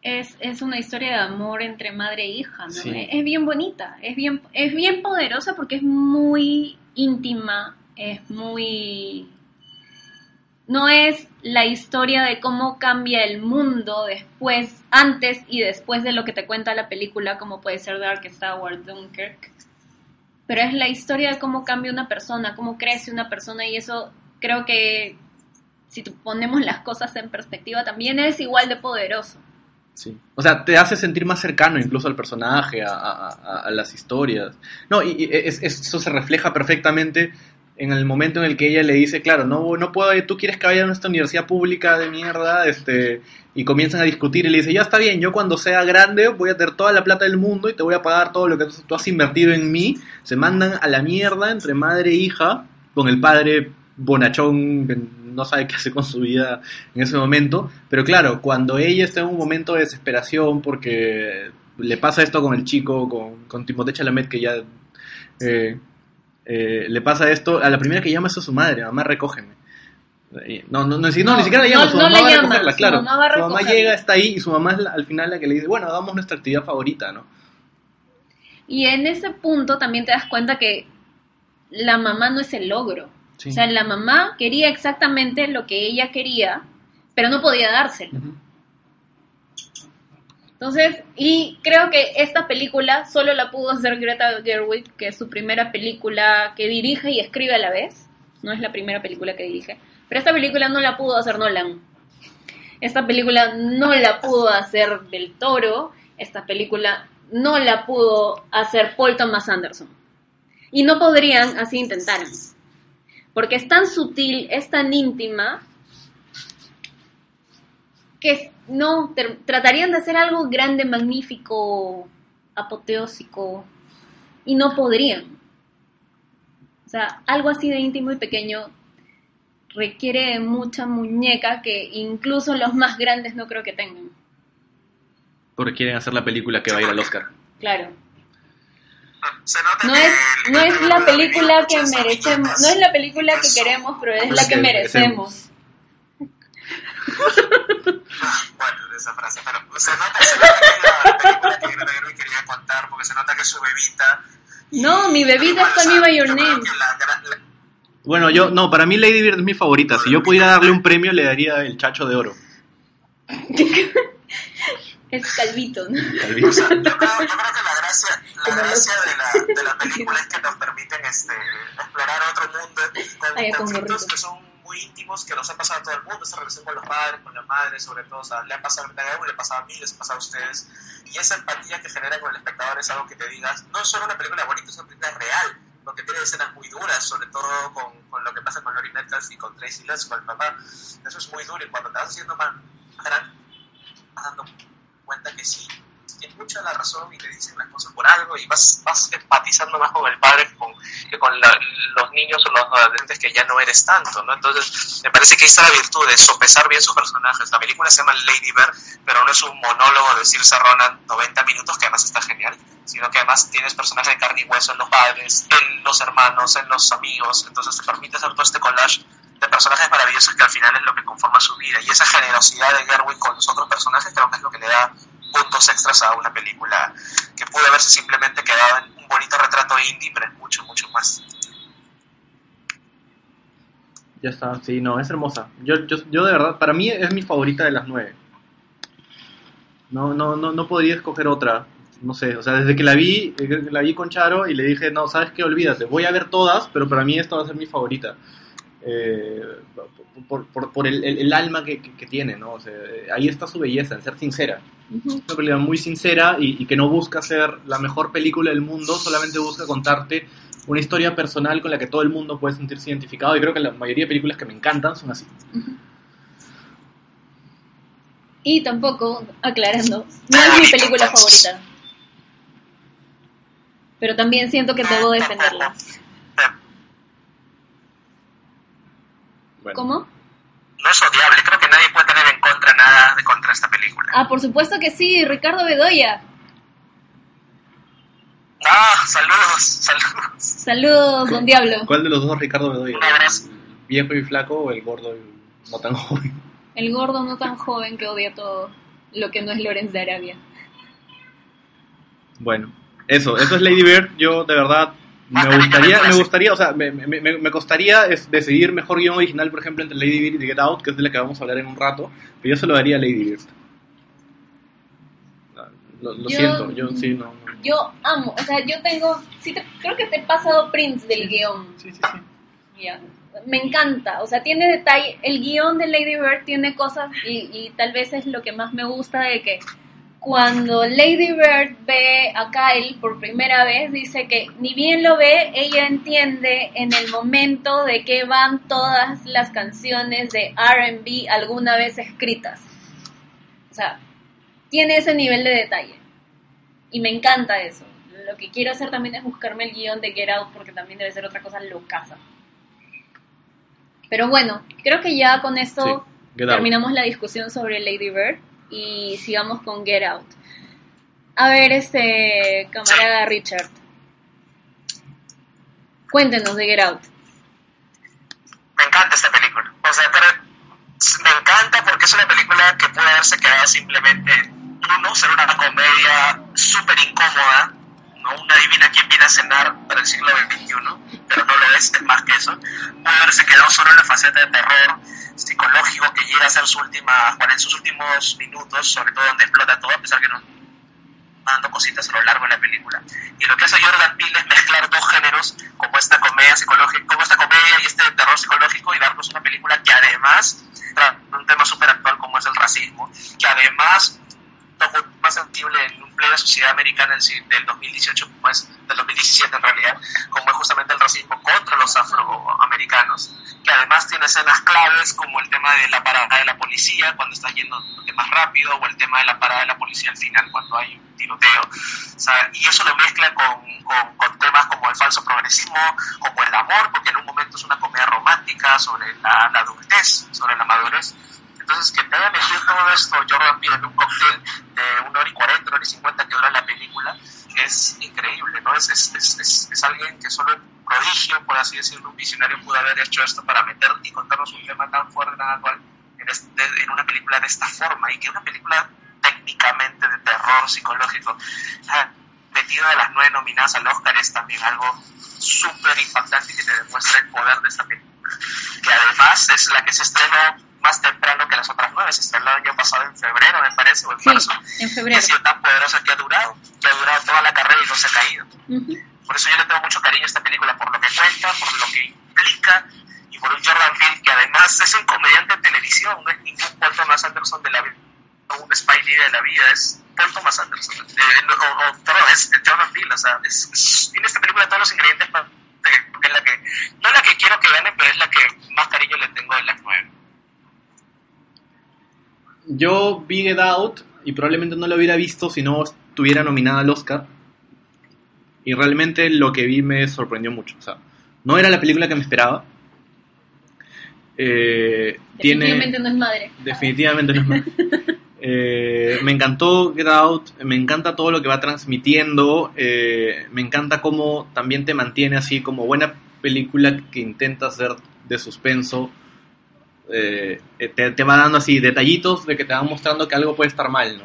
Es, es una historia de amor entre madre e hija, ¿no? Sí. Es, es bien bonita, es bien, es bien poderosa porque es muy íntima, es muy... No es la historia de cómo cambia el mundo después, antes y después de lo que te cuenta la película, como puede ser Darkest Tower, Dunkirk. Pero es la historia de cómo cambia una persona, cómo crece una persona y eso creo que si ponemos las cosas en perspectiva también es igual de poderoso. Sí. O sea, te hace sentir más cercano incluso al personaje, a, a- a- las historias. No, y, es- eso se refleja perfectamente en el momento en el que ella le dice, claro, no, no puedo, tú quieres que vaya a nuestra universidad pública de mierda, este, y comienzan a discutir y le dice, ya está bien, yo cuando sea grande voy a tener toda la plata del mundo y te voy a pagar todo lo que tú has invertido en mí. Se mandan a la mierda entre madre e hija, con el padre bonachón que no sabe qué hacer con su vida en ese momento. Pero claro, cuando ella está en un momento de desesperación porque le pasa esto con el chico, con, con Timothée Chalamet, que ya eh, eh, le pasa esto, a la primera que llama es a su madre, mamá, recógeme. No, no, no, no, No, ni siquiera la llama, no- su mamá va a recogerla, su claro. mamá va a su mamá llega, está ahí y su mamá es la- al final la que le dice, bueno, hagamos nuestra actividad favorita, ¿no? Y en ese punto también te das cuenta que la mamá no es el logro. Sí. O sea, la mamá quería exactamente lo que ella quería, pero no podía dárselo. Ujú. Entonces, y creo que esta película solo la pudo hacer Greta Gerwig, que es su primera película que dirige y escribe a la vez. No es la primera película que dirige. Pero esta película no la pudo hacer Nolan. Esta película no la pudo hacer Del Toro. Esta película no la pudo hacer Paul Thomas Anderson. Y no podrían, así intentaron. Porque es tan sutil, es tan íntima, que no, tr- tratarían de hacer algo grande, magnífico, apoteósico, y no podrían. O sea, algo así de íntimo y pequeño requiere de mucha muñeca que incluso los más grandes no creo que tengan. Porque quieren hacer la película que va a ir al Oscar. Claro. Se nota No que es, el no es la película que merecemos, no es la película que queremos, pero es la que merecemos. Bueno, esa frase, pero se nota, se nota que es la película que Greta Gerwig quería contar, porque se nota que es su bebita. No, mi your name. que la gran- la- Bueno, yo, no, para mí Lady Bird es mi favorita. Si yo pudiera darle un premio, le daría el chacho de oro. Es calvito, ¿no? Calvin. O sea, yo, creo, yo creo que la gracia, la gracia de, la, de la película es que nos permiten este, explorar otro mundo con conflictos que son muy íntimos, que nos ha pasado a todo el mundo, esa relación con los padres, con la madre, sobre todo, o sea, le ha pasado a Gerwig, le ha pasado a mí, les ha pasado a ustedes, y esa empatía que genera con el espectador es algo que te digas, no es solo una película bonita, es una película real, porque tiene escenas muy duras, sobre todo con, con lo que pasa con Lori Metcalf y con Tracy Letts, con el papá, eso es muy duro, y cuando te vas haciendo más grande, vas dando cuenta que sí, tiene mucha la razón y te dicen las cosas por algo y vas, vas empatizando más con el padre que con, que con la- los niños o los adolescentes que ya no eres tanto, ¿no? Entonces, me parece que ahí está la virtud de sopesar bien sus personajes. La película se llama Lady Bird, pero no es un monólogo de Saoirse Ronan 90 minutos, que además está genial, sino que además tienes personajes de carne y hueso en los padres, en los hermanos, en los amigos, entonces te permite hacer todo este collage de personajes maravillosos que al final es lo que conforma su vida. Y esa generosidad de Gerwig con los otros personajes creo que es lo que le da puntos extras a una película que pudo haberse simplemente quedado en un bonito retrato indie, pero es mucho, mucho más. Ya está, sí, no, es hermosa. Yo, yo, yo de verdad, para mí es mi favorita de las nueve. No, no, no, no podría escoger otra. No sé, o sea, desde que la vi, la vi con Charo y le dije, no, sabes qué, olvídate, voy a ver todas, pero para mí esta va a ser mi favorita. Eh, por, por, por el, alma que, que- que tiene, ¿no? O sea, ahí está su belleza, en ser sincera. Ujú. una película muy sincera y, y que no busca ser la mejor película del mundo, solamente busca contarte una historia personal con la que todo el mundo puede sentirse identificado y creo que la mayoría de películas que me encantan son así. Y tampoco, aclarando, no es mi película favorita. Pero también siento que debo defenderla. Bueno, ¿Cómo? No es odiable, creo que nadie puede tener en contra nada de contra esta película. Ah, por supuesto que sí, Ricardo Bedoya. Ah, saludos, saludos. Saludos, don Diablo. ¿Cuál de los dos Ricardo Bedoya? Un abrazo. ¿El viejo y flaco o el gordo y no tan joven? El gordo no tan joven que odia todo lo que no es Lorenz de Arabia. Bueno, eso, eso es Lady Bird. Yo de verdad me gustaría, me gustaría, o sea, me, me, me- costaría es decidir mejor guion original, por ejemplo, entre Lady Bird y Get Out, que es de la que vamos a hablar en un rato, pero yo se lo daría a Lady Bird. Ah, Lo, lo Yo- siento, yo sí, no. no. Yo amo, o sea, yo tengo, sí te- creo que te he pasado prints del guion. Sí, sí, sí. Me encanta, o sea, tiene detalle, el guion de Lady Bird tiene cosas y, y tal vez es lo que más me gusta de que cuando Lady Bird ve a Kyle por primera vez, dice que ni bien lo ve, ella entiende en el momento de que van todas las canciones de RB alguna vez escritas. O sea, tiene ese nivel de detalle. Y me encanta eso. Lo que quiero hacer también es buscarme el guion de Get Out porque también debe ser otra cosa locaza. Pero bueno, creo que ya con esto Sí, terminamos la discusión sobre Lady Bird y sigamos con Get Out. A ver, este camarada Richard. Cuéntenos de Get Out. Me encanta esta película. O sea, me encanta porque es una película que puede haberse quedado simplemente, uno, ser una comedia súper incómoda, ¿no? Una divina quien viene a cenar para el siglo XXI, pero no lo es, más que eso. Puede haberse quedado solo en la faceta de terror psicológico que llega a ser su última, bueno, en sus últimos minutos, sobre todo donde explota todo, a pesar que no dando cositas a lo largo de la película. Y lo que hace Jordan Peele es mezclar dos géneros, como esta comedia psicológica, como esta comedia y este terror psicológico, y darnos una película que además trata un tema súper actual como es el racismo, que además tema más sensible en un plena sociedad americana del 2018, como es del 2017 en realidad, como es justamente el racismo contra los afroamericanos, que además tiene escenas claves como el tema de la parada de la policía cuando está yendo más rápido o el tema de la parada de la policía al final cuando hay un tiroteo. O sea, y eso lo mezcla con, con, con temas como el falso progresismo, como el amor, porque en un momento es una comedia romántica sobre la, la adultez, sobre la madurez. Entonces, que te haya metido todo esto Jordan Peele en un cóctel de una hora y cuarenta, una hora y cincuenta que dura la película, es increíble, ¿no? Es, es, es, es, alguien que solo un prodigio, por así decirlo, un visionario pudo haber hecho esto para meter y contarnos un tema tan fuerte, tan actual, en, este, en una película de esta forma, y que una película técnicamente de terror psicológico, ha metido de las nueve nominadas al Oscar es también algo súper impactante y que te demuestra el poder de esta película, que además es la que se estrenó más temprano que las otras nueve, se estrenó el año pasado en febrero, me parece, o en Sí, marzo, en y febrero. ha sido tan poderosa que ha durado, que ha durado toda la carrera y no se ha caído. Ujú. Por eso yo le tengo mucho cariño a esta película, por lo que cuenta, por lo que implica, y por un Jordan Peele que además es un comediante de televisión, no es ningún Paul Thomas Anderson de la vida, o un Spike Lee de la vida, es Paul Thomas Anderson, eh, o, o, perdón, es Jordan Peele, o sea, es, es- tiene esta película todos los ingredientes para porque es la que, no la que quiero que gane, pero es la que más cariño le tengo de las nueve. Yo vi Get Out y probablemente no lo hubiera visto si no estuviera nominada al Oscar. Y realmente lo que vi me sorprendió mucho. O sea, no era la película que me esperaba. Eh, tiene, Definitivamente no es madre. definitivamente no es más. Eh, me encantó Get Out, me encanta todo lo que va transmitiendo, eh, me encanta cómo también te mantiene así como buena película que intenta ser de suspenso. Eh, te, te va dando así detallitos de que te van mostrando que algo puede estar mal, ¿no?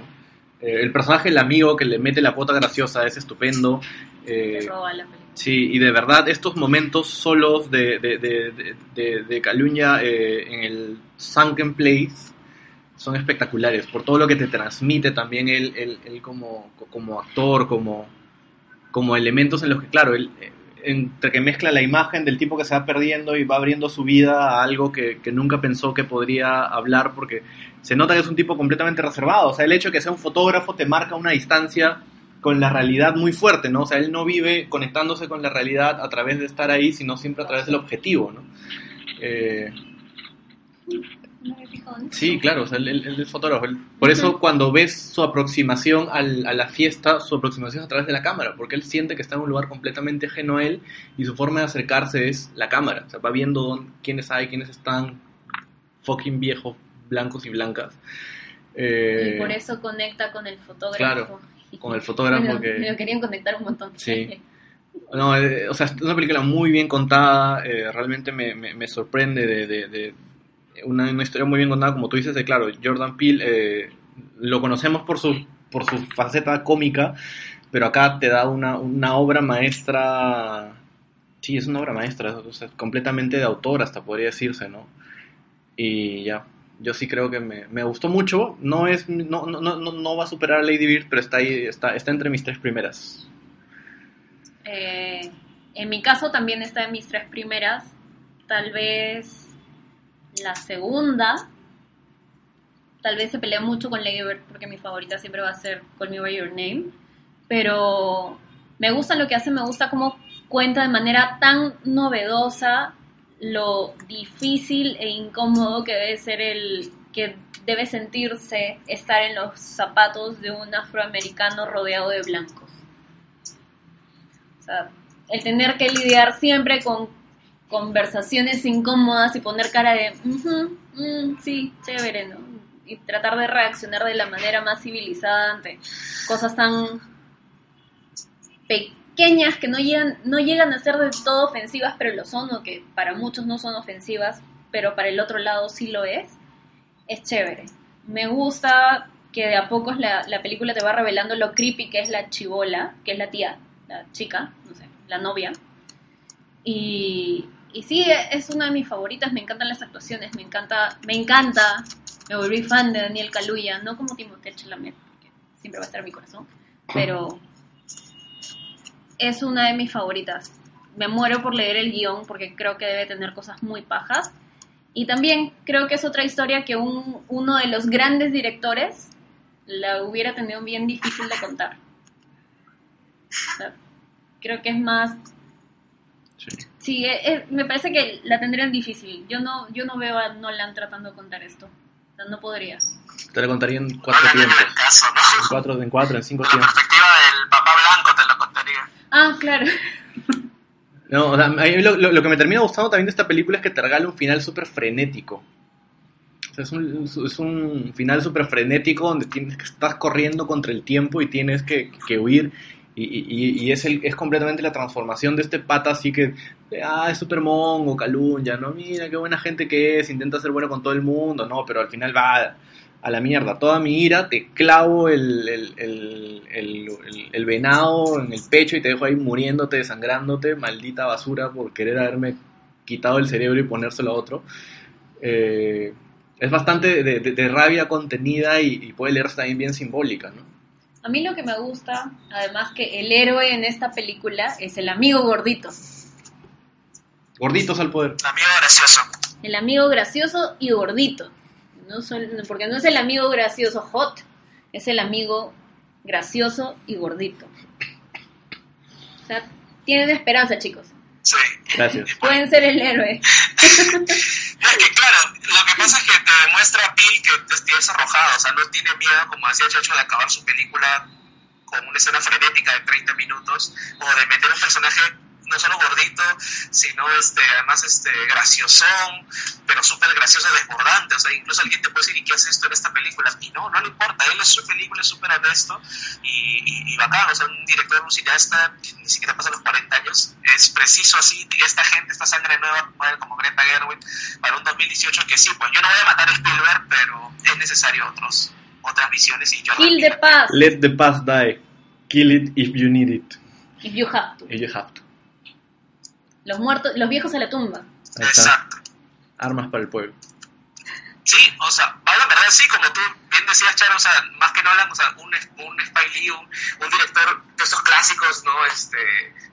Eh, el personaje, el amigo que le mete la cuota graciosa, es estupendo. Eh, roba la película. Sí, y de verdad estos momentos solos de, de, de, de, de- de Caluña eh, en el Sunken Place son espectaculares, por todo lo que te transmite también él, él, él como, como actor, como, como elementos en los que, claro, él, eh, entre que mezcla la imagen del tipo que se va perdiendo y va abriendo su vida a algo que, que nunca pensó que podría hablar, porque se nota que es un tipo completamente reservado, o sea, el hecho de que sea un fotógrafo te marca una distancia con la realidad muy fuerte, ¿no? O sea, él no vive conectándose con la realidad a través de estar ahí, sino siempre a través del objetivo, ¿no? Eh, Me sí, claro, o sea, él, es fotógrafo. Él- por eso cuando ves su aproximación al- a la fiesta, su aproximación es a través de la cámara, porque él siente que está en un lugar completamente ajeno a él y su forma de acercarse es la cámara. O sea, va viendo dónde- quiénes hay, quiénes están fucking viejos, blancos y blancas. Eh, Y por eso conecta con el fotógrafo. Claro, con el fotógrafo Bueno, que- Me lo querían conectar un montón. Sí. No, eh, o sea, es una película muy bien contada, eh, realmente me, me- me sorprende de, de- de una, una historia muy bien contada, como tú dices, de claro, Jordan Peele eh, lo conocemos por su, por su faceta cómica, pero acá te da una, una obra maestra, sí, es una obra maestra, o sea, completamente de autor hasta podría decirse, ¿no? Y ya, yo sí creo que me, me gustó mucho, no, es, no, no, no, no va a superar a Lady Bird, pero está ahí, está, está entre mis tres primeras. Eh, en mi caso también está en mis tres primeras. Tal vez la segunda. Tal vez se pelea mucho con Lady Bird porque mi favorita siempre va a ser Call Me By Your Name. Pero me gusta lo que hace, me gusta cómo cuenta de manera tan novedosa lo difícil e incómodo que debe ser el que debe sentirse estar en los zapatos de un afroamericano rodeado de blancos. El tener que lidiar siempre con conversaciones incómodas y poner cara de, "Ujú, mm, sí, chévere, ¿no? Y tratar de reaccionar de la manera más civilizada ante cosas tan pequeñas que no llegan, no llegan a ser del todo ofensivas, pero lo son, o que para muchos no son ofensivas, pero para el otro lado sí lo es, es chévere. Me gusta que de a poco la, la película te va revelando lo creepy que es la chivola, que es la tía, la chica, no sé, la novia. Y, y sí, es una de mis favoritas, me encantan las actuaciones, me encanta, me encanta, me volví fan de Daniel Kaluuya, no como Timothée Chalamet, porque siempre va a estar en mi corazón, pero es una de mis favoritas. Me muero por leer el guion porque creo que debe tener cosas muy pajas. Y también creo que es otra historia que un, uno de los grandes directores la hubiera tenido bien difícil de contar. O sea, creo que es más... Sí. Sí, e- e- me parece que la tendrían difícil. Yo no, yo no veo a Nolan tratando de contar esto. O sea, no podría. Te lo contaría en cuatro tiempos. caso, En cuatro, en cuatro, en cinco De la tiempos. perspectiva del papá blanco te lo contaría. Ah, claro. No, o sea, a mí lo, lo- lo que me termina gustando también de esta película es que te regala un final súper frenético. O sea, es, un, es un final súper frenético donde tienes que estás corriendo contra el tiempo y tienes que, que huir. Y, y- y es, el, es completamente la transformación de este pata así que, ah, es súper mongo, calunya, ¿no? Mira qué buena gente que es, intenta ser bueno con todo el mundo, ¿no? Pero al final va a la mierda. Toda mi ira, te clavo el, venado en el pecho y te dejo ahí muriéndote, desangrándote, maldita basura por querer haberme quitado el cerebro y ponérselo a otro. Eh, es bastante de rabia contenida y, y puede leerse también bien simbólica, ¿no? A mí lo que me gusta, además que el héroe en esta película es el amigo gordito. Gorditos al poder. Amigo gracioso. El amigo gracioso y gordito. No sol- porque no es el amigo gracioso hot, es el amigo gracioso y gordito. O sea, tienen esperanza, chicos. Sí. Gracias. Pueden ser el héroe. Es que claro, lo que pasa es que te demuestra Bill que es arrojado, o sea, no tiene miedo, como decía Chacho, de acabar su película con una escena frenética de 30 minutos, o de meter un personaje no solo gordito, sino este, además este, graciosón, pero súper gracioso, desbordante, o sea, incluso alguien te puede decir, ¿y qué hace esto en esta película? Y no, no le importa, él es su película, es súper honesto y, y, y bacán, o sea, un director, un cineasta, que ni siquiera pasa los 40 años, es preciso así, y esta gente, esta sangre nueva, como Greta Gerwig, para un 2018 que sí, pues yo no voy a matar a Spielberg, pero es necesario otros otras visiones y Jordan Kill the past Let the past die. Kill it if you need it. if you have to. If you have to. Los muertos, los viejos a la tumba. Ahí está. Exacto. Armas para el pueblo. Sí, o sea, a la verdad sí, como tú bien decías, Charo, o sea, más que Nolan, o sea, un, un Spike Lee, un, un director de esos clásicos, ¿no? Este,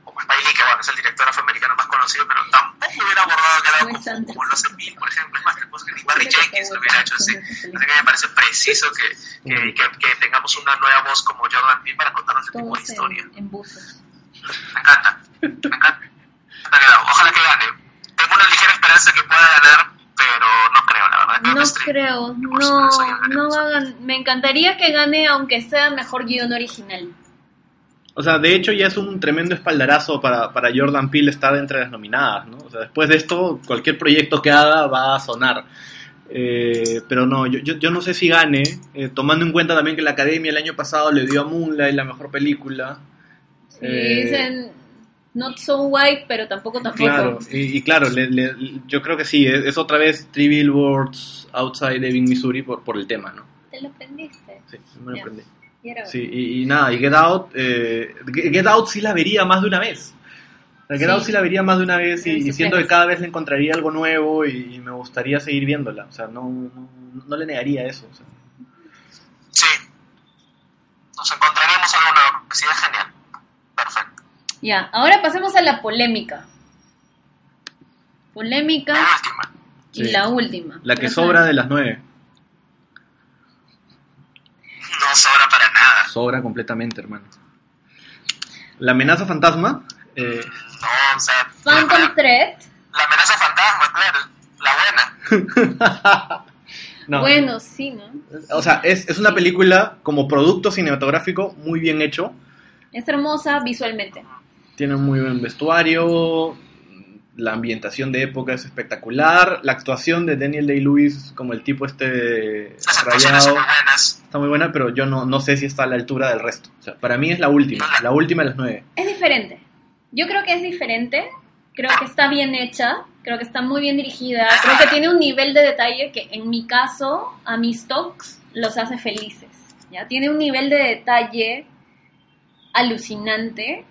como Spike Lee, que bueno, es el director afroamericano más conocido, pero tampoco hubiera abordado que era Wes como, como lo hace Bill, por ejemplo, es más que pues, que ni Barry Jenkins lo hubiera hecho así. Así que me parece preciso que, que, que, que tengamos una nueva voz como Jordan Peele para contarnos este tipo de historia. en, en. Me encanta, me encanta. Me ha quedado. Ojalá que gane. Tengo una ligera esperanza que pueda ganar, pero no creo, la verdad. Creo No que creo, no, no va a gan- Me encantaría que gane aunque sea mejor guion original. O sea, de hecho ya es un tremendo espaldarazo para, para Jordan Peele estar entre las nominadas, ¿no? O sea, después de esto, cualquier proyecto que haga va a sonar. Eh, pero no, yo, yo, yo no sé si gane, eh, tomando en cuenta también que la Academia el año pasado le dio a Moonlight la mejor película. Sí, Eh, dicen not so white, pero tampoco tampoco. Claro, y, y claro, le- le- yo creo que sí, es, es otra vez Three Billboards Outside Ebbing, Missouri por, por el tema, ¿no? Te lo aprendiste. Sí, me lo aprendí. Y Sí, y, y nada, y Get Out, eh, Get Out sí la vería más de una vez. La Get Sí. Out sí la vería más de una vez y, y siento que cada vez le encontraría algo nuevo y, y me gustaría seguir viéndola. O sea, no, no, no le negaría eso. o sea. Sí. Nos encontraríamos algo nuevo. Sí, es genial. Ya, ahora pasemos a la polémica. Polémica y Sí. la última. La que sobra de las nueve. No sobra para nada. Sobra completamente, hermano. La amenaza fantasma. eh, No, o sea. Phantom la, Thread. la amenaza fantasma, claro. La buena. no, Bueno, sí, ¿no? O sea, es, es una película como producto cinematográfico muy bien hecho. Es hermosa visualmente. Tiene un muy buen vestuario, la ambientación de época es espectacular, la actuación de Daniel Day-Lewis como el tipo este Las rayado está muy buena, pero yo no, no sé si está a la altura del resto. O sea, para mí es la última, la última de las nueve. Es diferente. Yo creo que es diferente. Creo que está bien hecha. Creo que está muy bien dirigida. Creo que tiene un nivel de detalle que en mi caso, a mis talks, los hace felices. ¿ya? Tiene un nivel de detalle alucinante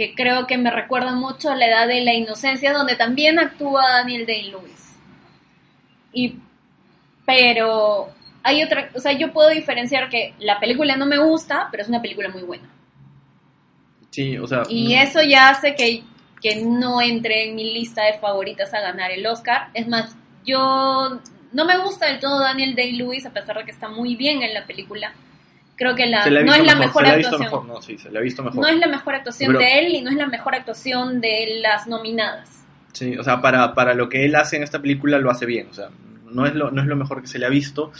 que creo que me recuerda mucho a la edad de la inocencia donde también actúa Daniel Day-Lewis. Y pero hay otra, o sea, yo puedo diferenciar que la película no me gusta, pero es una película muy buena. Sí, o sea, Y eso ya hace que, que no entre en mi lista de favoritas a ganar el Oscar. Es más, yo no me gusta del todo Daniel Day-Lewis, a pesar de que está muy bien en la película. Creo que la, no es la mejor, actuación. mejor, no, sí, se le ha visto mejor. No es la mejor actuación Pero- de él y no es la mejor actuación de las nominadas. Sí, o sea, para, para lo que él hace en esta película lo hace bien, o sea, no es lo, no es lo mejor que se le ha visto.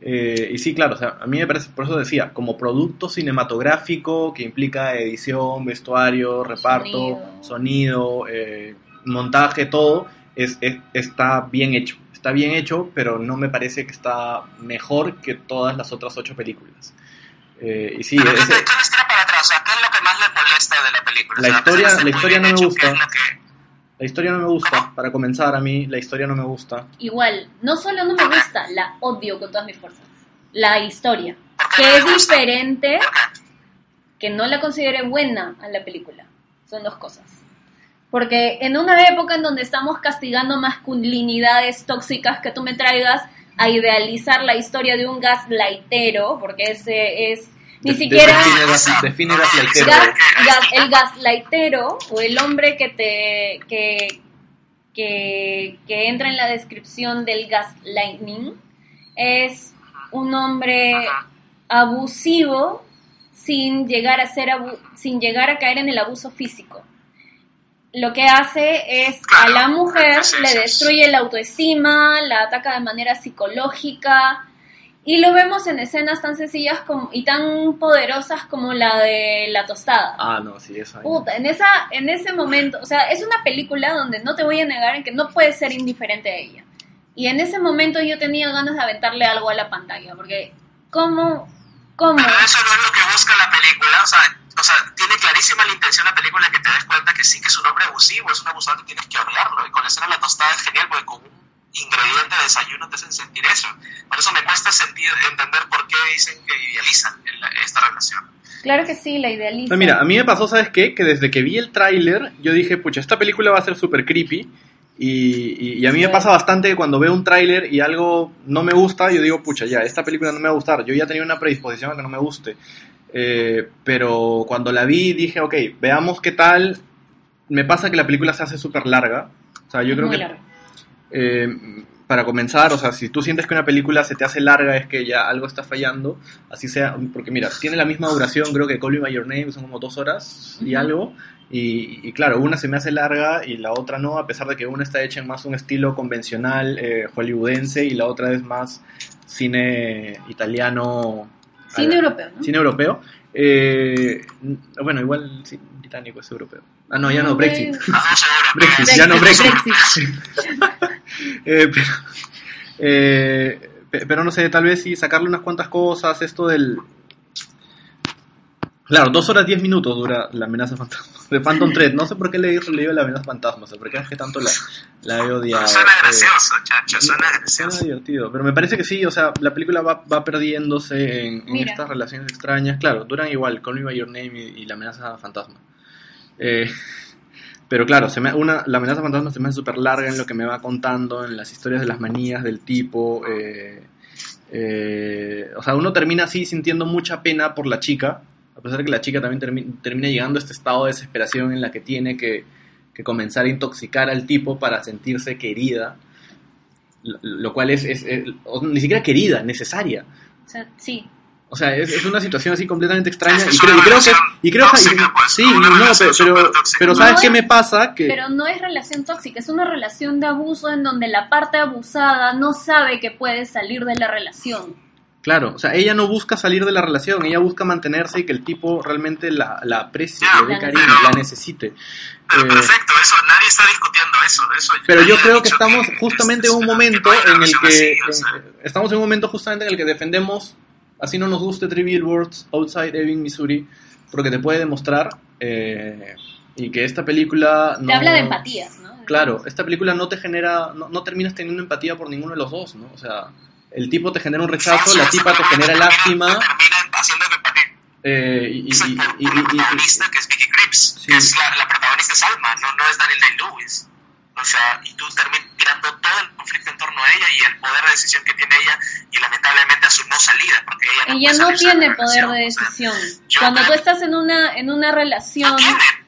Eh, y sí, claro, o sea, a mí me parece, por eso decía, como producto cinematográfico que implica edición, vestuario, reparto, Sonido. sonido, eh, montaje, todo, es, es- está bien hecho. Está bien hecho, pero no me parece que está mejor que todas las otras ocho películas. Eh, y sí, Pero ¿qué, ese- te- qué les tira para atrás? O sea, ¿qué es lo que más le molesta de la película? La O sea, historia- la historia no me hecho, ¿qué gusta. es que- la historia no me gusta, para comenzar a mí, la historia no me gusta. Igual, no solo no me gusta, la odio con todas mis fuerzas. La historia, ¿Por qué que no es gusta? diferente que no la considere buena a la película. Son dos cosas. Porque en una época en donde estamos castigando masculinidades tóxicas que tú me traigas a idealizar la historia de un gaslightero, porque ese es ni De- siquiera Define, gas- define gaslightero. gas- gas- el gaslightero o el hombre que te que, que, que entra en la descripción del gaslighting es un hombre abusivo sin llegar a ser abu- sin llegar a caer en el abuso físico. Lo que hace es a la mujer le destruye la autoestima, la ataca de manera psicológica y lo vemos en escenas tan sencillas como, y tan poderosas como la de la tostada. Ah, no, sí, esa. Puta, en, esa, en ese momento, o sea, es una película donde no te voy a negar en que no puedes ser indiferente a ella. Y en ese momento yo tenía ganas de aventarle algo a la pantalla, porque ¿cómo? ¿Cómo? Pero eso no es lo que busca la película, o sea, o sea, tiene clarísima la intención la película que te des cuenta que sí que es un hombre abusivo, es un abusador que tienes que odiarlo. Y con la escena de la tostada es genial porque con un ingrediente de desayuno te hacen sentir eso. Por eso me cuesta sentir, entender por qué dicen que idealizan esta relación. Claro que sí, la idealizan. mira, a mí me pasó, ¿sabes qué? Que desde que vi el tráiler, yo dije, pucha, esta película va a ser súper creepy. Y, y, a mí me pasa bastante que cuando veo un tráiler y algo no me gusta, yo digo, pucha, ya, esta película no me va a gustar. Yo ya tenía una predisposición a que no me guste. Eh, pero cuando la vi dije, ok, veamos qué tal. Me pasa que la película se hace súper larga. O sea, yo creo que... Eh, para comenzar, o sea, si tú sientes que una película se te hace larga es que ya algo está fallando, así sea, porque mira, tiene la misma duración, creo que Call Me By Your Name son como dos horas y algo, y, claro, una se me hace larga y la otra no, a pesar de que una está hecha en más un estilo convencional eh, hollywoodense y la otra es más cine italiano. Cine europeo. Cine europeo. Eh, bueno, igual sí, británico es europeo. Ah, no, ya no, Brexit. Brexit, ya no Brexit. Eh, pero, eh, pero no sé, tal vez sí sacarle unas cuantas cosas, esto del... Claro, dos horas diez minutos dura la amenaza fantasma de Phantom Thread. No sé por qué le he leído la amenaza fantasma, o sea, por qué es que tanto la, la he odiado. Suena gracioso, chacho, suena gracioso. Suena divertido, pero me parece que sí, o sea, la película va, va perdiéndose en, estas relaciones extrañas. Claro, duran igual, Call Me By Your Name y, la amenaza fantasma. Eh, pero claro, se me, una, la amenaza fantasma se me hace súper larga en lo que me va contando, en las historias de las manías del tipo. Eh, eh, o sea, uno termina así sintiendo mucha pena por la chica, a pesar de que la chica también termina llegando a este estado de desesperación en la que tiene que, comenzar a intoxicar al tipo para sentirse querida, lo, cual es, ni siquiera querida, necesaria. O sea, sí, o sea, es, una situación así completamente extraña y creo, que y creo pues, sí, no, pero, pero, ¿sabes qué me pasa? Que pero no es relación tóxica, es una relación de abuso en donde la parte abusada no sabe que puede salir de la relación. Claro, o sea, ella no busca salir de la relación, ella busca mantenerse y que el tipo realmente la, la aprecie, le dé cariño, la necesite. Pero eh, perfecto, eso, nadie está discutiendo eso. eso pero yo creo que estamos justamente en un momento en el que, estamos en un momento justamente en el que defendemos así no nos guste Trivial Words Outside Ebbing, Missouri, porque te puede demostrar eh, y que esta película... No, te habla de empatías, ¿no? Claro, esta película no te genera, no, no, terminas teniendo empatía por ninguno de los dos, ¿no? O sea, el tipo te genera un rechazo, la tipa te genera lástima. Eh, y, y, y, y, protagonista que es Vicky Cripps, que es la, la, protagonista es Alma, no, no es Daniel Day-Lewis. O sea, y tú terminas mirando todo el conflicto en torno a ella y el poder de decisión que tiene ella y lamentablemente a su no salida, porque ella no, ella no tiene poder de decisión. Cuando tú estás en una en una relación,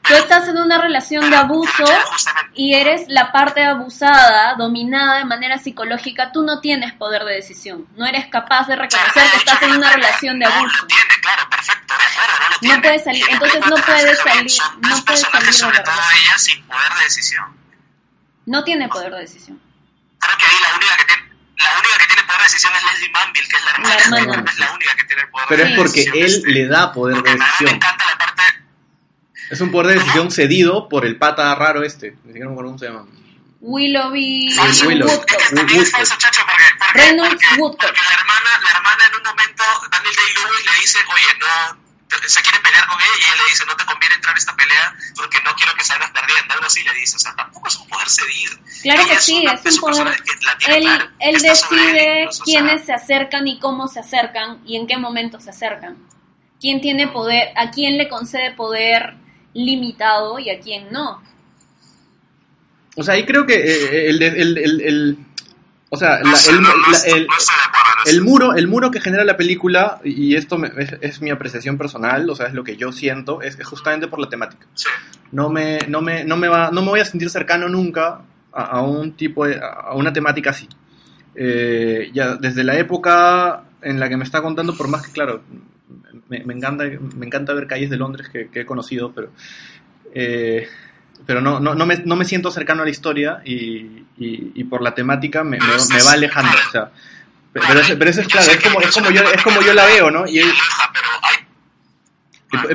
tú estás en una relación de abuso y eres la parte abusada, dominada de manera psicológica, tú no tienes poder de decisión. No eres capaz de reconocer que estás en una relación de abuso. No tiene, claro, perfecto, no lo No puedes salir, entonces no puedes salir, no puedes salir de la relación. ella sin poder de decisión. No tiene poder de decisión. Creo que ahí la única que tiene, la única que tiene poder de decisión es Leslie Manville, que es la hermana. La hermana. Es la única que tiene el poder Pero de decisión. Pero es porque él le da poder de decisión. Me encanta la parte... Es un poder de decisión cedido por el pata raro este. Ni siquiera me acuerdo cómo se llama. Willoughby Willow. Woodcock. Reynolds Woodcock. Porque la hermana, la hermana en un momento, Daniel Day-Lewis le dice, oye, no se quiere pelear con ella y ella le dice, no te conviene entrar a esta pelea porque no quiero que salgas perdiendo, algo así le dice, o sea, tampoco es un poder cedido. Claro que sí, es, un poder. Él, él decide quiénes se acercan y cómo se acercan y en qué momento se acercan. Quién tiene poder, a quién le concede poder limitado y a quién no. O sea, ahí creo que eh, el, el, el o sea, el, muro, el muro que genera la película, y esto es, mi apreciación personal, o sea, es lo que yo siento, es, justamente por la temática. No me, no me, no me va, no me voy a sentir cercano nunca a, un tipo, a una temática así. Eh, ya desde la época en la que me está contando, por más que claro, me, encanta, me encanta ver calles de Londres que, he conocido, pero eh, pero no, no, no, me, no me siento cercano a la historia y, y, por la temática me, me, va alejando. O sea, pero, pero, eso es claro, es como, es, como yo, es como yo la veo, ¿no? Y,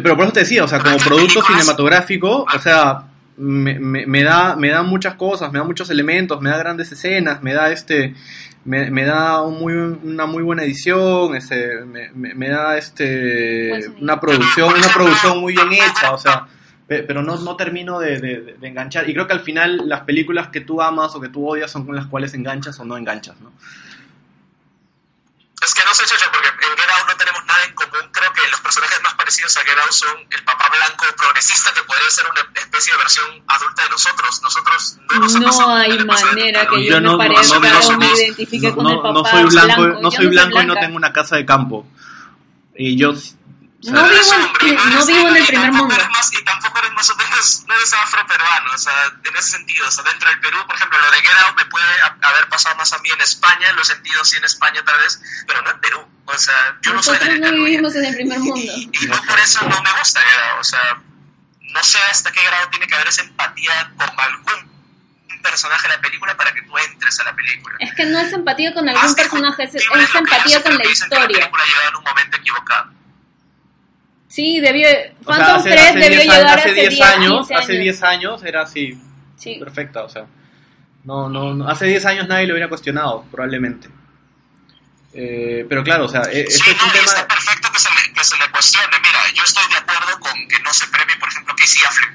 pero por eso te decía, o sea, como producto cinematográfico, o sea, me, me, me, da, me da muchas cosas, me da muchos elementos, me da grandes escenas, me da este me, me da un muy, una muy buena edición, este, me, me, da este una producción, una producción muy bien hecha, o sea, pero no, no termino de, de- de enganchar. Y creo que al final las películas que tú amas o que tú odias son con las cuales enganchas o no enganchas, ¿no? Es que no sé, Checho, porque en Get Out no tenemos nada en común. Creo que los personajes más parecidos a Get Out son el papá blanco progresista, que podría ser una especie de versión adulta de nosotros. Nosotros no nos No hay manera que yo, Yo me no- no- parezca no- no- o no- me identifique no, con el papá no soy blanco, blanco. no Yo soy soy blanco y no tengo una casa de campo. Y yo... No eres vivo en- no vivo en el primer mundo. más- y tampoco eres más o menos, no eres afroperuano, o sea, en ese sentido, o sea, dentro del Perú, por ejemplo, lo de Get Out me puede haber pasado más a mí en España, lo he sentido sí en España tal vez, pero no en Perú, o sea, yo no soy Nosotros de no vivimos en el primer mundo. Y, y no por eso no me gusta Get Out, o sea, no sé hasta qué grado tiene que haber esa empatía con algún personaje de la película para que tú entres a la película. Es que no es empatía con algún personaje, es, empatía con la que La historia. película en un momento equivocado. Sí, debió. O sea, Phantom hace, 3 hace debió 10 años, llegar hace hace 10 10 años, 15 hace años. 10 años era así, Sí. perfecta, o sea. No, no, no, hace 10 años nadie lo hubiera cuestionado, probablemente. Eh, pero claro, o sea, e- Sí, este es no, un y tema... está perfecto que se, le, que se le cuestione. Mira, yo estoy de acuerdo con que no se premie, por ejemplo, Casey Affleck.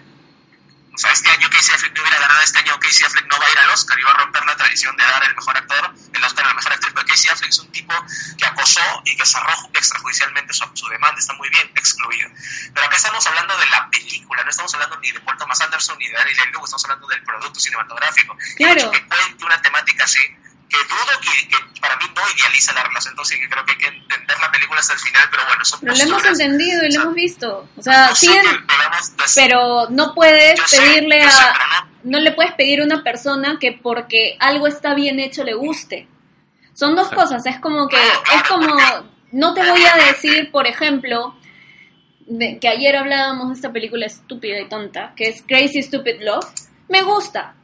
Sea, este año Casey Affleck no hubiera ganado, este año Casey Affleck no va a ir al Oscar va a romper la tradición de dar el mejor actor, el Oscar a la mejor actriz, pero Casey Affleck es un tipo que acosó y que cerró extrajudicialmente su, su demanda, está muy bien excluido. Pero acá estamos hablando de la película, no estamos hablando ni de Paul Thomas Anderson ni de Daniel Lewis, estamos hablando del producto cinematográfico. Claro. que cuente una temática así, que dudo que, que para mí no idealiza la relación tóxica, creo que hay que entender la película hasta el final, pero bueno, son Pero lo hemos entendido y sea, lo hemos visto. O sea, sí, pero no puedes sé, pedirle sé, a. no- No le puedes pedir a una persona que porque algo está bien hecho le guste. Son dos cosas. Es como que. No, claro, Es como. No te voy a decir, por ejemplo. de- que ayer hablábamos de esta película estúpida y tonta, que es Crazy Stupid Love, me gusta.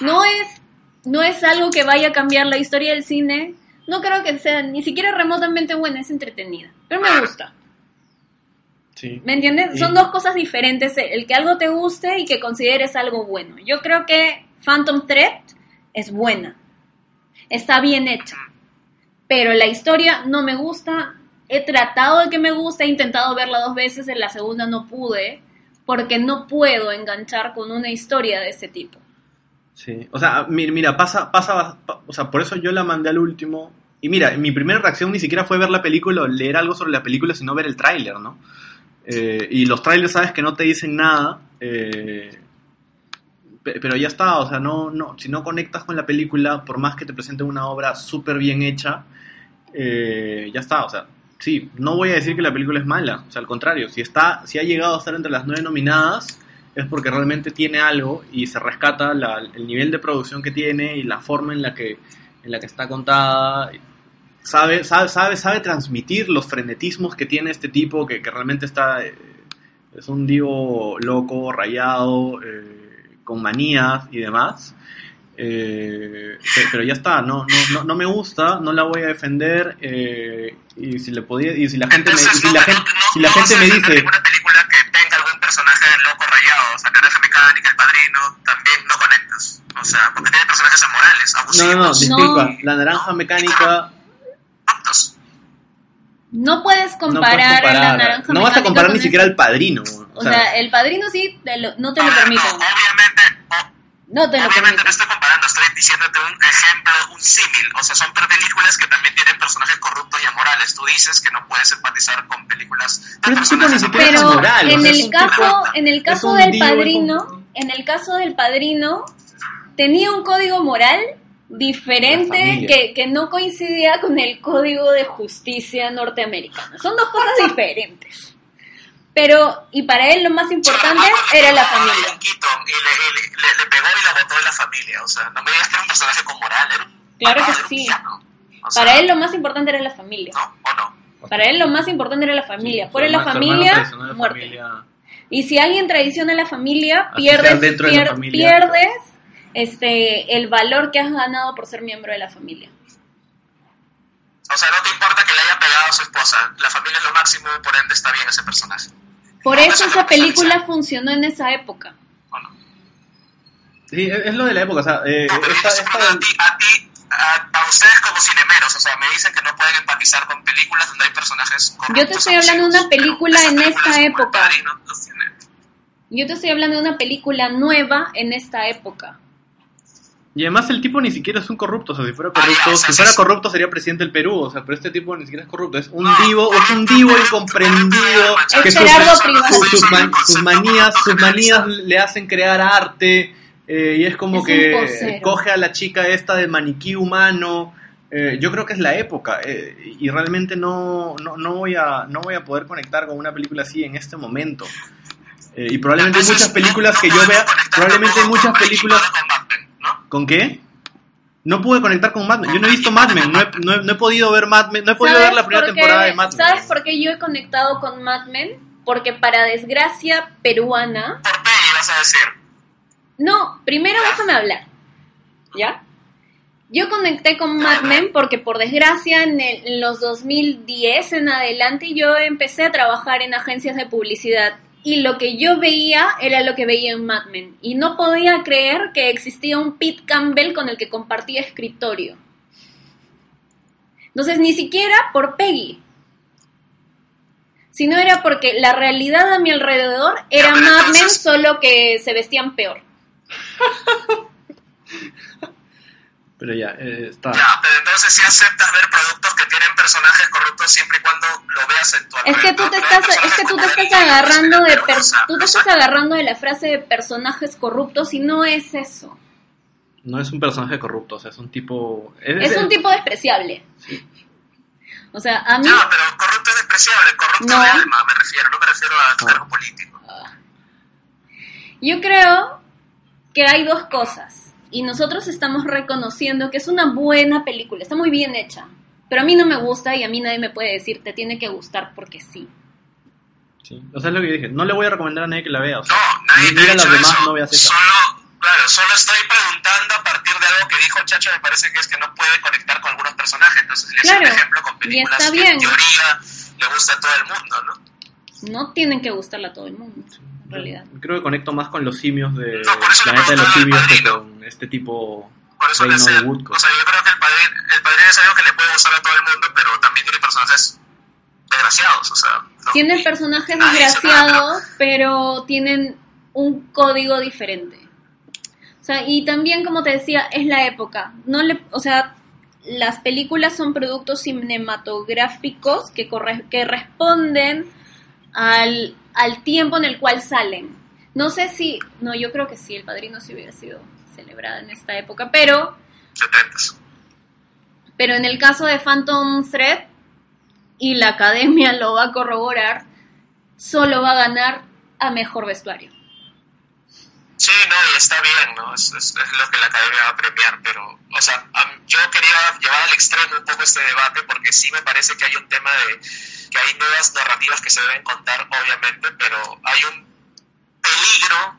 No es, no es algo que vaya a cambiar la historia del cine. No creo que sea ni siquiera remotamente buena, es entretenida. Pero me gusta. Sí. ¿Me entiendes? Son dos cosas diferentes, el que algo te guste y que consideres algo bueno. Yo creo que Phantom Thread es buena. Está bien hecha. Pero la historia no me gusta. He tratado de que me guste, he intentado verla dos veces, en la segunda no pude, porque no puedo enganchar con una historia de ese tipo. Sí, o sea, mi- mira, pasa, pasa, pa- o sea, por eso yo la mandé al último. Y mira, mi primera reacción ni siquiera fue ver la película o leer algo sobre la película, sino ver el tráiler, ¿no? Eh, y los trailers sabes que no te dicen nada, eh, pe- pero ya está, o sea, no, no, si no conectas con la película, por más que te presenten una obra súper bien hecha, eh, ya está, o sea, sí, no voy a decir que la película es mala, o sea, al contrario, si está, si ha llegado a estar entre las nueve nominadas, es porque realmente tiene algo y se rescata la- el nivel de producción que tiene y la forma en la que, en la que está contada. Sabe, sabe, sabe, sabe transmitir los frenetismos que tiene este tipo, que, que realmente está. eh, es un divo loco, rayado, eh, con manías y demás. Eh, pe- pero ya está, no, no, no, no me gusta, no la voy a defender. eh, y si le podía, y si la gente si la gente, si la gente me dice, ninguna película que tenga algún personaje loco rayado, o sea, Naranja Mecánica, El Padrino, también no conectas. O sea, porque tiene amorales, no, abusivos, no, no, disculpa, No. la naranja mecánica aptos. No puedes no puedes comparar, la comparar, naranja no vas a comparar ni siquiera al padrino. O sea, el padrino sí te lo- no te lo. No, obviamente, o- No te lo obviamente no estoy comparando, estoy diciéndote un ejemplo, un símil. O sea, son películas que también tienen personajes corruptos y amorales. Tú dices que no puedes empatizar con películas de Pero personajes siquiera es Pero moral, o en sea, es el caso, en el caso del padrino, en el caso del padrino, tenía un código moral diferente que, que no coincidía con el código de justicia norteamericano. Son dos cosas diferentes. Pero, y para él lo más importante era la familia. Y le, y le- le- le pegó y la botó de la familia. O sea, no me digas que era un personaje con moral. Era un Claro que sí. villano. O sea, Para él lo más importante era la familia. ¿No? ¿O no? Para él lo más importante era la familia. Su Fuera de la familia, la muerte. familia. Y si alguien traiciona a la familia, Así pierdes, dentro de la familia. pierdes este, el valor que has ganado por ser miembro de la familia. O sea, no te importa que le haya pegado a su esposa. La familia es lo máximo, por ende está bien ese personaje. Por No, eso esa película funcionó en esa época. ¿O no? Sí, es, lo de la época, o sea, eh, No, esta- esta- a ti, a ti, a, a ustedes como cinemeros, o sea, me dicen que no pueden empatizar con películas donde hay personajes Yo te estoy hablando de una película en esta época. Yo te estoy hablando de una película nueva en esta época. Y además el tipo ni siquiera es un corrupto, o sea, si fuera Ah, corrupto, o sea, si fuera corrupto sería presidente del Perú, o sea, pero este tipo ni siquiera es corrupto, es un No, divo, es un divo incomprendido, que Es sus, sus- Privado. sus- sus man- sus Concepto manías, sus manías le hacen crear arte, eh, y es como Es que coge a la chica esta del maniquí humano, eh, yo creo que es la época, eh, y realmente no, no, no, voy a, no voy a poder conectar con una película así en este momento. Eh, y probablemente hay muchas películas no que yo vea, probablemente hay muchas películas... Con Mad Men, ¿no? ¿Con qué? No pude conectar con Mad Men. Yo no he visto Mad Men. No he, no he- no he podido ver Mad Men. No he podido ver la primera por qué- temporada de Mad Men. ¿Sabes por qué yo he conectado con Mad Men? Porque para desgracia peruana... Por Peggy, vas a decir. No, primero déjame hablar. ¿Ya? Yo conecté con Mad Men porque por desgracia en, el- en los 2010 en adelante yo empecé a trabajar en agencias de publicidad y lo que yo veía era lo que veía en Mad Men y no podía creer que existía un Pete Campbell con el que compartía escritorio. Entonces ni siquiera por Peggy, sino era porque la realidad a mi alrededor era Mad Men solo que se vestían peor. Pero ya, eh, está. Ya, pero entonces sí aceptas ver productos que tienen personajes corruptos siempre y cuando lo veas en tu Es que tú te estás, es que tú te estás agarrando de per- tú te no estás agarrando de la frase de personajes corruptos y no es eso. No es un personaje corrupto, o sea, es un tipo. Es, Es un tipo despreciable. O sea, a mí Ya, pero corrupto es despreciable, corrupto No. de alma, me refiero, no me refiero a Ah. cargo político. yo creo que hay dos cosas y nosotros estamos reconociendo que es una buena película, está muy bien hecha, pero a mí no me gusta y a mí nadie me puede decir te tiene que gustar porque sí. Sí. O sea, es lo que dije. No le voy a recomendar a nadie que la vea. O sea, No, nadie te mira ha las dicho demás, eso. no veas esa. Solo, claro, solo estoy preguntando a partir de algo que dijo Chacho, me parece que es que no puede conectar con algunos personajes. Entonces le hice Claro, un ejemplo con y películas está que bien. en teoría le gusta a todo el mundo, ¿no? No tienen que gustarle a todo el mundo, en realidad. Creo que conecto más con los simios de No, Planeta de los Simios que con este tipo Por eso Reino de Woodcock. o sea, yo creo que el padrino, el padrino es algo que le puede gustar a todo el mundo, pero también tiene personajes desgraciados, o sea, ¿no? Tienen personajes desgraciados, pero tienen un código diferente. O sea, y también, como te decía, es la época. No le, o sea, las películas son productos cinematográficos que, corre- que responden al, al tiempo en el cual salen. No sé si, no, yo creo que sí, El Padrino sí hubiera sido celebrada en esta época, pero 70s. pero en el caso de Phantom Thread, y la academia lo va a corroborar, solo va a ganar a mejor vestuario. Sí, no, y está bien, ¿no? Es, es- es lo que la academia va a premiar, pero, o sea, yo quería llevar al extremo un poco este debate porque sí me parece que hay un tema de que hay nuevas narrativas que se deben contar, obviamente, pero hay un peligro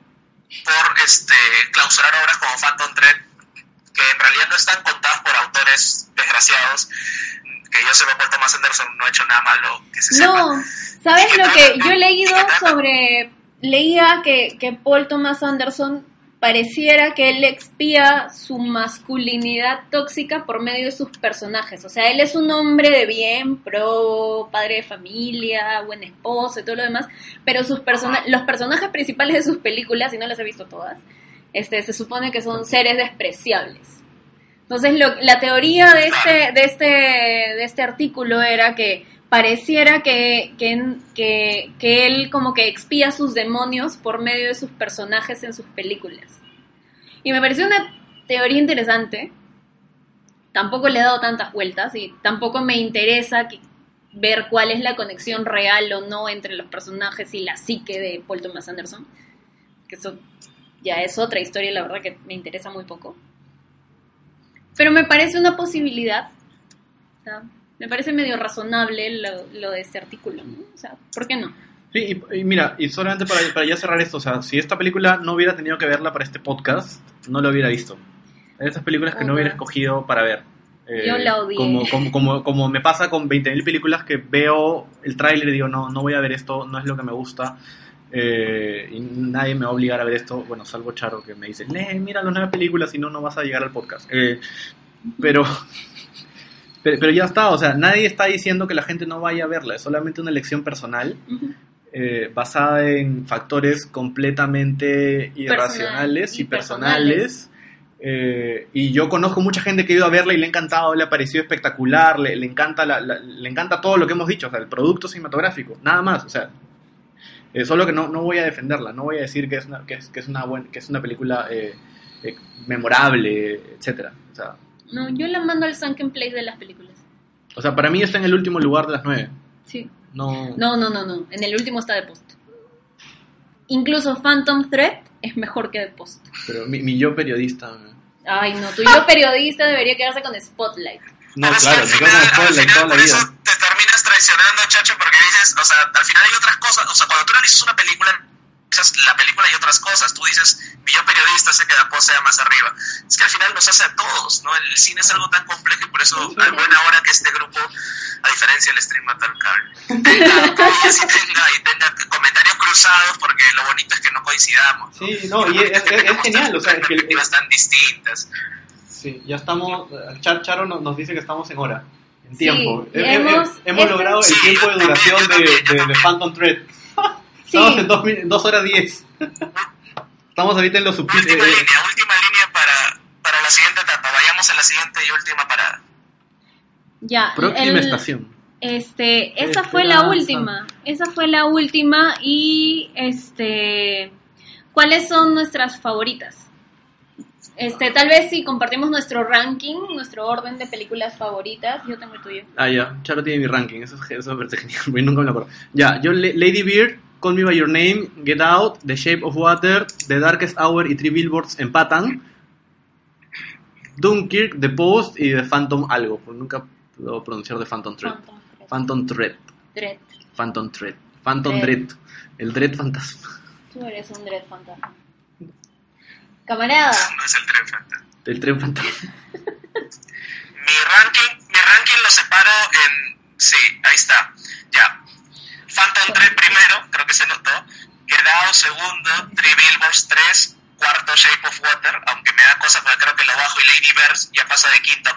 por este clausurar obras como Phantom Thread que en realidad no están contadas por autores desgraciados que yo sepa Paul Thomas Anderson no ha hecho nada malo que se sepa No, ¿sabes lo que yo he leído sobre... Leía que, que Paul Thomas Anderson pareciera que él expía su masculinidad tóxica por medio de sus personajes. O sea, él es un hombre de bien, pro, padre de familia, buen esposo y todo lo demás, pero sus persona los personajes principales de sus películas, y no las he visto todas, este, se supone que son seres despreciables. Entonces, lo- la teoría de este, de, este, de este artículo era que pareciera que, que, que, él como que expía sus demonios por medio de sus personajes en sus películas. Y me pareció una teoría interesante. Tampoco le he dado tantas vueltas y tampoco me interesa ver cuál es la conexión real o no entre los personajes y la psique de Paul Thomas Anderson. Que eso ya es otra historia, la verdad que me interesa muy poco. Pero me parece una posibilidad. Sea, me parece medio razonable lo, lo de este artículo, ¿no? O sea, ¿por qué no? Sí, y, y mira, y solamente para, para ya cerrar esto, o sea, si esta película no hubiera tenido que verla para este podcast, no la hubiera visto. Es esas películas que no hubiera escogido para ver. Eh, Yo la odié. Como, como, como, como me pasa con 20.000 películas que veo el tráiler y digo, no, no voy a ver esto, no es lo que me gusta. eh, y nadie me va a obligar a ver esto, bueno, salvo Charo que me dice, mira las nuevas películas, si no, no vas a llegar al podcast. Eh, pero, pero, pero ya está, o sea, nadie está diciendo que la gente no vaya a verla, es solamente una elección personal. Eh, basada en factores completamente irracionales y y personales. Eh, y yo conozco mucha gente que ha ido a verla y le ha encantado, le ha parecido espectacular, le, le encanta la- la- le encanta todo lo que hemos dicho, o sea, el producto cinematográfico, nada más, o sea, eh, solo que no, no voy a defenderla, no voy a decir que es una, que es, que es una, buen- que es una película eh, memorable, etcétera. O sea, No, yo la mando al sunken place de las películas. o sea, para mí está en el último lugar de las nueve. Sí. No, No, no, no, no. En el último está The Post. Incluso Phantom Thread es mejor que The Post. pero mi, mi yo periodista. Ay, no, tu yo periodista debería quedarse con Spotlight. No, Pero claro, al me final, con al Spotlight final toda la por eso vida. te terminas traicionando, chacho, porque dices, o sea, al final hay otras cosas. O sea, cuando tú analizas una película, la película y otras cosas. Tú dices, mi yo periodista sé que la cosa más arriba. Es que al final nos hace a todos, ¿no? El cine es algo tan complejo y por eso es buena hora que este grupo, a diferencia del stream Matar Cable, tenga tenga, y tenga comentarios cruzados, porque lo bonito es que no coincidamos. ¿no? Sí, no, y es, es- es genial, o sea, es que perspectivas tan distintas. Sí, ya estamos. Char- Charo nos, dice que estamos en hora, en tiempo. hemos- hemos este- logrado el Sí, tiempo de duración de, de- de. Phantom Thread. Sí, Estamos en dos, horas diez. Estamos ahorita en los Última subtítulos. línea, última línea para, para la siguiente etapa. Vayamos a la siguiente y última parada. ya. próxima el- estación. Este, esa fue la Esperanza. última. Esa fue la última y este, ¿cuáles son nuestras favoritas? Este, tal vez si compartimos nuestro ranking, nuestro orden de películas favoritas, yo tengo el tuyo. Ah, ya. Charo tiene mi ranking. Eso, es- eso me parece genial. porque nunca me lo acuerdo. Ya, yo, Lady Bird, Call Me By Your Name, Get Out, The Shape of Water, The Darkest Hour y Three Billboards empatan. Dunkirk, The Post y The Phantom algo. porque nunca puedo pronunciar The Phantom Thread. Phantom Phantom Thread. Dread. Phantom Thread. Phantom Dread. Dread. El Dread fantasma. Tú eres un Dread fantasma. Camarada. No es el tren fantasma. El tren fantasma. Mi ranking, mi ranking lo separo en. Sí, ahí está. Ya. Phantom 3 primero, creo que se notó. Out segundo. Three Billboards 3. Cuarto Shape of Water, aunque me da cosa porque creo que lo bajo y Lady Bird ya pasa de quinto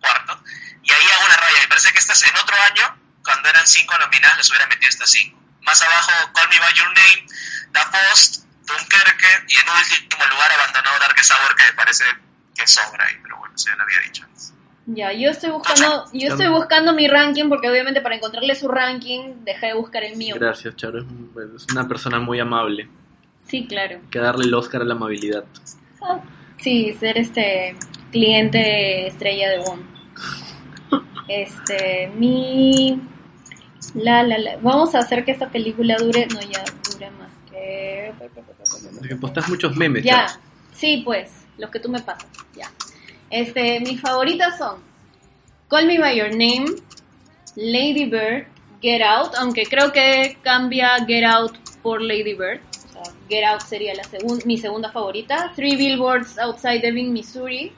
cuarto. Y ahí hago una raya. Me parece que estas en otro año, cuando eran cinco nominadas, les hubiera metido estas cinco. Más abajo, Call Me By Your Name, The Post, Dunkerque y en último lugar abandonado Darkest Hour, que me parece que sobra ahí, pero bueno, ya lo había dicho antes. Ya, yo estoy buscando, yo estoy buscando mi ranking porque obviamente para encontrarle su ranking dejé de buscar el mío. Gracias, Charo. Es un- Es una persona muy amable. Sí, claro. Hay que darle el Oscar a la amabilidad. Ah, Sí, ser este cliente estrella de WOM. Este, mi la la la vamos a hacer que esta película dure, no ya dure más que Es que postas muchos memes. ya. Charo. Sí, pues, los que tú me pasas, ya. Este, mis favoritas son Call Me by Your Name, Lady Bird, Get Out, aunque creo que cambia Get Out por Lady Bird. O Get Out sería la segun- mi segunda favorita. Three Billboards Outside Ebbing, Missouri.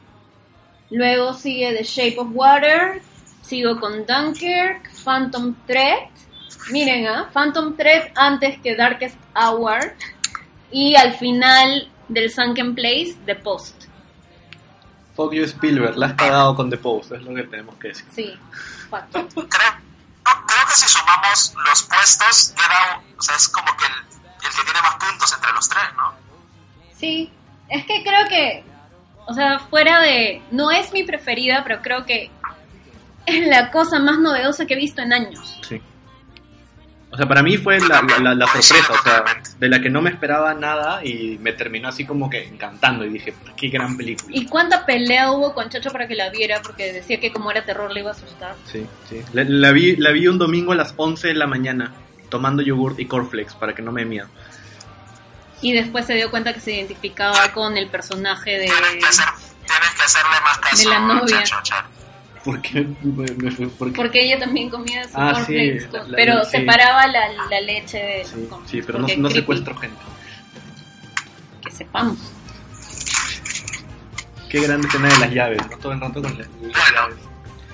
Luego sigue The Shape of Water. Sigo con Dunkirk, Phantom Thread. Miren, ¿ah? Phantom Thread antes que Darkest Hour. Y al final del Sunken Place, The Post. Fuck you, Spielberg. La has cagado con The Post. Es lo que tenemos que decir. Sí. Creo, creo que si sumamos los puestos, Out, o sea, es como que el, el que tiene más puntos entre los tres, ¿no? Sí, es que creo que, o sea, fuera de, no es mi preferida, pero creo que es la cosa más novedosa que he visto en años. Sí. O sea, para mí fue la, la, la- la sorpresa, o sea, de la que no me esperaba nada y me terminó así como que encantando y dije, qué gran película. ¿Y cuánta pelea hubo con Chacho para que la viera? Porque decía que como era terror le iba a asustar. Sí, sí. La, la vi, la vi un domingo a las 11 de la mañana tomando yogurt y cornflakes para que no me miedo. Y después se dio cuenta que se identificaba con el personaje de... Tienes que, hacer, tienes que hacerle más caso De la novia. Chacho, Chacho. ¿Por qué? Me-. Porque ella también comía su Ah, sí, con- la- pero sí. separaba la, la leche de Sí, sí, pero no, porque no secuestro gente. Que sepamos. Qué grande escena de las llaves, ¿no? Todo el rato con las, las llaves.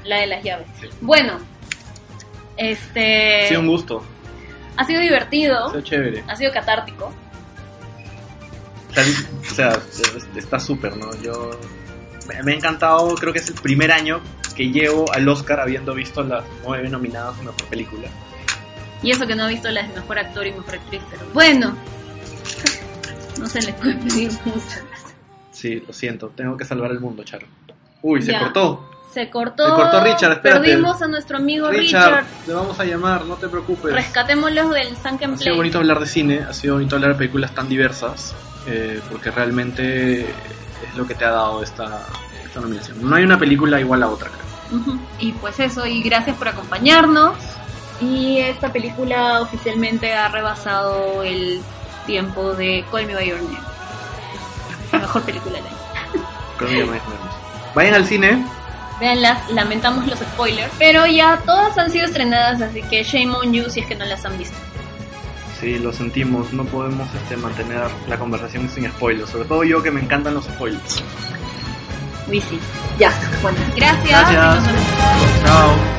La de las llaves. Sí. Bueno, este... Sí, un gusto. Ha sido divertido, Está chévere. ha sido catártico. O sea, es- está súper, ¿no? Yo me, ha encantado, creo que es el primer año que llevo al Oscar habiendo visto las nueve nominadas a mejor película. Y eso que no ha visto la de mejor actor y mejor actriz, pero bueno, no se le puede pedir mucho. Sí, lo siento, tengo que salvar el mundo, Charo. Uy, se Ya. cortó. Se cortó. Se cortó Richard, espérate. Perdimos a nuestro amigo Richard, Richard. te vamos a llamar, no te preocupes. Rescatémoslo del Sunken Ha sido bonito hablar de cine, ha sido bonito hablar de películas tan diversas, eh, porque realmente es lo que te ha dado esta, esta nominación. No hay una película igual a otra, creo. Y pues eso, y gracias por acompañarnos. Y esta película oficialmente ha rebasado el tiempo de Call Me By Your Name. La mejor película del año. Vayan al cine, Veanlas, lamentamos los spoilers. Pero ya todas han sido estrenadas, así que shame on you si es que no las han visto sí, lo sentimos, no podemos este, mantener la conversación sin spoilers, sobre todo yo que me encantan los spoilers. Uy, sí. Ya, bueno, gracias. Gracias. Chao.